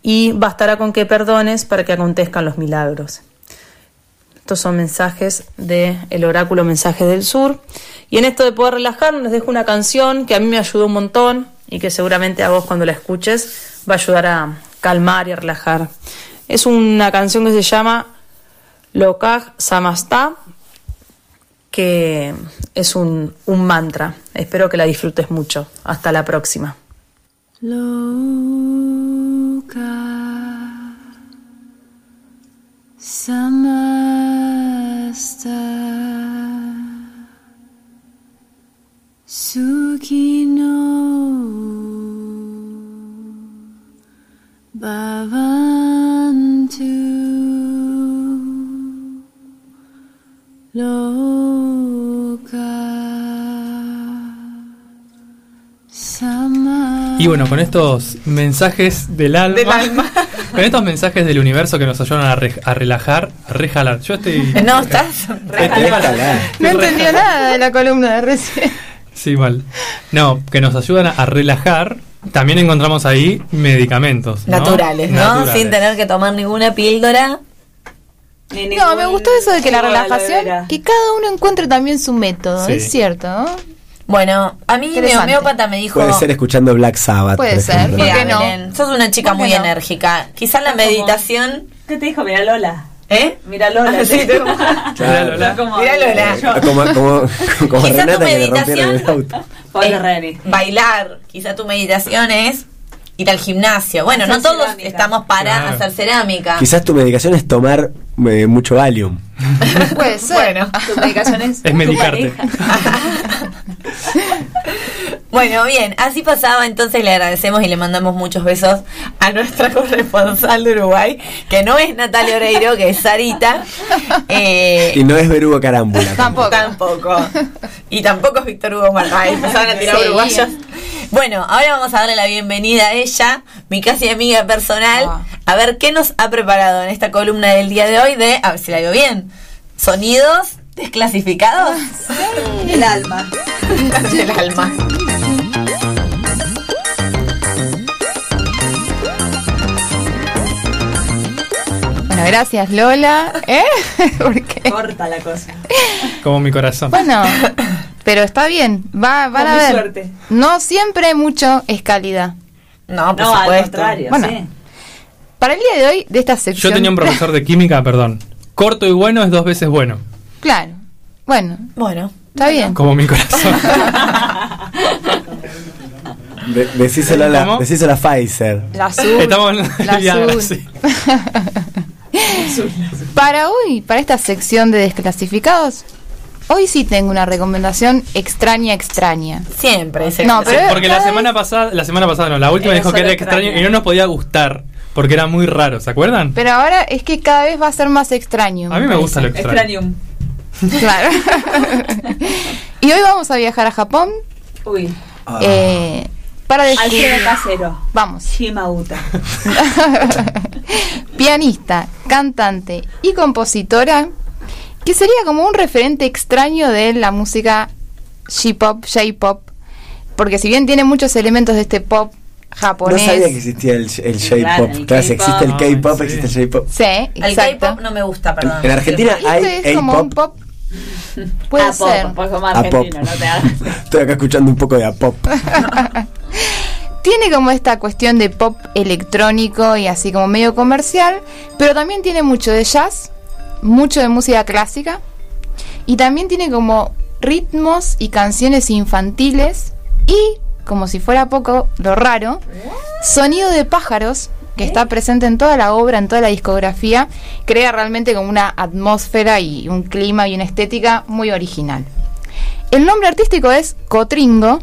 Y bastará con que perdones para que acontezcan los milagros. Estos son mensajes del oráculo Mensajes del Sur. Y en esto de poder relajarnos, les dejo una canción que a mí me ayudó un montón y que seguramente a vos cuando la escuches va a ayudar a calmar y a relajar. Es una canción que se llama Lokaj Samastha, que es un, un mantra. Espero que la disfrutes mucho. Hasta la próxima. Loka Bhavantu. Loka Y bueno, con estos mensajes del alma, Del alma. con estos mensajes del universo que nos ayudan a, re- a relajar, a rejalar. Yo estoy. No, estás. No entendió nada de la columna de recién. Sí, mal. No, que nos ayudan a, a relajar. También encontramos ahí medicamentos. ¿no? Naturales, ¿no? Naturales. Sin tener que tomar ninguna píldora. No, me gustó eso de que la relajación, que cada uno encuentre también su método, Sí. es cierto, ¿no? Bueno, a mí mi homeópata me dijo. Puede ser escuchando Black Sabbath. Puede por ser. ¿por Mira, qué no? Belén, sos una chica ¿Por qué muy no? enérgica. Quizás la meditación. ¿Qué te dijo? Mira Lola. ¿Eh? Mira Lola. Sí, tú- Claro. Lola. Mira Lola. Como, como, como tu Renata que le rompieron meditación- el auto. Pobre Eh, Reni. Bailar. Quizá tu meditación es ir al gimnasio. Bueno, Hacer no todos cerámica. estamos para Claro. hacer cerámica. Quizás tu medicación es tomar eh, mucho Valium. Puede ser. Bueno. Tu medicación es. Es medicarte. Bueno, bien, así pasaba, entonces le agradecemos y le mandamos muchos besos a nuestra corresponsal de Uruguay, que no es Natalia Oreiro, que es Sarita. Eh, Y no es Verugo Carámbula. Tampoco. Tampoco. Y tampoco es Víctor Hugo Martínez. Empezaron a tirar Sí. uruguayos. Bueno, ahora vamos a darle la bienvenida a ella, mi casi amiga personal, Ah. a ver qué nos ha preparado en esta columna del día de hoy de, a ver si la digo bien, sonidos desclasificados El alma. del alma. Bueno, gracias Lola. ¿Eh? ¿Por qué? Corta la cosa. Como mi corazón. Bueno, pero está bien. Va, van Con a ver. suerte. No siempre mucho es calidad. No, por No, al supuesto. contrario. Bueno. sí. Para el día de hoy, de esta sección. Yo tenía un profesor de química, perdón. Corto y bueno es dos veces bueno. Claro. Bueno, Bueno, está bien. Como mi corazón. De- decíselo, a la, ¿Cómo? decíselo a Pfizer. La azul. Estamos en la Viagra, azul. sí. Para hoy, para esta sección de desclasificados, hoy sí tengo una recomendación extraña, extraña. siempre es No, pero Porque la semana pasada, la semana pasada no, la última Era dijo que era extraño y no nos podía gustar porque era muy raro, ¿se acuerdan? Pero ahora es que cada vez va a ser más extraño. A mí me gusta lo extraño. Extrañum. Claro. y hoy vamos a viajar a Japón Uy. eh, para descubrir. Alfredo Casero. Vamos. Shimauta. Pianista, cantante y compositora que sería como un referente extraño de la música J-pop, J-pop, porque si bien tiene muchos elementos de este pop No japonés. sabía que existía el, el Claro, J-pop. el Claro, si existe el K-pop. Existe el J-pop. Sí, El exacto. K-pop no me gusta, perdón. En Argentina hay Este es como un pop. Puede ser. pop, pues como A pop. argentino, no te hagas. Estoy acá escuchando un poco de A-pop. Tiene como esta cuestión de pop electrónico y así como medio comercial, pero también tiene mucho de jazz, mucho de música clásica y también tiene como ritmos y canciones infantiles y, como si fuera poco, lo raro, sonido de pájaros que está presente en toda la obra, en toda la discografía, crea realmente como una atmósfera y un clima y una estética muy original. El nombre artístico es Cotringo,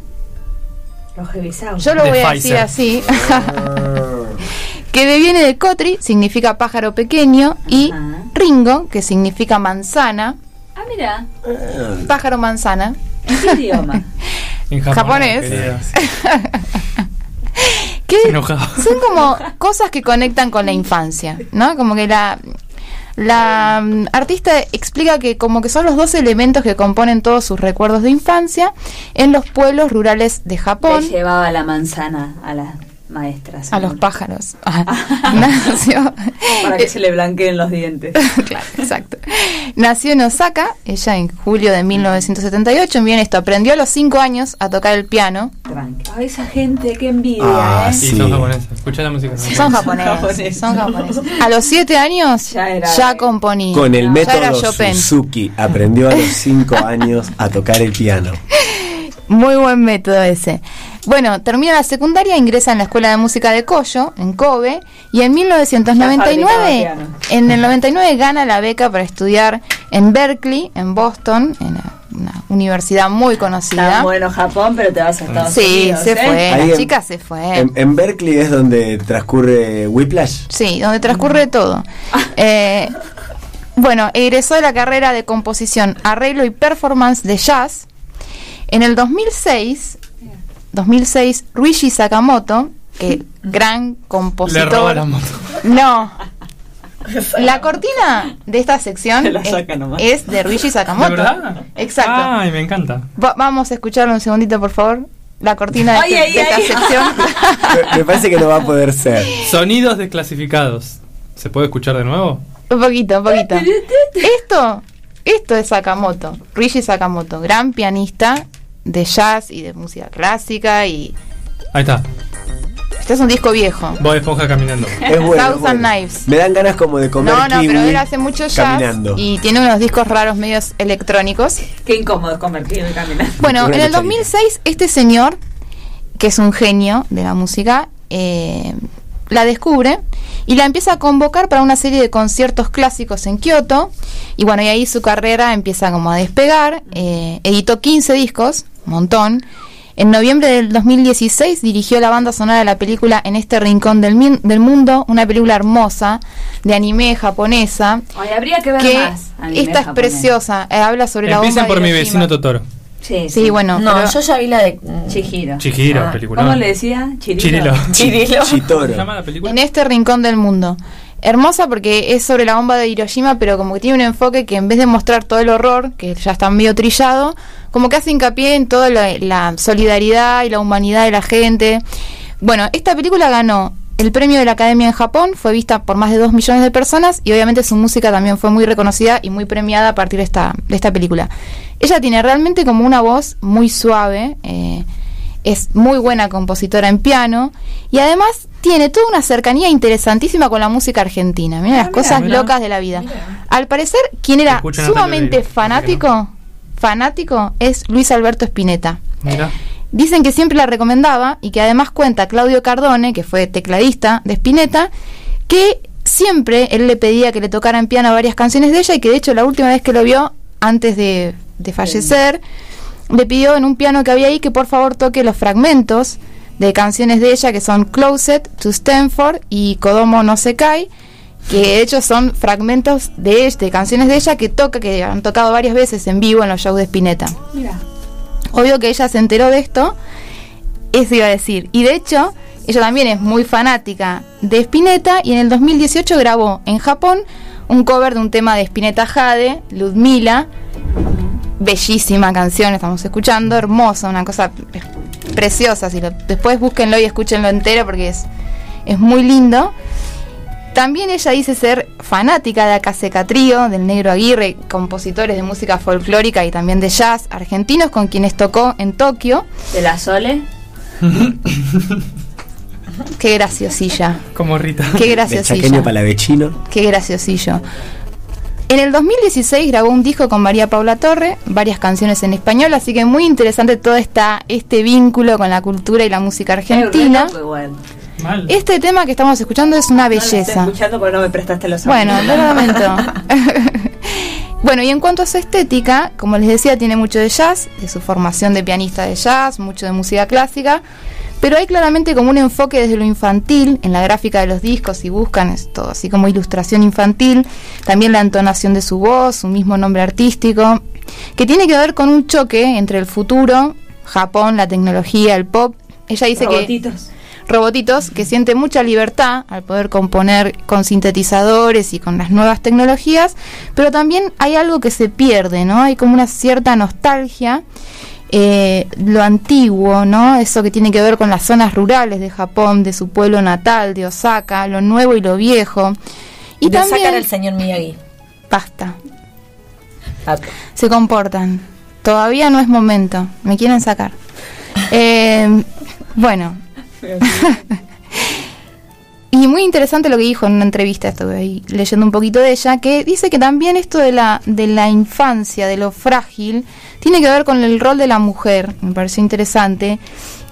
yo lo De voy a Pfizer. decir así. que deviene de Cotri, significa pájaro pequeño, y Ajá. Ringo, que significa manzana, Ah, mira. pájaro manzana. ¿En qué idioma? En Japonés. Que son como cosas que conectan con la infancia, ¿no? Como que la la mm, artista explica que como que son los dos elementos que componen todos sus recuerdos de infancia en los pueblos rurales de Japón. Le llevaba la manzana a las maestras. A los pájaros. Nació. Para que se le blanqueen los dientes. claro, exacto. Nació en Osaka, ella en julio de 1978. Bien, esto aprendió a los 5 años a tocar el piano. Tranqui. Ay, esa gente, qué envidia, Ah, ¿eh? Sí, Sí. son japoneses. Escuchá la música. Son japoneses. japoneses. Son japoneses. A los 7 años Ya ya, era- componía. Con el Ya método. Suzuki aprendió a los 5 años a tocar el piano. Muy buen método ese. Bueno, termina la secundaria, ingresa en la Escuela de Música de Koyo, en Kobe, y en Ya 1999, fabricaba piano. en el 99 gana la beca para estudiar en Berkeley, en Boston, en una, una universidad muy Está conocida. bueno Japón, pero te vas a Estados Sí, Unidos. se ¿eh? fue, Ahí la en- chica se fue. En, en Berkeley es donde transcurre Whiplash. Sí, donde transcurre todo. Eh, bueno, egresó de la carrera de composición, arreglo y performance de jazz. En el 2006, 2006 Ruichi Sakamoto, que gran Le compositor. roba la moto. No. La cortina de esta sección es, saca nomás. es de Ruichi Sakamoto. ¿De verdad? Exacto. Ay, me encanta. Va- vamos a escucharlo un segundito, por favor. La cortina de, Ay, este- ay, de esta ay. sección. Me, me parece que no va a poder ser. Sonidos desclasificados. ¿Se puede escuchar de nuevo? Un poquito, un poquito. Esto, esto es Sakamoto, Ryuji Sakamoto, gran pianista de jazz y de música clásica y Ahí está. este es un disco viejo. Bob Esponja caminando. Es bueno. es Thousand bueno. Knives. Me dan ganas como de comer No, no, kiwi pero él hace mucho jazz caminando. y tiene unos discos raros medios electrónicos. Qué incómodo es convertido y caminar. Bueno, Una en el cucharita. 2006 este señor, que es un genio de la música, eh, la descubre y la empieza a convocar para una serie de conciertos clásicos en Kioto. Y bueno, y ahí su carrera empieza como a despegar. Eh, editó 15 discos, un montón. En noviembre del 2016 dirigió la banda sonora de la película En este rincón del, min- del mundo, una película hermosa de anime japonesa. Ay, habría que ver Que más. anime esta es japonés. preciosa, eh, habla sobre la bomba Empiecen de por mi vecino Totoro. Sí, Sí, bueno, No, pero- yo ya vi la de. Chihiro. Chihiro, Ah, película. ¿Cómo le decía? Chirilo. Chirilo. Chirilo. ¿Cómo se Chitoro. llama la película? En este rincón del mundo. Hermosa porque es sobre la bomba de Hiroshima, pero como que tiene un enfoque que en vez de mostrar todo el horror, que ya está medio trillado, como que hace hincapié en toda la, la solidaridad y la humanidad de la gente. Bueno, esta película ganó el premio de la Academia en Japón, fue vista por más de 2 millones de personas y obviamente su música también fue muy reconocida y muy premiada a partir de esta, de esta película. Ella tiene realmente como una voz muy suave, eh, es muy buena compositora en piano y además tiene toda una cercanía interesantísima con la música argentina. Mira las cosas locas de la vida. Al parecer, quien era sumamente fanático, fanático es Luis Alberto Spinetta. Mira. Dicen que siempre la recomendaba y que además cuenta Claudio Cardone, que fue tecladista de Spinetta, que siempre él le pedía que le tocara en piano varias canciones de ella y que de hecho la última vez que lo vio, antes de, de fallecer, le pidió en un piano que había ahí que por favor toque los fragmentos de canciones de ella que son Closet to Stanford y Kodomo no se cae que de hecho son fragmentos de, de canciones de ella que toca que han tocado varias veces en vivo en los shows de Spinetta. Obvio que ella se enteró de esto, eso iba a decir. Y de hecho, ella también es muy fanática de Spinetta y en el 2018 grabó en Japón un cover de un tema de Spinetta Jade, Ludmila. Bellísima canción, estamos escuchando, hermosa, una cosa pre- preciosa. Si después búsquenlo y escúchenlo entero porque es, es muy lindo. También ella dice ser fanática de Acaseca Trío, del Negro Aguirre, compositores de música folclórica y también de jazz argentinos con quienes tocó en Tokio. ¿De la Sole? Qué graciosilla, Como Rita. qué graciosilla. chaqueño palavecino. Qué graciosillo. En el 2016 grabó un disco con María Paula Torre, varias canciones en español, así que muy interesante todo esta, este vínculo con la cultura y la música argentina. Mal. Este tema que estamos escuchando es una No lo estoy belleza. escuchando porque no me prestaste los Bueno, lo lamento. bueno, y en cuanto a su estética, como les decía, tiene mucho de jazz, de su formación de pianista de jazz, mucho de música clásica, pero hay claramente como un enfoque desde lo infantil en la gráfica de los discos, si buscan esto, así como ilustración infantil, también la entonación de su voz, su mismo nombre artístico, que tiene que ver con un choque entre el futuro, Japón, la tecnología, el pop. Ella dice que Robotitos. que siente mucha libertad al poder componer con sintetizadores y con las nuevas tecnologías, pero también hay algo que se pierde, ¿no? Hay como una cierta nostalgia, eh, lo antiguo, ¿no? Eso que tiene que ver con las zonas rurales de Japón, de su pueblo natal, de Osaka, lo nuevo y lo viejo. Y de también sacar al señor Miyagi. basta, se comportan. Todavía no es momento. Me quieren sacar. Eh, bueno. y muy interesante lo que dijo en una entrevista, estuve ahí leyendo un poquito de ella, que dice que también esto de la, de la infancia, de lo frágil, tiene que ver con el rol de la mujer. Me pareció interesante.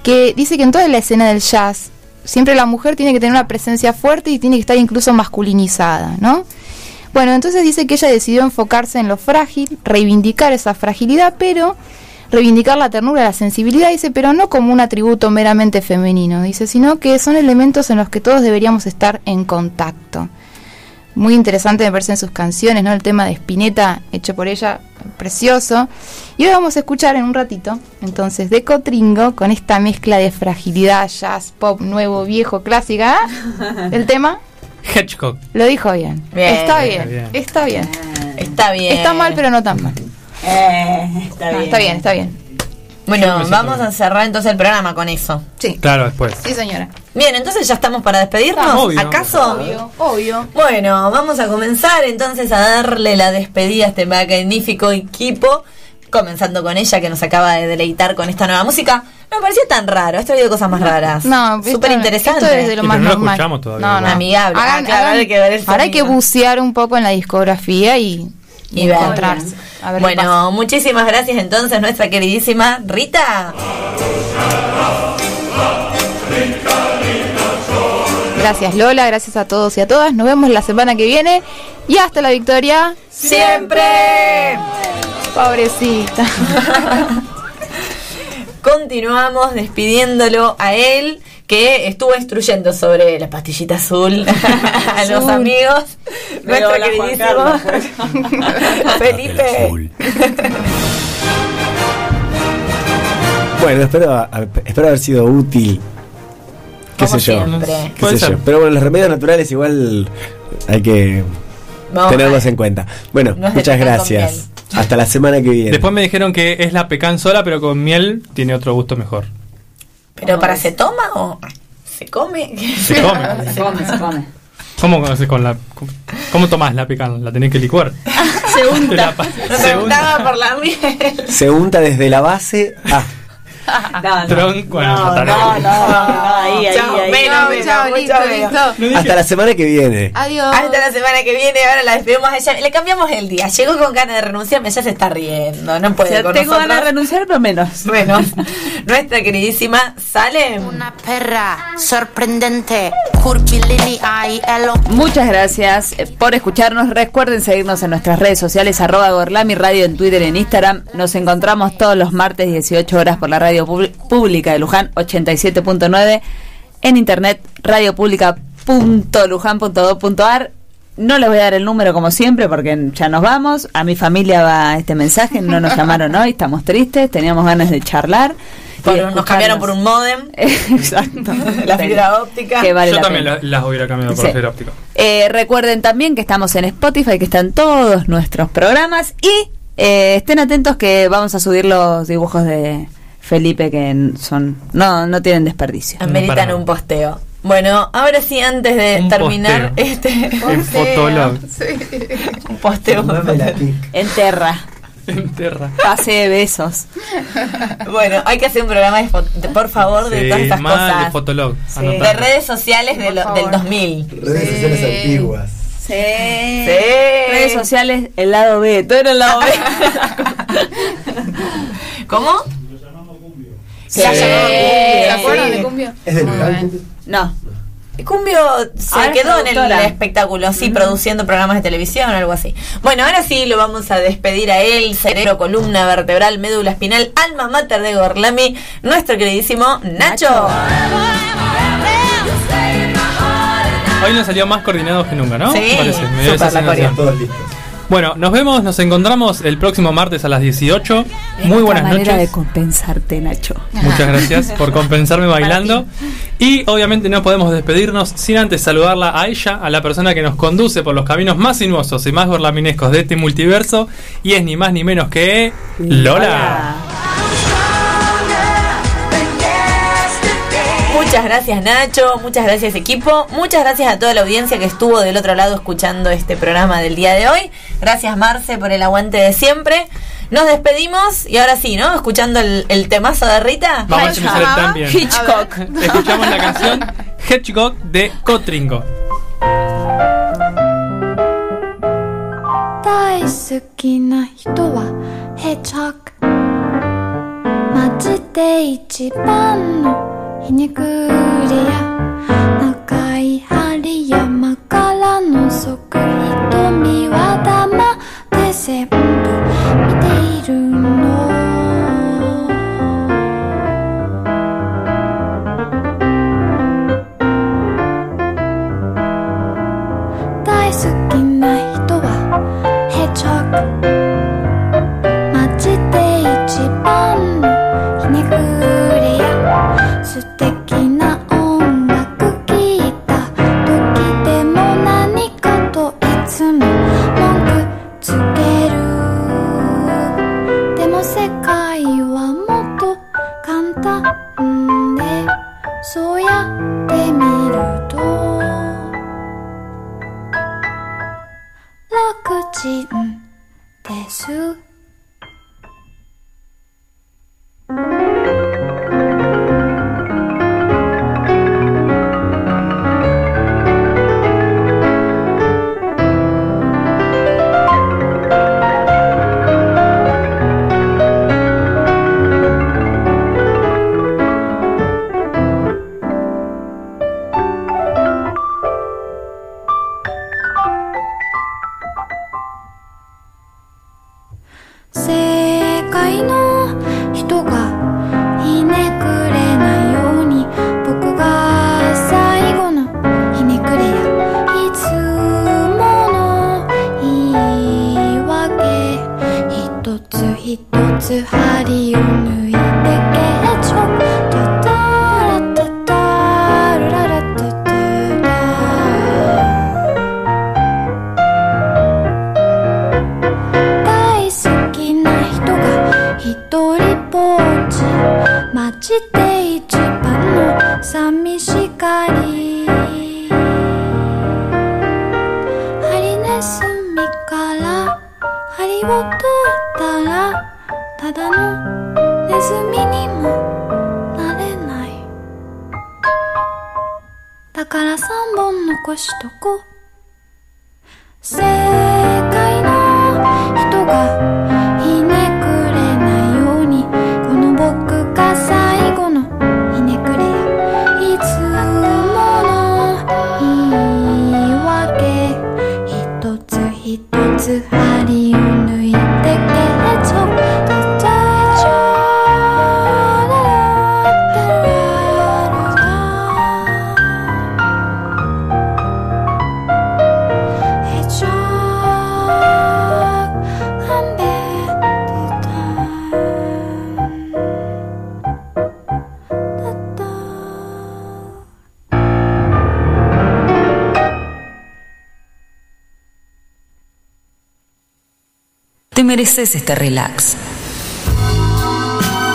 Que dice que en toda la escena del jazz, siempre la mujer tiene que tener una presencia fuerte y tiene que estar incluso masculinizada, ¿no? Bueno, entonces dice que ella decidió enfocarse en lo frágil, reivindicar esa fragilidad, pero reivindicar la ternura, la sensibilidad, dice, pero no como un atributo meramente femenino, dice, sino que son elementos en los que todos deberíamos estar en contacto. Muy interesante me parecen sus canciones, ¿no? El tema de Spinetta, hecho por ella, precioso. Y hoy vamos a escuchar en un ratito, entonces, de Cotringo, con esta mezcla de fragilidad, jazz, pop, nuevo, viejo, clásica. ¿ah? El tema Hedgehog. lo dijo bien. Bien, está bien. está bien. Está bien. Está mal, pero no tan mal. Eh, está bien. está bien, está bien. Bueno, vamos a cerrar entonces el programa con eso. Sí. Claro, después. Sí, señora. Bien, entonces ya estamos para despedirnos. Obvio. ¿Acaso? Obvio, obvio. Bueno, vamos a comenzar entonces a darle la despedida a este magnífico equipo. Comenzando con ella que nos acaba de deleitar con esta nueva música. No me pareció tan raro, esto ha habido cosas más raras. No, súper interesante. Esto es de lo Sí, más pero no lo escuchamos todavía, No, ¿no? no. Amigable. Claro, hay que ver el ahora hay que bucear un poco en la discografía y, Y encontrarse. A ver. Bueno, muchísimas gracias entonces nuestra queridísima Rita. Gracias Lola, gracias a todos y a todas. Nos vemos la semana que viene y hasta la victoria. ¡Siempre! Pobrecita. Continuamos despidiéndolo a él que estuvo instruyendo sobre la pastillita azul a los amigos. Nuestro queridísimo Felipe. Bueno, espero, espero haber sido útil. ¿Qué Como sé yo? siempre. ¿Qué Puede sé ser. yo? Pero bueno, los remedios naturales igual hay que Vamos tenerlos en cuenta. Bueno, muchas gracias. Hasta la semana que viene. Después me dijeron que es la pecan sola, pero con miel tiene otro gusto mejor. ¿Pero para se toma o se come? Se come. Se come, se come. ¿Cómo conoces con la cómo, cómo tomás la pecan? La tenés que licuar. Se la pa- Me se unta. por la miel. Se unta desde la base a. No, no. No, ya no, está. no, no, no, ahí, ahí, Chao, ahí. menos, Chao, menos, chao, mucho listo, menos. listo. Hasta la semana que viene. Adiós. Hasta la semana que viene, ahora la despedimos a ella. Le cambiamos el día. Llegó con ganas de renunciarme, ya se está riendo. No O puede sea, con tengo ganas de renunciar, pero menos. Bueno, nuestra queridísima Sale. Una perra sorprendente. Muchas gracias eh, por escucharnos. Recuerden seguirnos en nuestras redes sociales, arroba Gorlami Radio en Twitter y en Instagram. Nos encontramos todos los martes 18 horas por la radio Pub- pública de Luján 87.9. En internet, radiopublica.luján.do.ar. No les voy a dar el número como siempre porque ya nos vamos. A mi familia va este mensaje. No nos llamaron hoy, estamos tristes. Teníamos ganas de charlar. Por- nos cambiaron por un modem. Exacto. La fibra óptica. Que vale Yo la también pena. la- las hubiera cambiado por Sí. fibra óptica. Eh, recuerden también que estamos en Spotify, que están todos nuestros programas y eh, estén atentos que vamos a subir los dibujos de Felipe que son no no tienen desperdicio. Ameritan un posteo. Bueno, ahora sí, antes de Un terminar posteo. este En Fotolog. un posteo. En Terra, En Terra. pase de besos. Bueno, hay que hacer un programa de, de- por favor de Sí, todas estas mal de cosas. Fotolog. de redes sociales de lo- del 2000. Redes sociales antiguas. Sí. Sí. Redes sociales, el lado B, todo era el lado B. ¿Cómo? Sí. Se ha llamado ¿Se Cumbia, acuerdan sí. de Cumbio? ¿Es de Muy Luján? bien. No. Cumbio se Ahora quedó en el espectáculo, sí, produciendo programas de televisión o algo así. Bueno, ahora sí lo vamos a despedir a él, cerebro, columna vertebral, médula espinal, alma mater de Gorlami, nuestro queridísimo Nacho. Hoy nos salió más coordinados que nunca, ¿no? Sí, Me parece, me esa la. Todos listos. Bueno, nos vemos, nos encontramos el próximo martes a las 18. Muy buenas manera noches. de compensarte, Nacho. Muchas gracias por compensarme bailando. Y obviamente no podemos despedirnos sin antes saludarla a ella, a la persona que nos conduce por los caminos más sinuosos y más gorlaminescos de este multiverso. Y es ni más ni menos que Lola. Muchas gracias Nacho, muchas gracias equipo, muchas gracias a toda la audiencia que estuvo del otro lado escuchando este programa del día de hoy. Gracias Marce por el aguante de siempre. Nos despedimos y ahora sí, ¿no? Escuchando el, el temazo de Rita. Vamos a ver si me sale Ajá. tan bien. Hitchcock. Escuchamos la canción Hedgehog de Cotringo. 大好きな人はヘッジホッグ街で一番の ひねくりや。長い針山からのぞく mereces este relax.